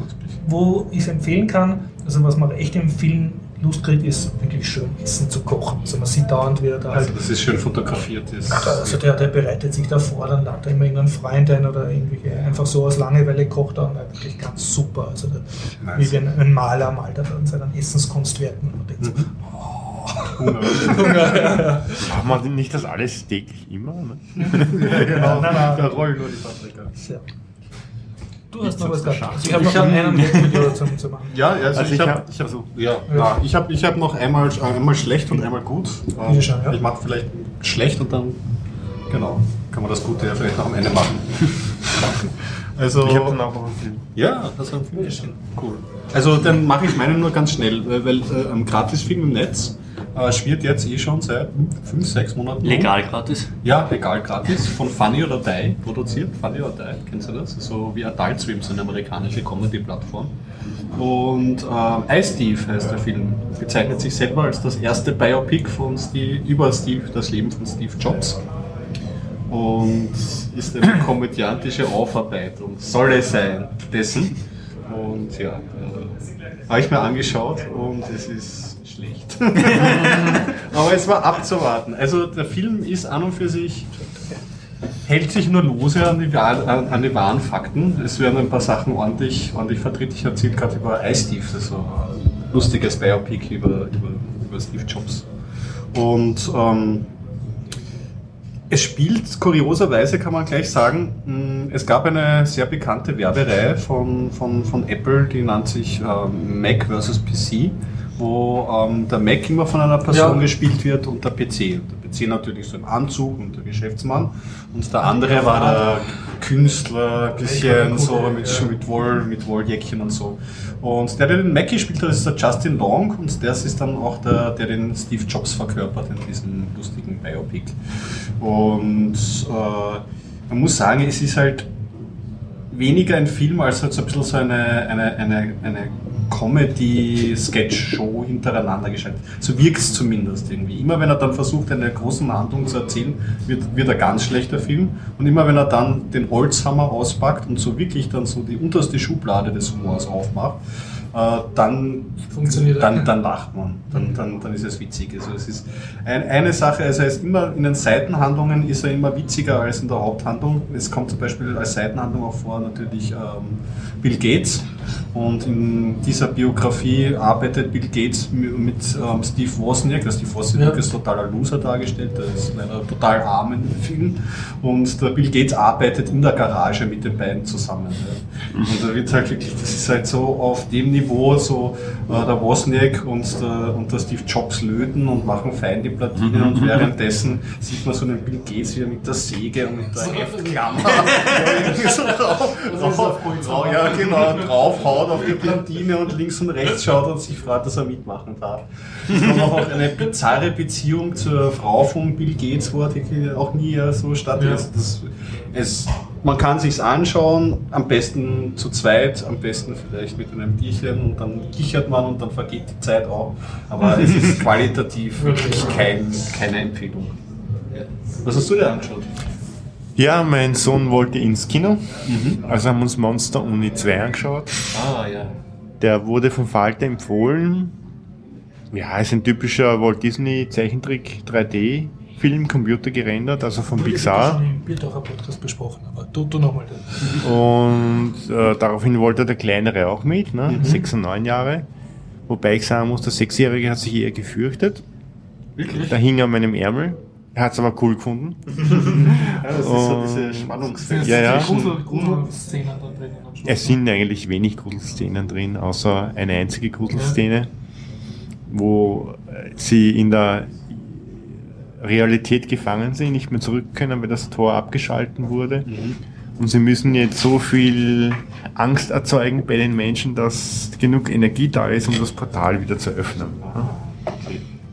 Wo ich es empfehlen kann, also was man echt im Film Lust kriegt, ist wirklich schön Essen zu kochen. Also man sieht dauernd, wie er da halt Also das ist schön fotografiert. Ist. also der, der bereitet sich davor, dann lad er immer irgendeinen Freund ein oder irgendwie einfach so aus Langeweile kocht er und halt wirklich ganz super. Also der, Nice. wie wenn ein Maler malt er dann seinen Essenskunstwerken und denkt so, Hunger. Hunger, ja, ja. Machen wir nicht das alles täglich immer? Ne? ja, genau. Nein, nein. Da rollen nur die Paprika. Sehr. Du hast Ich noch was geschafft. Ich habe noch hab- einen Video zum, machen. Ja, also, Also ich ich habe hab- ja, ja. ich hab, ich hab noch einmal, äh, einmal schlecht und einmal gut. Ähm, schon, ja. Ich mache vielleicht schlecht und dann, genau, kann man das Gute ja vielleicht noch am Ende machen. also, Ich habe dann auch noch einen Film. ja, das haben viele gesehen. Cool. Also dann mache ich meinen nur ganz schnell, weil, weil äh, ein Gratisfilm im Netz äh, schwirrt jetzt eh schon seit fünf, sechs Monaten. Legal gratis. Ja, legal gratis, von Funny or Die produziert. Funny or Die, kennst du das? So wie Adult Swim, so eine amerikanische Comedy-Plattform. Und äh, Ice Steve heißt der Film. Bezeichnet sich selber als das erste Biopic von Steve, über Steve, das Leben von Steve Jobs. Und ist eine komödiantische Aufarbeitung, soll es sein, dessen. Und ja, äh, habe ich mir angeschaut und es ist schlecht. Aber es war abzuwarten. Also der Film ist an und für sich, hält sich nur lose an die, an, an die wahren Fakten. Es werden ein paar Sachen ordentlich, ordentlich vertritt. Ich erzähle gerade über Ice Steve, das so ein lustiges Biopic über, über, über Steve Jobs. Und ähm, es spielt, kurioserweise kann man gleich sagen, mh, es gab eine sehr bekannte Werbereihe von, von, von Apple, die nannt sich ähm, Mac vs. PC, wo ähm, der Mac immer von einer Person Ja. gespielt wird und der PC. Und der PC natürlich so im Anzug und der Geschäftsmann und der andere war der Künstler, ein bisschen so mit, mit, Woll, mit Wolljäckchen und so. Und der, der den Mac gespielt hat, ist der Justin Long und das ist dann auch der, der den Steve Jobs verkörpert in diesem lustigen Biopic. Und äh, man muss sagen, es ist halt weniger ein Film als halt so ein bisschen so eine, eine, eine, eine Comedy-Sketch-Show hintereinander geschaltet. So wirkt es zumindest irgendwie. Immer wenn er dann versucht, eine große Handlung zu erzählen, wird, wird er ganz schlechter Film. Und immer wenn er dann den Holzhammer auspackt und so wirklich dann so die unterste Schublade des Humors aufmacht, äh, dann, Funktioniert er. dann, dann lacht man. Dann, dann, dann ist es witzig. Also es ist ein, eine Sache, also er ist immer in den Seitenhandlungen ist er immer witziger als in der Haupthandlung. Es kommt zum Beispiel als Seitenhandlung auch vor natürlich ähm, Bill Gates. Und in dieser Biografie arbeitet Bill Gates mi- mit ähm, Steve Wozniak. Der Steve Wozniak Ja. ist totaler Loser dargestellt, der ist leider total arm in dem Film. Und der Bill Gates arbeitet in der Garage mit den beiden zusammen. Ja. Und da wird halt wirklich, das ist halt so auf dem Niveau, so äh, der Wozniak und der, und der Steve Jobs löten und machen fein die Platine und währenddessen sieht man so einen Bill Gates wieder mit der Säge und mit der Heftklammer irgendwie so drauf, drauf, drauf, ja, genau, draufhaut auf die Platine und links und rechts schaut und sich freut, dass er mitmachen darf. Es kommt auch eine bizarre Beziehung zur Frau von Bill Gates vor, die auch nie so stattfindet. Ja. Das, es, man kann sich's anschauen, am besten zu zweit, am besten vielleicht mit einem Bierchen und dann kichert man und dann vergeht die Zeit auch. Aber es ist qualitativ wirklich kein, keine Empfehlung. Was hast du dir angeschaut? Ja, mein Sohn wollte ins Kino. Also haben wir uns Monster Uni 2 angeschaut. Ah, ja. Der wurde von Falter empfohlen. Ja, es ist ein typischer Walt Disney Zeichentrick 3D Film, Computer gerendert, also von Das Pixar. schon im Biertaucher Podcast besprochen, aber du, du nochmal. Und äh, daraufhin wollte der Kleinere auch mit, ne? sechs und neun Jahre. Wobei ich sagen muss, der Sechsjährige hat sich eher gefürchtet. Wirklich? Da hing er an meinem Ärmel. Er hat es aber cool gefunden. Ja, das ist so diese Spannungsfeld. Ja, ja. Grusel, Gruselszenen da drin. am Schluss. Es sind eigentlich wenig Gruselszenen drin, außer eine einzige Gruselszene, wo äh, sie in der Realität gefangen sind, nicht mehr zurück können, weil das Tor abgeschalten wurde. Und sie müssen jetzt so viel Angst erzeugen bei den Menschen, dass genug Energie da ist, um das Portal wieder zu öffnen.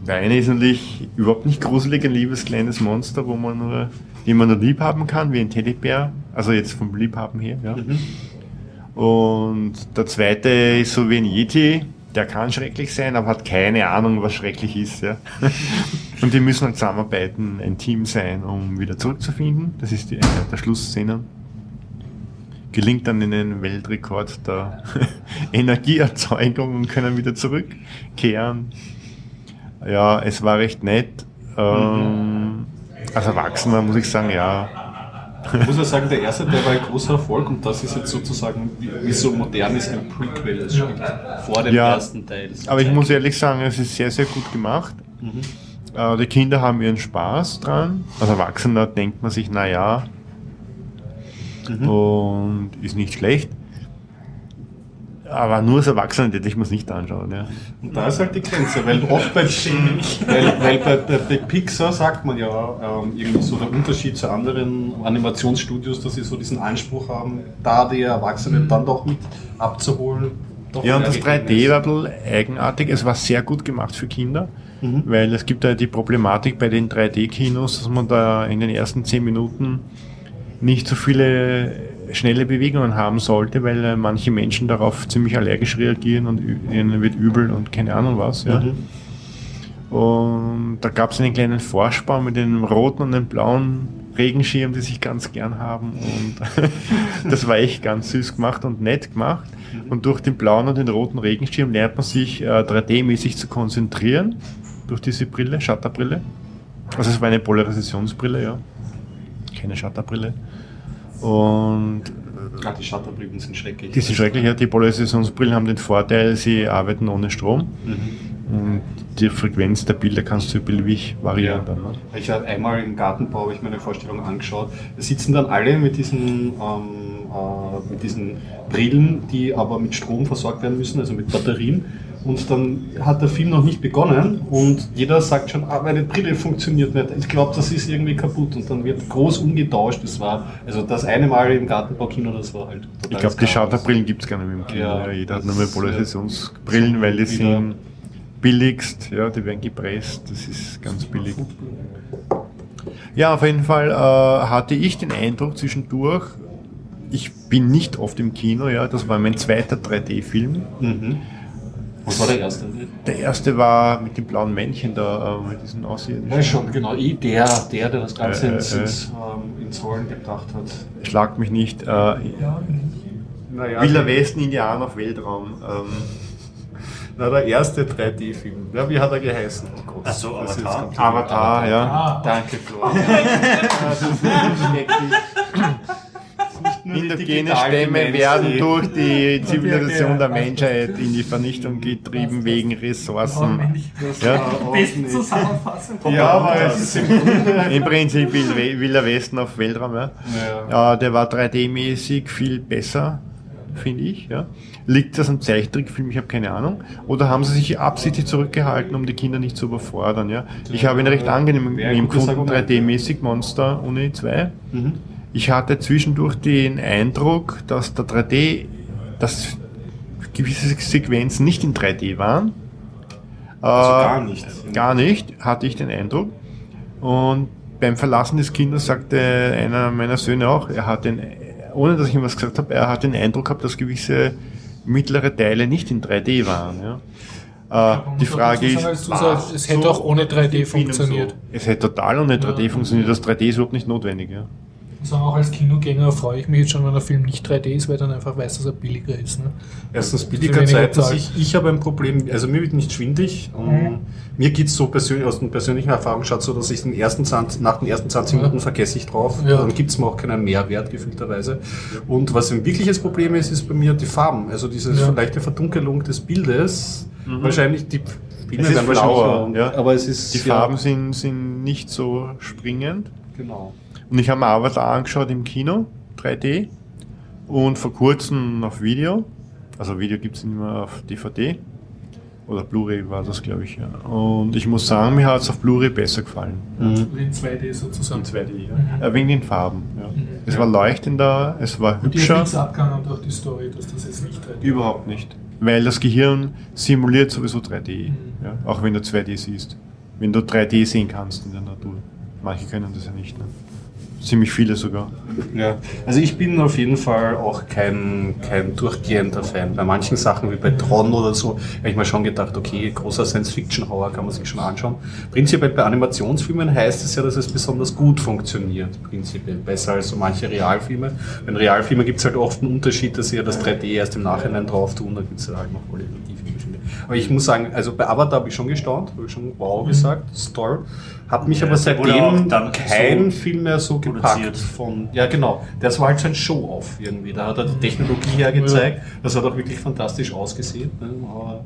Der eine ist natürlich überhaupt nicht gruselig, ein liebes kleines Monster, wo man nur, den man nur lieb haben kann, wie ein Teddybär. Also jetzt vom Liebhaben her, ja. Und der zweite ist so wie ein Yeti, der kann schrecklich sein, aber hat keine Ahnung, was schrecklich ist, ja. Und die müssen halt zusammenarbeiten, ein Team sein, um wieder zurückzufinden. Das ist die, eine der Schlussszenen. Gelingt dann in den Weltrekord der Energieerzeugung und können wieder zurückkehren. Ja, es war recht nett. Ähm, als Erwachsener muss ich sagen, ja, Ich muss ja sagen, der erste, der war ein großer Erfolg und das ist jetzt sozusagen, wie, so modern ist ein Prequel, es spielt vor dem Ja. ersten Teil. Aber ich muss ehrlich sagen, es ist sehr, sehr gut gemacht. Äh, die Kinder haben ihren Spaß dran. Als Erwachsener denkt man sich, na ja, und ist nicht schlecht. Aber nur als Erwachsener, hätte ich muss nicht anschauen. Ja. Und da ist halt die Grenze, weil oft bei, weil, weil bei, bei, bei Pixar sagt man ja ähm, irgendwie so der Unterschied zu anderen Animationsstudios, dass sie so diesen Anspruch haben, da die Erwachsenen dann doch mit abzuholen. Doch Ja, und das gegeben 3D ist. war ein bisschen eigenartig. Es war sehr gut gemacht für Kinder, weil es gibt ja die Problematik bei den 3D-Kinos, dass man da in den ersten 10 Minuten nicht so viele schnelle Bewegungen haben sollte, weil äh, manche Menschen darauf ziemlich allergisch reagieren und ihnen wird übel und keine Ahnung was. Ja. Und da gab es einen kleinen Vorspann mit dem roten und dem blauen Regenschirm, die sich ganz gern haben. Und das war echt ganz süß gemacht und nett gemacht. Und durch den blauen und den roten Regenschirm lernt man sich äh, 3D-mäßig zu konzentrieren. Durch diese Brille, Shutterbrille. Also es war eine Polarisationsbrille, ja. Keine Shutterbrille. Und Ah, die Shutterbrillen sind schrecklich. die sind schrecklich, ja. Die Polarisationsbrillen haben den Vorteil, sie arbeiten ohne Strom. Und die Frequenz der Bilder kannst du beliebig variieren. Dann, ne? Ich habe einmal im Gartenbau habe ich mir eine Vorstellung angeschaut. Da sitzen dann alle mit diesen, ähm, äh, mit diesen Brillen, die aber mit Strom versorgt werden müssen, also mit Batterien. Und dann hat der Film noch nicht begonnen und jeder sagt schon, ah, meine Brille funktioniert nicht. Ich glaube, das ist irgendwie kaputt. Und dann wird groß umgetauscht. Das war, also das eine Mal im Gartenbaukino, das war halt Ich glaube, die Chaos. Shutterbrillen gibt es gar nicht mehr im Kino. Ja, Ja, jeder hat nur mehr Polarisationsbrillen, weil die sind billigst, ja, die werden gepresst, das ist ganz billig. Ja, auf jeden Fall äh, hatte ich den Eindruck zwischendurch, ich bin nicht oft im Kino, ja, das war mein zweiter 3D-Film. Mhm. Was war der erste? Der erste war mit dem blauen Männchen da, äh, mit diesen Außerirdischen. Ja, schon, genau. Ich, der, der, der das Ganze Äh, ins, äh, ins, ähm, ins Rollen gebracht hat. Schlagt mich nicht. Äh, Ja, Naja, Wilder Westen, Indianer auf Weltraum. Ähm, Na, der erste 3D-Film. Ja, wie hat er geheißen? Oh Gott, Ach so, Avatar. ganz- Avatar, ja. Ah, Danke, Florian. das ist digitale Stämme werden durch die Zivilisation der. Menschheit in die Vernichtung getrieben wegen Ressourcen. Das Ja. Ja, aber es ist im Prinzip Wild- Wilder Westen auf Weltraum. Ja. Ja. Ja, der war 3D-mäßig viel besser, finde ich. Ja. Liegt das am Zeichentrickfilm? Ich habe keine Ahnung. Oder haben sie sich absichtlich zurückgehalten, um die Kinder nicht zu überfordern? Ja. Ich habe ihn recht angenehm Argument. 3D-mäßig Monster Uni 2. Ich hatte zwischendurch den Eindruck, dass der 3D, dass gewisse Sequenzen nicht in 3D waren. Also Äh, gar nicht. Gar nicht, hatte ich den Eindruck. Und beim Verlassen des Kindes sagte einer meiner Söhne auch, er hat den, ohne dass ich ihm was gesagt habe, er hat den Eindruck gehabt, dass gewisse mittlere Teile nicht in 3D waren. Ja. Äh, die Frage ist, sagen, sagst, es hätte auch ohne 3D im Film funktioniert. So? Es hätte total ohne 3D funktioniert, das 3D ist überhaupt nicht notwendig. Ja. Also auch als Kinogänger freue ich mich jetzt schon, wenn der Film nicht 3D ist, weil dann einfach weiß, dass er billiger ist. Ne? Erstens Also billiger zweitens, Zeug. ich, ich habe ein Problem, also mir wird nicht schwindig. Mhm. Mir geht es so persönlich, aus den persönlichen Erfahrungen schaut so, dass ich den ersten 20, nach den ersten 20 Ja. Minuten vergesse ich drauf. Ja. Dann gibt es mir auch keinen Mehrwert gefühlterweise. Und was ein wirkliches Problem ist, ist bei mir die Farben. Also diese Ja. leichte Verdunkelung des Bildes. Wahrscheinlich die Filme Es ist werden wahrscheinlich blauer, ja. aber es ist Die ja, Farben sind, sind nicht so springend. Genau. Und ich habe mir Avatar angeschaut im Kino, 3D. Und vor kurzem auf Video. Also Video gibt es nicht mehr auf DVD. Oder Blu-ray war das, glaube ich. Ja. Und ich muss sagen, mir hat es auf Blu-ray besser gefallen. Also in 2D sozusagen. 2D, ja. Äh, wegen den Farben. Ja. Mhm. Es war leuchtender, es war Und hübscher. nichts abgegangen durch die Story, dass das jetzt nicht 3D Überhaupt nicht. Weil das Gehirn simuliert sowieso 3D. Mhm. Ja, auch wenn du 2D siehst. Wenn du 3D sehen kannst in der Natur. Manche können das ja nicht. Ne? Ziemlich viele sogar. Ja, also ich bin auf jeden Fall auch kein, kein durchgehender Fan. Bei manchen Sachen wie bei Tron oder so habe ich mir schon gedacht, okay, großer Science-Fiction-Horror kann man sich schon anschauen. Prinzipiell bei Animationsfilmen heißt es ja, dass es besonders gut funktioniert. Prinzipiell besser als so manche Realfilme. Bei Realfilmen gibt es halt oft einen Unterschied, dass sie ja das 3D erst im Nachhinein drauf tun. Da gibt es halt noch Unterschiede. Aber ich muss sagen, also bei Avatar habe ich schon gestaunt, habe ich schon wow gesagt, das ist toll. Hat mich Ja, aber seitdem dann kein so Film mehr so gepackt produziert. von, ja genau, das war halt so ein Show-Off irgendwie. Da hat er die Technologie hergezeigt, das hat auch wirklich fantastisch ausgesehen. Ne? Aber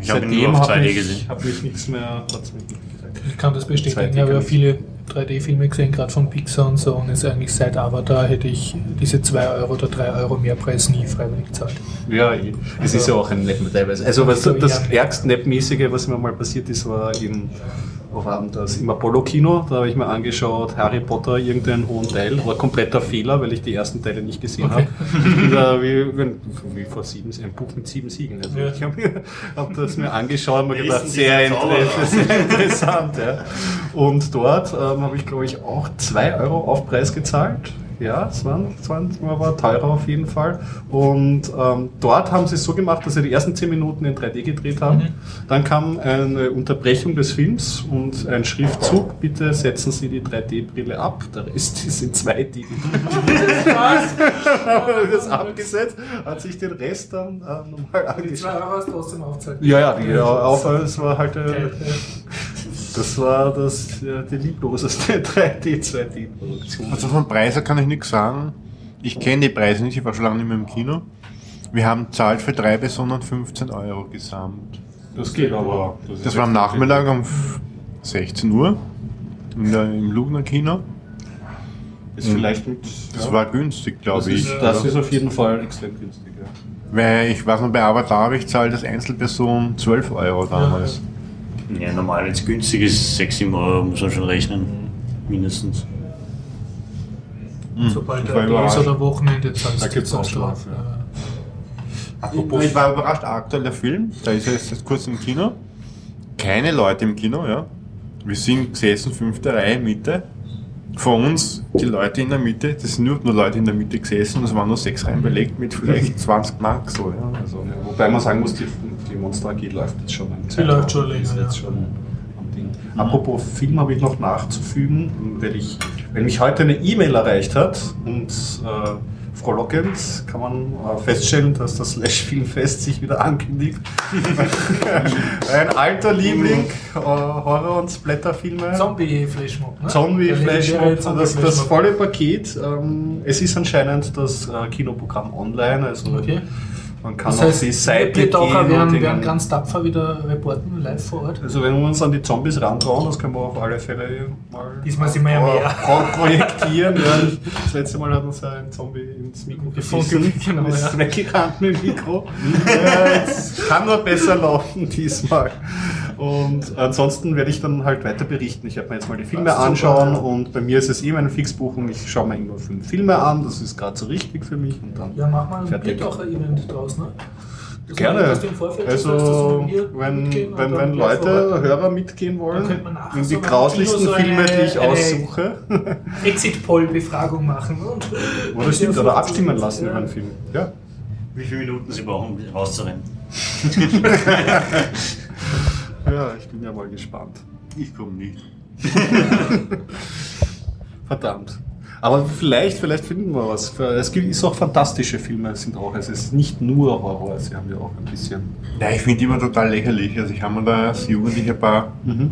Ich habe ihn nur auf hab 2D mich, gesehen. habe mich nichts mehr, hat's mich nicht gezeigt. Ich kann das bestätigen. 2D Ich habe ja kann ich. viele 3D-Filme gesehen, gerade von Pixar und so. Und jetzt eigentlich seit Avatar hätte ich diese 2 Euro oder 3 Euro Mehrpreis nie freiwillig gezahlt. Ja, es ist ja auch ein Neppen teilweise. Also was So, das ja. ärgst Neppmäßige, was mir mal passiert ist, war im, wo war denn das? Im Apollo-Kino, da habe ich mir angeschaut, Harry Potter, irgendeinen hohen Teil, war kompletter Fehler, weil ich die ersten Teile nicht gesehen Okay. habe. Da wie, wenn, wie vor sieben, ein Buch mit sieben Siegeln. Also Ja. ich habe mir- hab das mir angeschaut und mir gedacht, sehr, dieser Zauberer? interess sehr interessant. Ja. Und dort ähm, habe ich, glaube ich, auch 2 Euro Aufpreis gezahlt. Ja, es waren, es waren, war teurer auf jeden Fall. Und ähm, dort haben sie es so gemacht, dass sie die ersten 10 Minuten in 3D gedreht haben. Mhm. Dann kam eine Unterbrechung des Films und ein Schriftzug, bitte setzen Sie die 3D-Brille ab, der Rest ist in 2D. das abgesetzt, hat sich den Rest dann äh, normal Die 2 angeschaut. Euro hast du trotzdem aufzahlt. Ja, ja, die auf, es war halt, äh, Okay. Das war das, äh, die liebloseste 3D, 2D-Produktion. Also von Preisen kann ich nichts sagen. Ich kenne die Preise nicht, ich war schon lange nicht mehr im Kino. Wir haben zahlt für drei Personen 15 Euro gesamt. Das geht aber. Das war am Nachmittag um 16 Uhr der, im Lugner Kino. Ist vielleicht mit. Das ja, war günstig, das glaube ich. ist, das ist auf jeden Fall extrem günstig. Ja. Weil ich weiß noch, bei Avatar habe ich zahlt als Einzelperson 12 Euro damals. Ja, normal, wenn es günstig ist, 6, 7 Euro muss man schon rechnen. Mindestens. Mhm. Sobald Ich war er ist oder Wochenende zahlst Da gibt's drauf. ja. Ja. Apropos, ich war überrascht, aktueller Film, da ist er jetzt seit kurzem im Kino. Keine Leute im Kino, ja. Wir sind gesessen, fünfte Reihe, Mitte. Vor uns, die Leute in der Mitte, das sind nur, nur Leute in der Mitte gesessen, es waren nur sechs Reihen belegt mit vielleicht 20 Mark so, ja. Also, Ja, wobei man sagen muss, die, die Monster AG läuft jetzt schon Zeit. läuft schon länger, Ist jetzt ja. schon am Ding. Apropos Film habe ich noch nachzufügen, weil, ich, weil mich heute eine E-Mail erreicht hat und äh, frohlockend kann man äh, feststellen, dass das Slash Filmfest sich wieder ankündigt. Ein alter Liebling, äh, Horror- und Splatterfilme. Zombie-Flashmob. Ne? Zombie, Der legendäre Flashmob, das, das Zombie-Flashmob. volle Paket. Ähm, es ist anscheinend das äh, Kinoprogramm online, also Okay. Man kann Das auf heißt, die Seite wir Taucher gehen. werden, und werden den- ganz tapfer wieder reporten, live vor Ort. also wenn wir uns an die Zombies rantrauen, das können wir auf alle Fälle mal Diesmal sind wir ja mehr. pro- projektieren. ja, das letzte Mal hat uns ja ein Zombie ins Mikro Gefunden, genau, ist ja. weggerannt mit dem Mikro. es kann nur besser laufen diesmal. Und ansonsten werde ich dann halt weiter berichten. Ich werde mir jetzt mal die Filme ist super, anschauen ja. und bei mir ist es eh meine Fixbuchung. Ich schaue mir immer fünf Filme an, das ist gerade so richtig für mich. Und dann Ja, mach mal ein Fertig. Biertaucher-Event draus, ne? Das Gerne. dass du im Vorfeld sagst, dass Also, mir wenn, wenn, wenn Leute, Ort. Hörer mitgehen wollen, in so die beim grauslichsten so Filme, die ich eine- aussuche. Exit-Poll-Befragung machen. Und Oder stimmt, oder abstimmen lassen über Ja. einen Film. Ja. Wie viele Minuten sie brauchen, um rauszurennen? ja, ich bin ja mal gespannt. ich komme nicht. Verdammt. Aber vielleicht, vielleicht finden wir was. Es gibt ist auch fantastische Filme, sind auch. Also es ist nicht nur Horror, sie haben ja auch ein bisschen. Ja, ich finde immer total lächerlich. Also ich habe mir da als Jugendlicher ein paar, Mhm.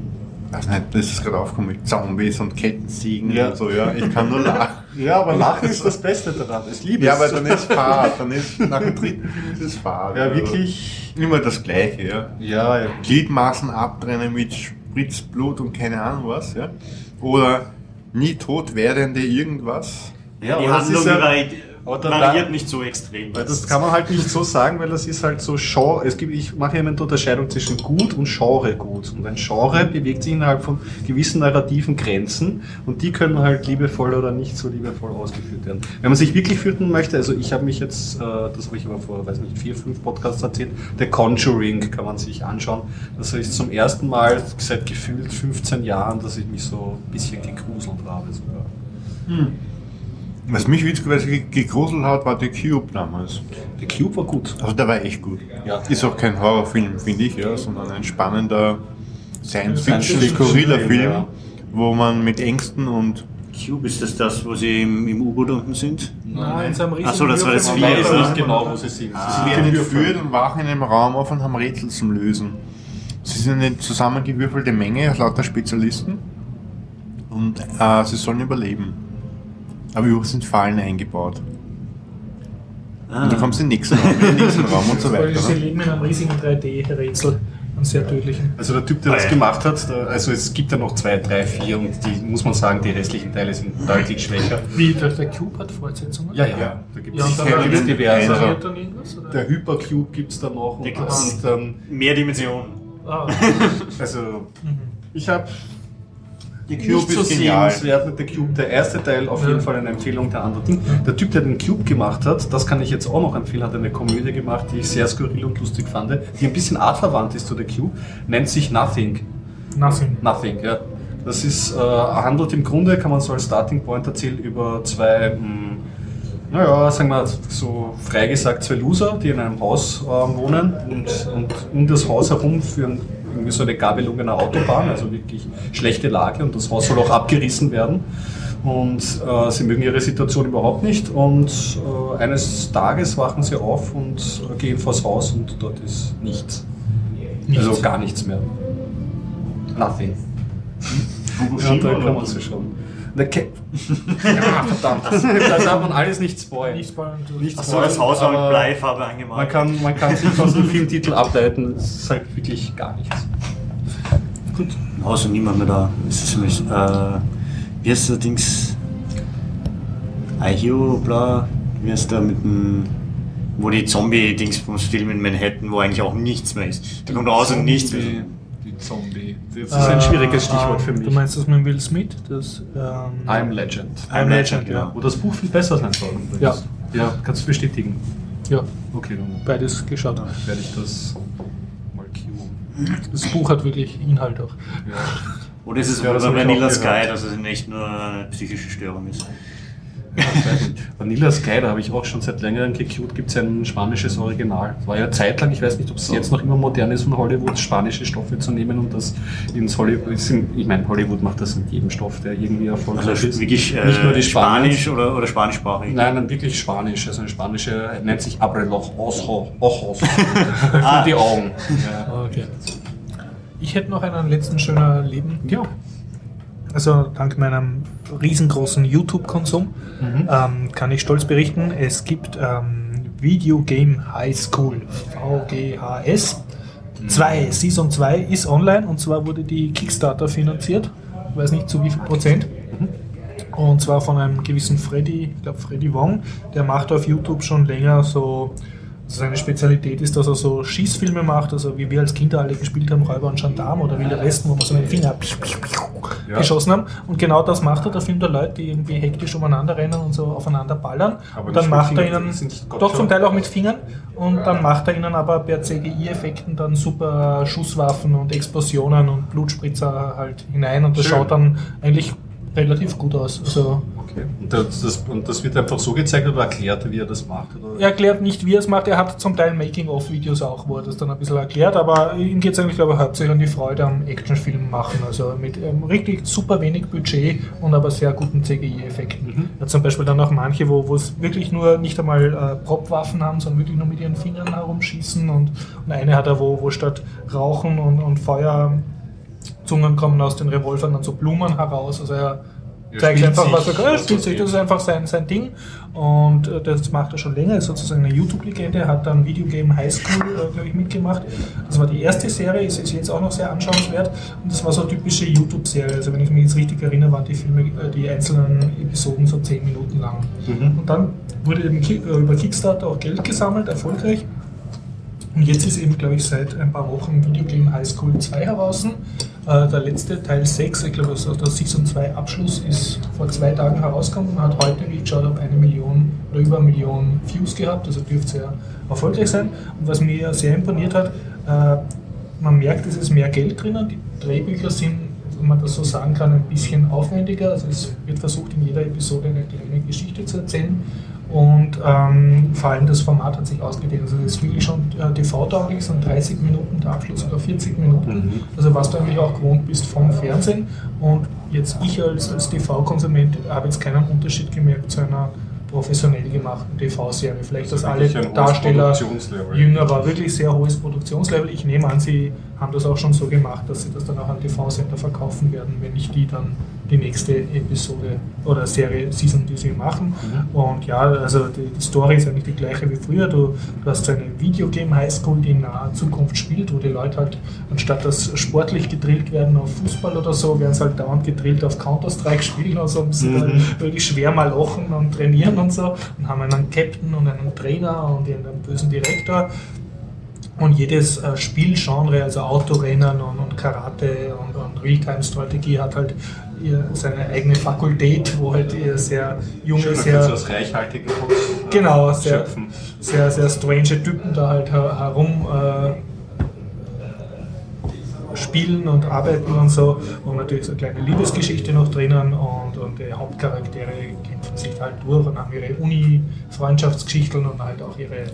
weiß nicht, das ist gerade aufgekommen mit Zombies und Kettenziegen Ja. und so, ja. Ich kann nur lachen. Ja, aber Lachen ist das Beste daran. Ich liebe Ja, es. aber dann ist Fahrt, dann ist nach dem dritten Film ist es Fahrt. Ja, wirklich. Also immer das Gleiche, ja. Ja, ja. Gliedmaßen abtrennen mit Spritzblut und keine Ahnung was, ja. Oder nie tot werdende irgendwas. ja die Handlung ja, oder variiert da- nicht so extrem. Das kann man halt nicht so sagen, weil das ist halt so Genre. Es gibt, ich mache immer eine Unterscheidung zwischen gut und Genre gut. Und ein Genre bewegt sich innerhalb von gewissen narrativen Grenzen und die können halt liebevoll oder nicht so liebevoll ausgeführt werden. Wenn man sich wirklich fürchten möchte, also ich habe mich jetzt, äh, das habe ich aber vor, weiß nicht, vier, fünf Podcasts erzählt, The Conjuring kann man sich anschauen. Das ist zum ersten Mal seit gefühlt 15 Jahren, dass ich mich so ein bisschen gegruselt habe sogar. Was mich witzigerweise ge- gegruselt hat, war The Cube damals. The Cube war gut. Also der war echt gut. Ja. Ist auch kein Horrorfilm, finde ich, ja, sondern ein spannender Science-Fiction-Film, Science-Fiction-Skurriler-Film, ja. wo man mit Ängsten und Cube, ist das das, wo sie im, im U-Boot unten sind? Nein, in so einem riesigen Ach so, das war das Vier, Ich weiß oder? nicht genau, wo sie sind. sie werden entführt und wachen in einem Raum auf und haben Rätsel zum Lösen. Sie sind eine zusammengewürfelte Menge aus lauter Spezialisten und äh, sie sollen überleben. Aber überall sind Fallen eingebaut. Ah. Und du kommst in den nächsten Raum, in den nächsten Raum und so weiter. sie Ne? leben in einem riesigen 3D-Rätsel, einen sehr tödlichen. Also der Typ, der das Ah, ja. gemacht hat, der, also es gibt ja noch zwei, drei, vier und die muss man sagen, die restlichen Teile sind deutlich schwächer. Wie, der, der Cube hat Fortsetzungen? Ja, ja, da gibt Ja, es und den gibt's diverse. Oder? Der Hypercube gibt es da noch Der und gibt's. dann, Mehr Dimensionen. Ah, also mhm. ich habe Die nicht so sehenswert mit der Cube. Der erste Teil auf Ja. jeden Fall eine Empfehlung, der andere Ding. Der Typ, der den Cube gemacht hat, das kann ich jetzt auch noch empfehlen, hat eine Komödie gemacht, die ich sehr skurril und lustig fand, die ein bisschen artverwandt ist zu der Cube, nennt sich Nothing. Nothing. Nothing, ja. Das ist, äh, handelt im Grunde, kann man so als Starting Point erzählen, über zwei, mh, naja, sagen wir so frei gesagt, zwei Loser, die in einem Haus äh, wohnen und, und um das Haus herum führen irgendwie so eine gabelungene Autobahn, also wirklich schlechte Lage und das Haus soll auch abgerissen werden. Und äh, sie mögen ihre Situation überhaupt nicht und äh, eines Tages wachen sie auf und äh, gehen vors Haus und dort ist nichts. Nichts. Also gar nichts mehr. Nothing. Ja, da kann man sie schon. Der Ke ja, verdammt. Da darf man alles nicht spoilen. Nicht spoilern. du- Nicht Achso, das Haus war mit Bleifarbe Man angemalt. kann, man kann sich aus dem Filmtitel ableiten, es ist halt wirklich gar nichts. Haus und niemand mehr da. Es ist nämlich, äh, wie heißt der Dings? Aihio, bla, wie heißt der mit dem, wo die Zombie-Dingsbums filmen in Manhattan, wo eigentlich auch nichts mehr ist. Da kommt raus und nichts mehr. Zombie. Das ist ein schwieriges Stichwort für Du mich. meinst das mit Will Smith? Das, ähm, I'm Legend. I'm Legend, ja. Wo das Buch viel besser sein soll. Ja. Ja, kannst du bestätigen. Ja, Okay, dann beides geschaut. werde ich das mal cueen. Das Buch hat wirklich Inhalt auch. Oder ist es Ja, Vanilla Sky, dass es nicht nur eine psychische Störung ist? Vanilla Sky, da habe ich auch schon seit längerem gecued, gibt es ein spanisches Original. Es war ja zeitlang, ich weiß nicht, ob es jetzt noch immer modern ist, von Hollywood spanische Stoffe zu nehmen und das ins Hollywood, ich meine, Hollywood macht das mit jedem Stoff, der irgendwie erfolgreich Also ist. wirklich äh, nicht nur die Spanisch. Spanisch oder, oder spanischsprachig? Nein, nein, wirklich Spanisch. Also eine spanische nennt sich Abreloch Ojo, Ojos. Für die Augen. Ja. Okay. Ich hätte noch einen letzten schönen Leben. ja. Also dank meinem riesengroßen YouTube-Konsum. Mhm. ähm, kann ich stolz berichten, es gibt ähm, Video Game High School, VGHS 2, Season 2 ist online und zwar wurde die Kickstarter finanziert, ich weiß nicht zu wie viel Prozent. Und zwar von einem gewissen Freddy, ich glaube Freddy Wong, der macht auf YouTube schon länger so, seine Spezialität ist, dass er so Schießfilme macht, also wie wir als Kinder alle gespielt haben, Räuber und Gendarm oder Wilde Westen, wo wir so mit dem Finger Ja. geschossen haben. Und genau das macht er, da filmt er Leute, die irgendwie hektisch umeinander rennen und so aufeinander ballern. Aber und dann macht er ihnen, doch schon- zum Teil auch mit Fingern, und dann macht er ihnen aber per CGI-Effekten dann super Schusswaffen und Explosionen und Blutspritzer halt hinein und das Schön. schaut dann eigentlich relativ gut aus. Also Okay. Und das, und das wird einfach so gezeigt oder erklärt, wie er das macht? Oder? er erklärt nicht, wie er es macht. Er hat zum Teil Making-of-Videos auch, wo er das dann ein bisschen erklärt, aber ihm geht es eigentlich, glaube ich, hauptsächlich an die Freude am Actionfilm machen. Also mit ähm, richtig super wenig Budget und aber sehr guten CGI-Effekten. Mhm. Hat zum Beispiel dann auch manche, wo wo es wirklich nur nicht einmal äh, Prop-Waffen haben, sondern wirklich nur mit ihren Fingern herumschießen und, und eine hat er, wo, wo statt Rauchen und, und Feuer Zungen kommen aus den Revolvern dann so Blumen heraus. Also er zeigt einfach, was er kann. Er spielt das sich, geht. das ist einfach sein, sein Ding. Und äh, das macht er schon länger, ist sozusagen eine YouTube-Legende. Er hat dann Videogame High School, äh, glaube ich, mitgemacht. Das war die erste Serie, ist, ist jetzt auch noch sehr anschauenswert. Und das war so eine typische YouTube-Serie. Also wenn ich mich jetzt richtig erinnere, waren die Filme, äh, die einzelnen Episoden so 10 Minuten lang. Mhm. Und dann wurde eben über Kickstarter auch Geld gesammelt, erfolgreich. Und jetzt ist eben, glaube ich, seit ein paar Wochen Videogame High School 2 heraus. Äh, der letzte Teil 6, ich glaube, also der Season 2 Abschluss ist vor zwei Tagen herausgekommen und hat heute, wie ich geschaut habe, eine Million oder über eine Million Views gehabt. Also dürfte sehr erfolgreich sein. Und was mir sehr imponiert hat, äh, man merkt, es ist mehr Geld drinnen. Die Drehbücher sind, wenn man das so sagen kann, ein bisschen aufwendiger. Also es wird versucht, in jeder Episode eine kleine Geschichte zu erzählen. Und ähm, vor allem das Format hat sich ausgedehnt. Also es ist wirklich schon äh, TV-tauglich, so 30 Minuten der Abschluss oder 40 Minuten. Mhm. Also was du eigentlich auch gewohnt bist vom Fernsehen. Und jetzt ich als, als TV-Konsument habe jetzt keinen Unterschied gemerkt zu einer professionell gemachten TV-Serie. Vielleicht, dass alle Darsteller jünger war, wirklich sehr hohes Produktionslevel. Ich nehme an, sie haben das auch schon so gemacht, dass sie das dann auch an TV-Sender verkaufen werden, wenn nicht die dann die nächste Episode oder Serie, Season, die sie machen. Und ja, also die, die Story ist eigentlich die gleiche wie früher. Du, du hast so eine Videogame Highschool, die in naher Zukunft spielt, wo die Leute halt, anstatt dass sportlich gedrillt werden auf Fußball oder so, werden sie halt dauernd gedrillt auf Counter-Strike spielen und so, müssen Mhm. halt wirklich schwer mal lochen und trainieren und so und haben einen Captain und einen Trainer und einen bösen Direktor. Und jedes äh, Spielgenre, also Autorennen und, und Karate und, und Realtime-Strategie hat halt seine eigene Fakultät, wo halt ihr sehr junge, Schön, sehr, sehr aus reichhaltigen Holz genau, sehr, schöpfen. sehr, sehr strange Typen da halt her herum äh, spielen und arbeiten und so. Und natürlich so eine kleine Liebesgeschichte noch drinnen und, und die Hauptcharaktere kämpfen sich halt durch und haben ihre Uni-Freundschaftsgeschichten und halt auch ihre.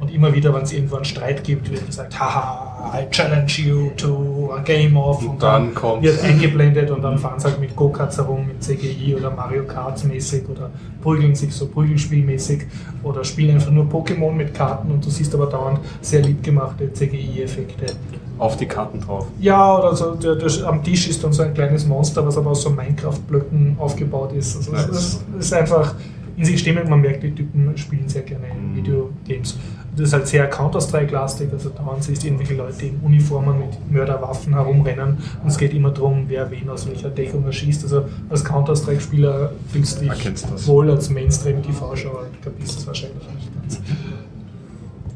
Und immer wieder, wenn es irgendwo einen Streit gibt, wird gesagt, haha, I challenge you to a game of. Und dann kommt- wird eingeblendet und dann fahren sie halt mit Go-Karts herum, mit CGI oder Mario Kart mäßig oder prügeln sich so Prügelspielmäßig oder spielen einfach nur Pokémon mit Karten und du siehst aber dauernd sehr lieb gemachte CGI-Effekte. auf die Karten drauf. Ja, oder so, der, der, am Tisch ist dann so ein kleines Monster, was aber aus so Minecraft-Blöcken aufgebaut ist. Also Nice. es ist einfach in sich stimmend, man merkt, die Typen spielen sehr gerne Mhm. Videogames. Das ist halt sehr Counter-Strike-lastig, also dauernd siehst du irgendwelche Leute in Uniformen mit Mörderwaffen herumrennen und es geht immer darum, wer wen aus welcher Deckung erschießt. Also als Counter-Strike-Spieler fühlst du Erkennst dich wohl als Mainstream-TV-Schauer kapierst es wahrscheinlich nicht ganz.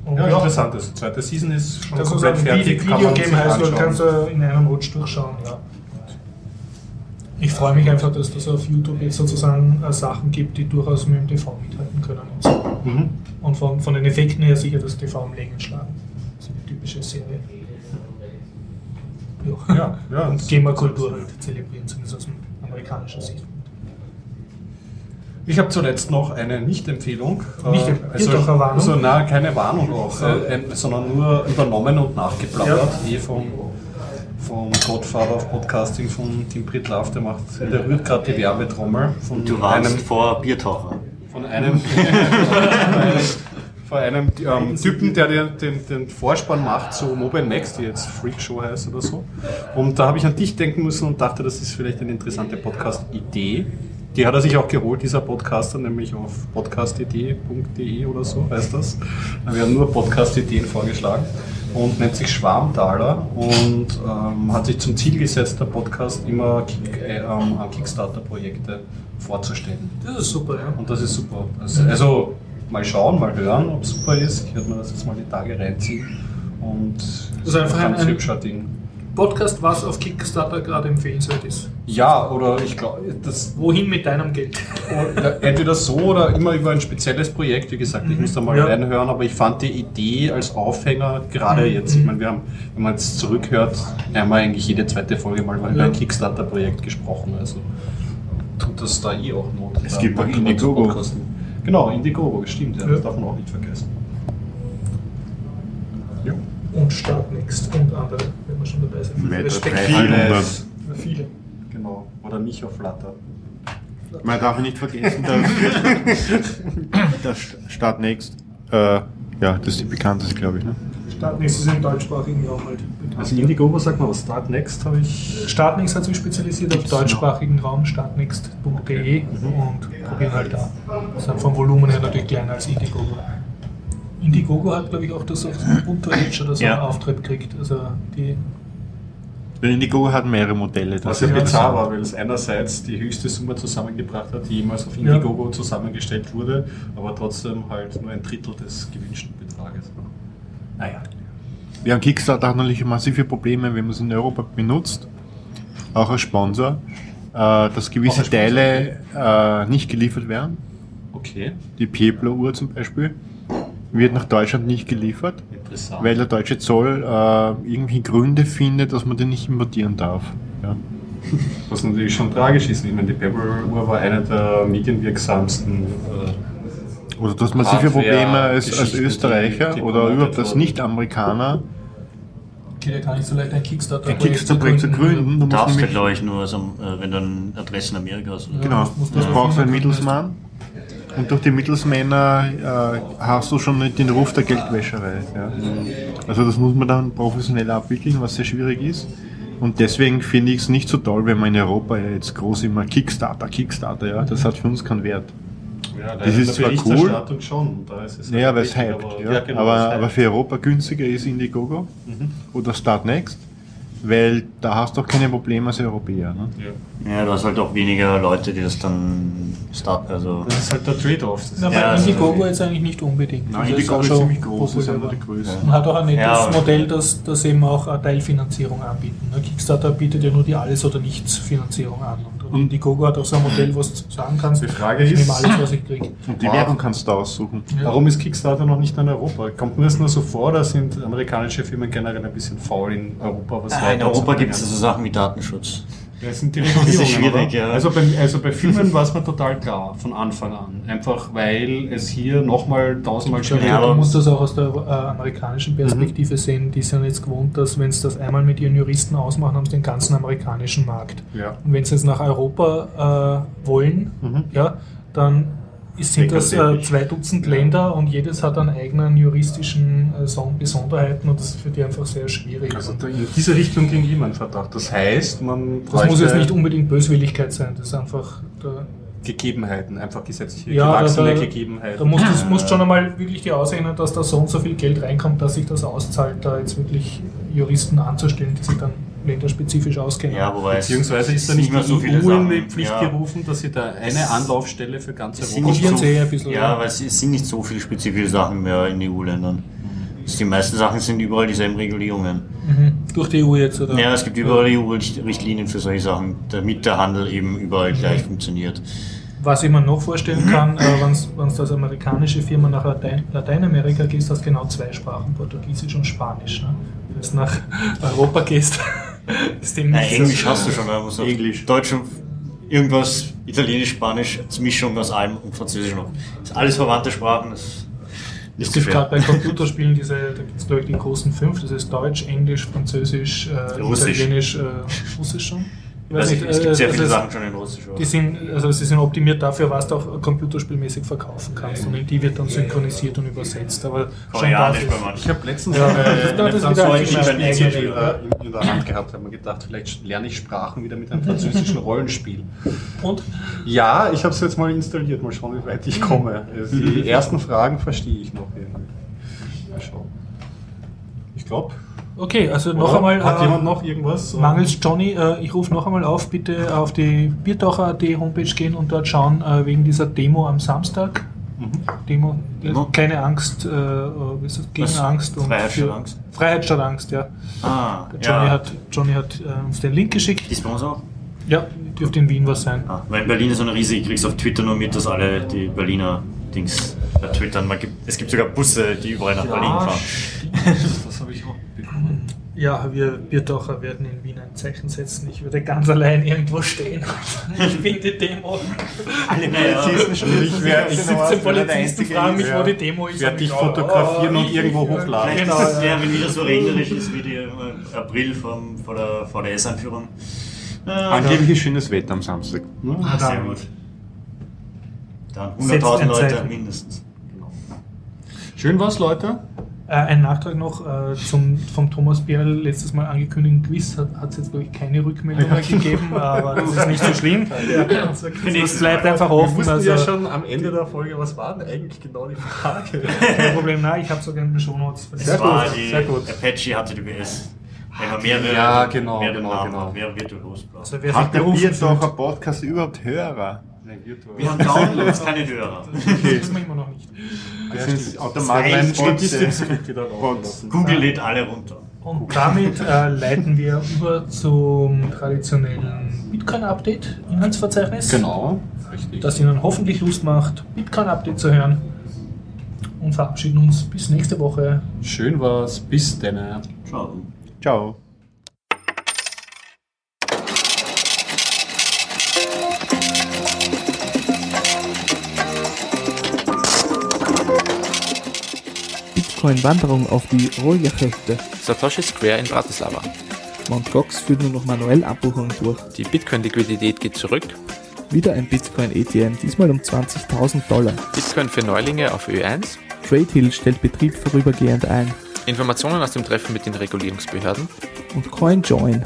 Und Ja, interessant. Das zweite Season ist schon das ist komplett ein fertig. Video- kann Videogame heißt, du kannst du in einem Rutsch durchschauen, ja. Ich freue mich einfach, dass das auf YouTube jetzt sozusagen äh, Sachen gibt, die durchaus mit dem TV mithalten können. Und, so. Mhm. und von, von den Effekten her sicher das TV am Längen schlagen. Das ist eine typische Serie. Ja, Ja, ja, und Gamerkultur halt zelebrieren, zumindest aus amerikanischer Sicht. Ich habe zuletzt noch eine Nicht-Empfehlung. Nicht- Äh, hier doch eine Warnung. Also, na, keine Warnung auch, äh, sondern nur übernommen und nachgeplaudert, eh vom, vom Godfather of Podcasting von Tim Pritlove, der macht, der rührt gerade die Werbetrommel von Du warst einem, vor Biertaucher. von einem, von einem ähm, Typen, der den, den, den Vorspann macht zu Mobile Max, die jetzt Freak Show heißt oder so. Und da habe ich an dich denken müssen und dachte, das ist vielleicht eine interessante Podcast-Idee. Die hat er sich auch geholt, dieser Podcaster, nämlich auf podcastidee.de oder so heißt das. Da werden nur Podcast-Ideen vorgeschlagen und nennt sich Schwarmtaler und ähm, hat sich zum Ziel gesetzt, der Podcast immer Kick, äh, ähm, Kickstarter-Projekte vorzustellen. Das ist super, ja. Und das ist super. Also, also mal schauen, mal hören, ob es super ist. Ich werde mir das jetzt mal die Tage reinziehen. Und das ist einfach ein- ein- hübscher Ding. Podcast, was auf Kickstarter gerade empfehlenswert ist. Ja, oder ich glaube, das Wohin mit deinem Geld? oder entweder so oder immer über ein spezielles Projekt. Wie gesagt, ich muss da mal Ja. reinhören, aber ich fand die Idee als Aufhänger gerade Mhm. jetzt, ich meine, wir haben, wenn man jetzt zurückhört, haben wir eigentlich jede zweite Folge mal über Ja. ein Kickstarter-Projekt gesprochen. Also tut das da eh auch Not. Es gibt auch Indiegogo. Genau, Indiegogo, stimmt, ja, Ja. das darf man auch nicht vergessen. Ja. Und Startnext und andere, wir schon dabei sind. Weiter Respekt. 300. Viele. Genau. Oder nicht auf Flutter. Man darf nicht vergessen, dass das Startnext, äh, ja, das ist die bekannteste, glaube ich. Ne? Startnext ist im deutschsprachigen Raum halt. bekannt. Also Indiegogo sagt man, was Start Next habe ich. Startnext hat sich spezialisiert auf Gibt's noch? deutschsprachigen Raum, startnext.de und probieren halt da. Sind vom Volumen her natürlich kleiner als Indiegogo. Indiegogo hat, glaube ich, auch das auf Ubuntu Edge oder so Ja. einen Auftritt gekriegt. Also die Der Indigo hat mehrere Modelle. Was das ja ist bizarr war, weil es einerseits die höchste Summe zusammengebracht hat, die jemals auf Indiegogo zusammengestellt wurde, aber trotzdem halt nur ein Drittel des gewünschten Betrages. Naja. Wir haben Kickstarter hat natürlich massive Probleme, wenn man es in Europa benutzt, auch als Sponsor, äh, dass gewisse Sponsor, Teile äh, nicht geliefert werden. Okay, Die Pueblo-Uhr zum Beispiel wird nach Deutschland nicht geliefert, interessant. weil der deutsche Zoll äh, irgendwie Gründe findet, dass man den nicht importieren darf. Ja. Was natürlich schon tragisch ist. Ich meine, die Pebble-Uhr war eine der medienwirksamsten. Äh, Oder du hast massive Probleme als, als Österreicher die- die oder überhaupt als. Nicht-Amerikaner geht ja gar nicht so leicht ein Kickstarter. ein Kickstarter-Projekt zu gründen. Du Du darfst halt, glaube ich, nur, also, wenn du eine Adresse in Amerika hast. oder? Genau, das das brauchst du einen. Mittelsmann. Und durch die Mittelsmänner äh, hast du schon nicht den Ruf der Geldwäscherei. Ja. Also das muss man dann professionell abwickeln, was sehr schwierig ist. Und deswegen finde ich es nicht so toll, wenn man in Europa ja jetzt groß immer Kickstarter, Kickstarter, ja, das hat für uns keinen Wert. ja, Das ist zwar cool. Schon. Da ist es Naja, halt weil es hypt. aber- Ja. ja, genau, aber, aber für Europa günstiger ist Indiegogo oder Startnext, weil da hast du auch keine Probleme als Europäer. Ne? Ja. Ja, du hast halt auch weniger Leute, die das dann starten. Also, Das ist halt der Trade-off. Ist- Ja, also- Indiegogo jetzt eigentlich nicht unbedingt. Nein, Das Indiegogo ist schon ziemlich groß, das ist einer der größten. Man hat auch ein nettes Ja, Modell, das, das eben auch eine Teilfinanzierung anbieten. Ne? Kickstarter bietet ja nur die Alles- oder Nichts-Finanzierung an. Und Indiegogo hat auch so ein Modell, wo du sagen kannst, Die Frage ich ist- nehme alles, was ich kriege. Und die Wow. Währung kannst du aussuchen. Ja. Warum ist Kickstarter noch nicht in Europa? Kommt mir das nur so vor, da sind amerikanische Firmen generell ein bisschen faul in Europa? Was Ah, in? Europa gibt es so Sachen wie Datenschutz. Das sind die ist Regulierungen, schwierig, oder? ja. Also bei, also bei Filmen war es mir total klar, von Anfang an. Einfach weil es hier nochmal tausendmal schwieriger Ja, aber- musst das auch aus der äh, amerikanischen Perspektive sehen. Die sind jetzt gewohnt, dass wenn sie das einmal mit ihren Juristen ausmachen, haben sie den ganzen amerikanischen Markt. Ja. Und wenn sie jetzt nach Europa äh, wollen, Mhm. ja, dann ist, sind das äh, zwei Dutzend Länder und jedes hat einen eigenen juristischen äh, Son- Besonderheiten und das ist für die einfach sehr schwierig. Also in diese Richtung ging immer ein Verdacht. Das heißt, man das muss jetzt nicht unbedingt Böswilligkeit sein, das ist einfach Gegebenheiten, einfach gesetzliche Ja, gewachsene da- da- Gegebenheiten. Da musst du musst schon einmal wirklich die ausrechnen, dass da so und so viel Geld reinkommt, dass sich das auszahlt, da jetzt wirklich Juristen anzustellen, die sich dann länderspezifisch auskennen. Ja, wobei es- Beziehungsweise ist da es nicht mehr die so viele EU in die Sachen. Pflicht Ja. gerufen, dass sie da eine Anlaufstelle für ganz Es Europa so, ein bisschen, ja, weil es es sind nicht so viele spezifische Sachen mehr in EU-Ländern. Die meisten Sachen sind überall dieselben Regulierungen. Mhm. Durch die EU jetzt, oder? Ja, es gibt überall EU-Richtlinien für solche Sachen, damit der Handel eben überall gleich funktioniert. Was ich mir noch vorstellen kann, äh, wenn du als amerikanische Firma nach Latein, Lateinamerika gehst, hast du genau zwei Sprachen, Portugiesisch und Spanisch. Ne? Wenn du nach Europa gehst, ist dem Nein, Englisch so. hast du schon, man muss auf Englisch. Deutsch und irgendwas, Italienisch, Spanisch, als Mischung aus allem und Französisch noch. Das sind alles verwandte Sprachen. Das ist Es gibt gerade bei Computerspielen diese, da gibt es glaube ich die großen fünf, das ist Deutsch, Englisch, Französisch, äh, Russisch. Italienisch, äh, Russisch schon? Ich Also, es äh, gibt sehr das viele ist- Sachen schon in Russisch. aber- Die sind, also sie sind optimiert dafür, was du auch computerspielmäßig verkaufen kannst. Und in die wird dann synchronisiert und übersetzt. Aber schon Koreanisch das bei manchen. Ich habe letztens Ja, eine, das- das französische ein Spiel eigenes in, Spiel, der- in der Hand gehabt, habe mir gedacht, vielleicht lerne ich Sprachen wieder mit einem französischen Rollenspiel. Und? Ja, ich habe es jetzt mal installiert, mal schauen, wie weit ich komme. Also Die ersten Fragen verstehe ich noch irgendwie. Mal schauen. Ich glaube. Okay, also noch einmal. Hat äh, jemand noch irgendwas? Mangels Johnny, äh, ich rufe noch einmal auf, bitte auf die Biertaucher.at Homepage gehen und dort schauen äh, wegen dieser Demo am Samstag. Mhm. Demo, Demo? keine Angst, äh, äh, wie ist das? gegen Was? Angst und Freiheit statt Angst? Freiheit statt Angst, ja. Ah, Johnny ja. hat, Johnny hat äh, uns den Link geschickt. Ist bei uns auch? Ja, dürfte in Wien was sein. Ah, weil in Berlin ist so eine riesige, ich krieg's auf Twitter nur mit, dass alle die Berliner Dings twittern. Man gibt, es gibt sogar Busse, die überall nach Berlin fahren. stimmt. das habe ich auch. Ja, wir Biertaucher werden in Wien ein Zeichen setzen. Ich würde ganz allein irgendwo stehen. Ich bin die Demo. Alle. Polizisten spielen. Ich werde 17 Polizisten fragen mich, wo die Demo ist. Ich werde und dich ich, fotografieren und ich- irgendwo ich- hochladen. Vielleicht Genau, ist es ja. wenn wieder so regnerisch ist wie die äh, April vom, vor der VDS-Einführung. Äh, Angeblich ist schönes Wetter am Samstag. Ah, sehr dann- gut. Dann Setzt 100.000 ein Leute mindestens. Schön was, Leute. Äh, ein Nachtrag noch äh, zum vom Thomas Bierl letztes Mal angekündigten Quiz hat es jetzt glaube ich keine Rückmeldung mehr gegeben, aber das ist nicht so schlimm. Das Nächstes bleibt Mal. einfach Wir offen. wussten Also ja schon am Ende der Folge, was war denn eigentlich genau die Frage? kein Problem. Nein, ich habe sogar in den Shownotes Das Sehr war gut, die sehr gut. Apache HTTPS. Wenn man mehrere, Ja, genau, mehrere genau, Namen genau. hat, Wer virtuos braucht. Also wer sich Hat der fühlt, Biertaucher Podcast überhaupt Hörer? Wir haben Downloads, keine Hörer. das wissen wir immer noch nicht. Das Mein automatisch wieder. Google lädt alle runter. Und damit äh, leiten wir über zum traditionellen Bitcoin-Update, Inhaltsverzeichnis. Genau, richtig. Das Ihnen hoffentlich Lust macht, Bitcoin-Update zu hören. Und verabschieden uns bis nächste Woche. Schön was. Bis dann. Ciao. Ciao. Bitcoin-Wanderung auf die Roljachette. Satoshi Square in Bratislava. Mt. Gox führt nur noch manuell Abbuchungen durch. Die Bitcoin-Liquidität geht zurück. Wieder ein Bitcoin-ATM, diesmal um 20.000 Dollar. Bitcoin für Neulinge auf Ö1. Tradehill stellt Betrieb vorübergehend ein. Informationen aus dem Treffen mit den Regulierungsbehörden. Und CoinJoin.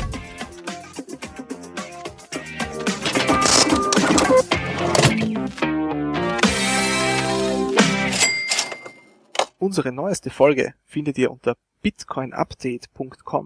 Unsere neueste Folge findet ihr unter bitcoinupdate.com.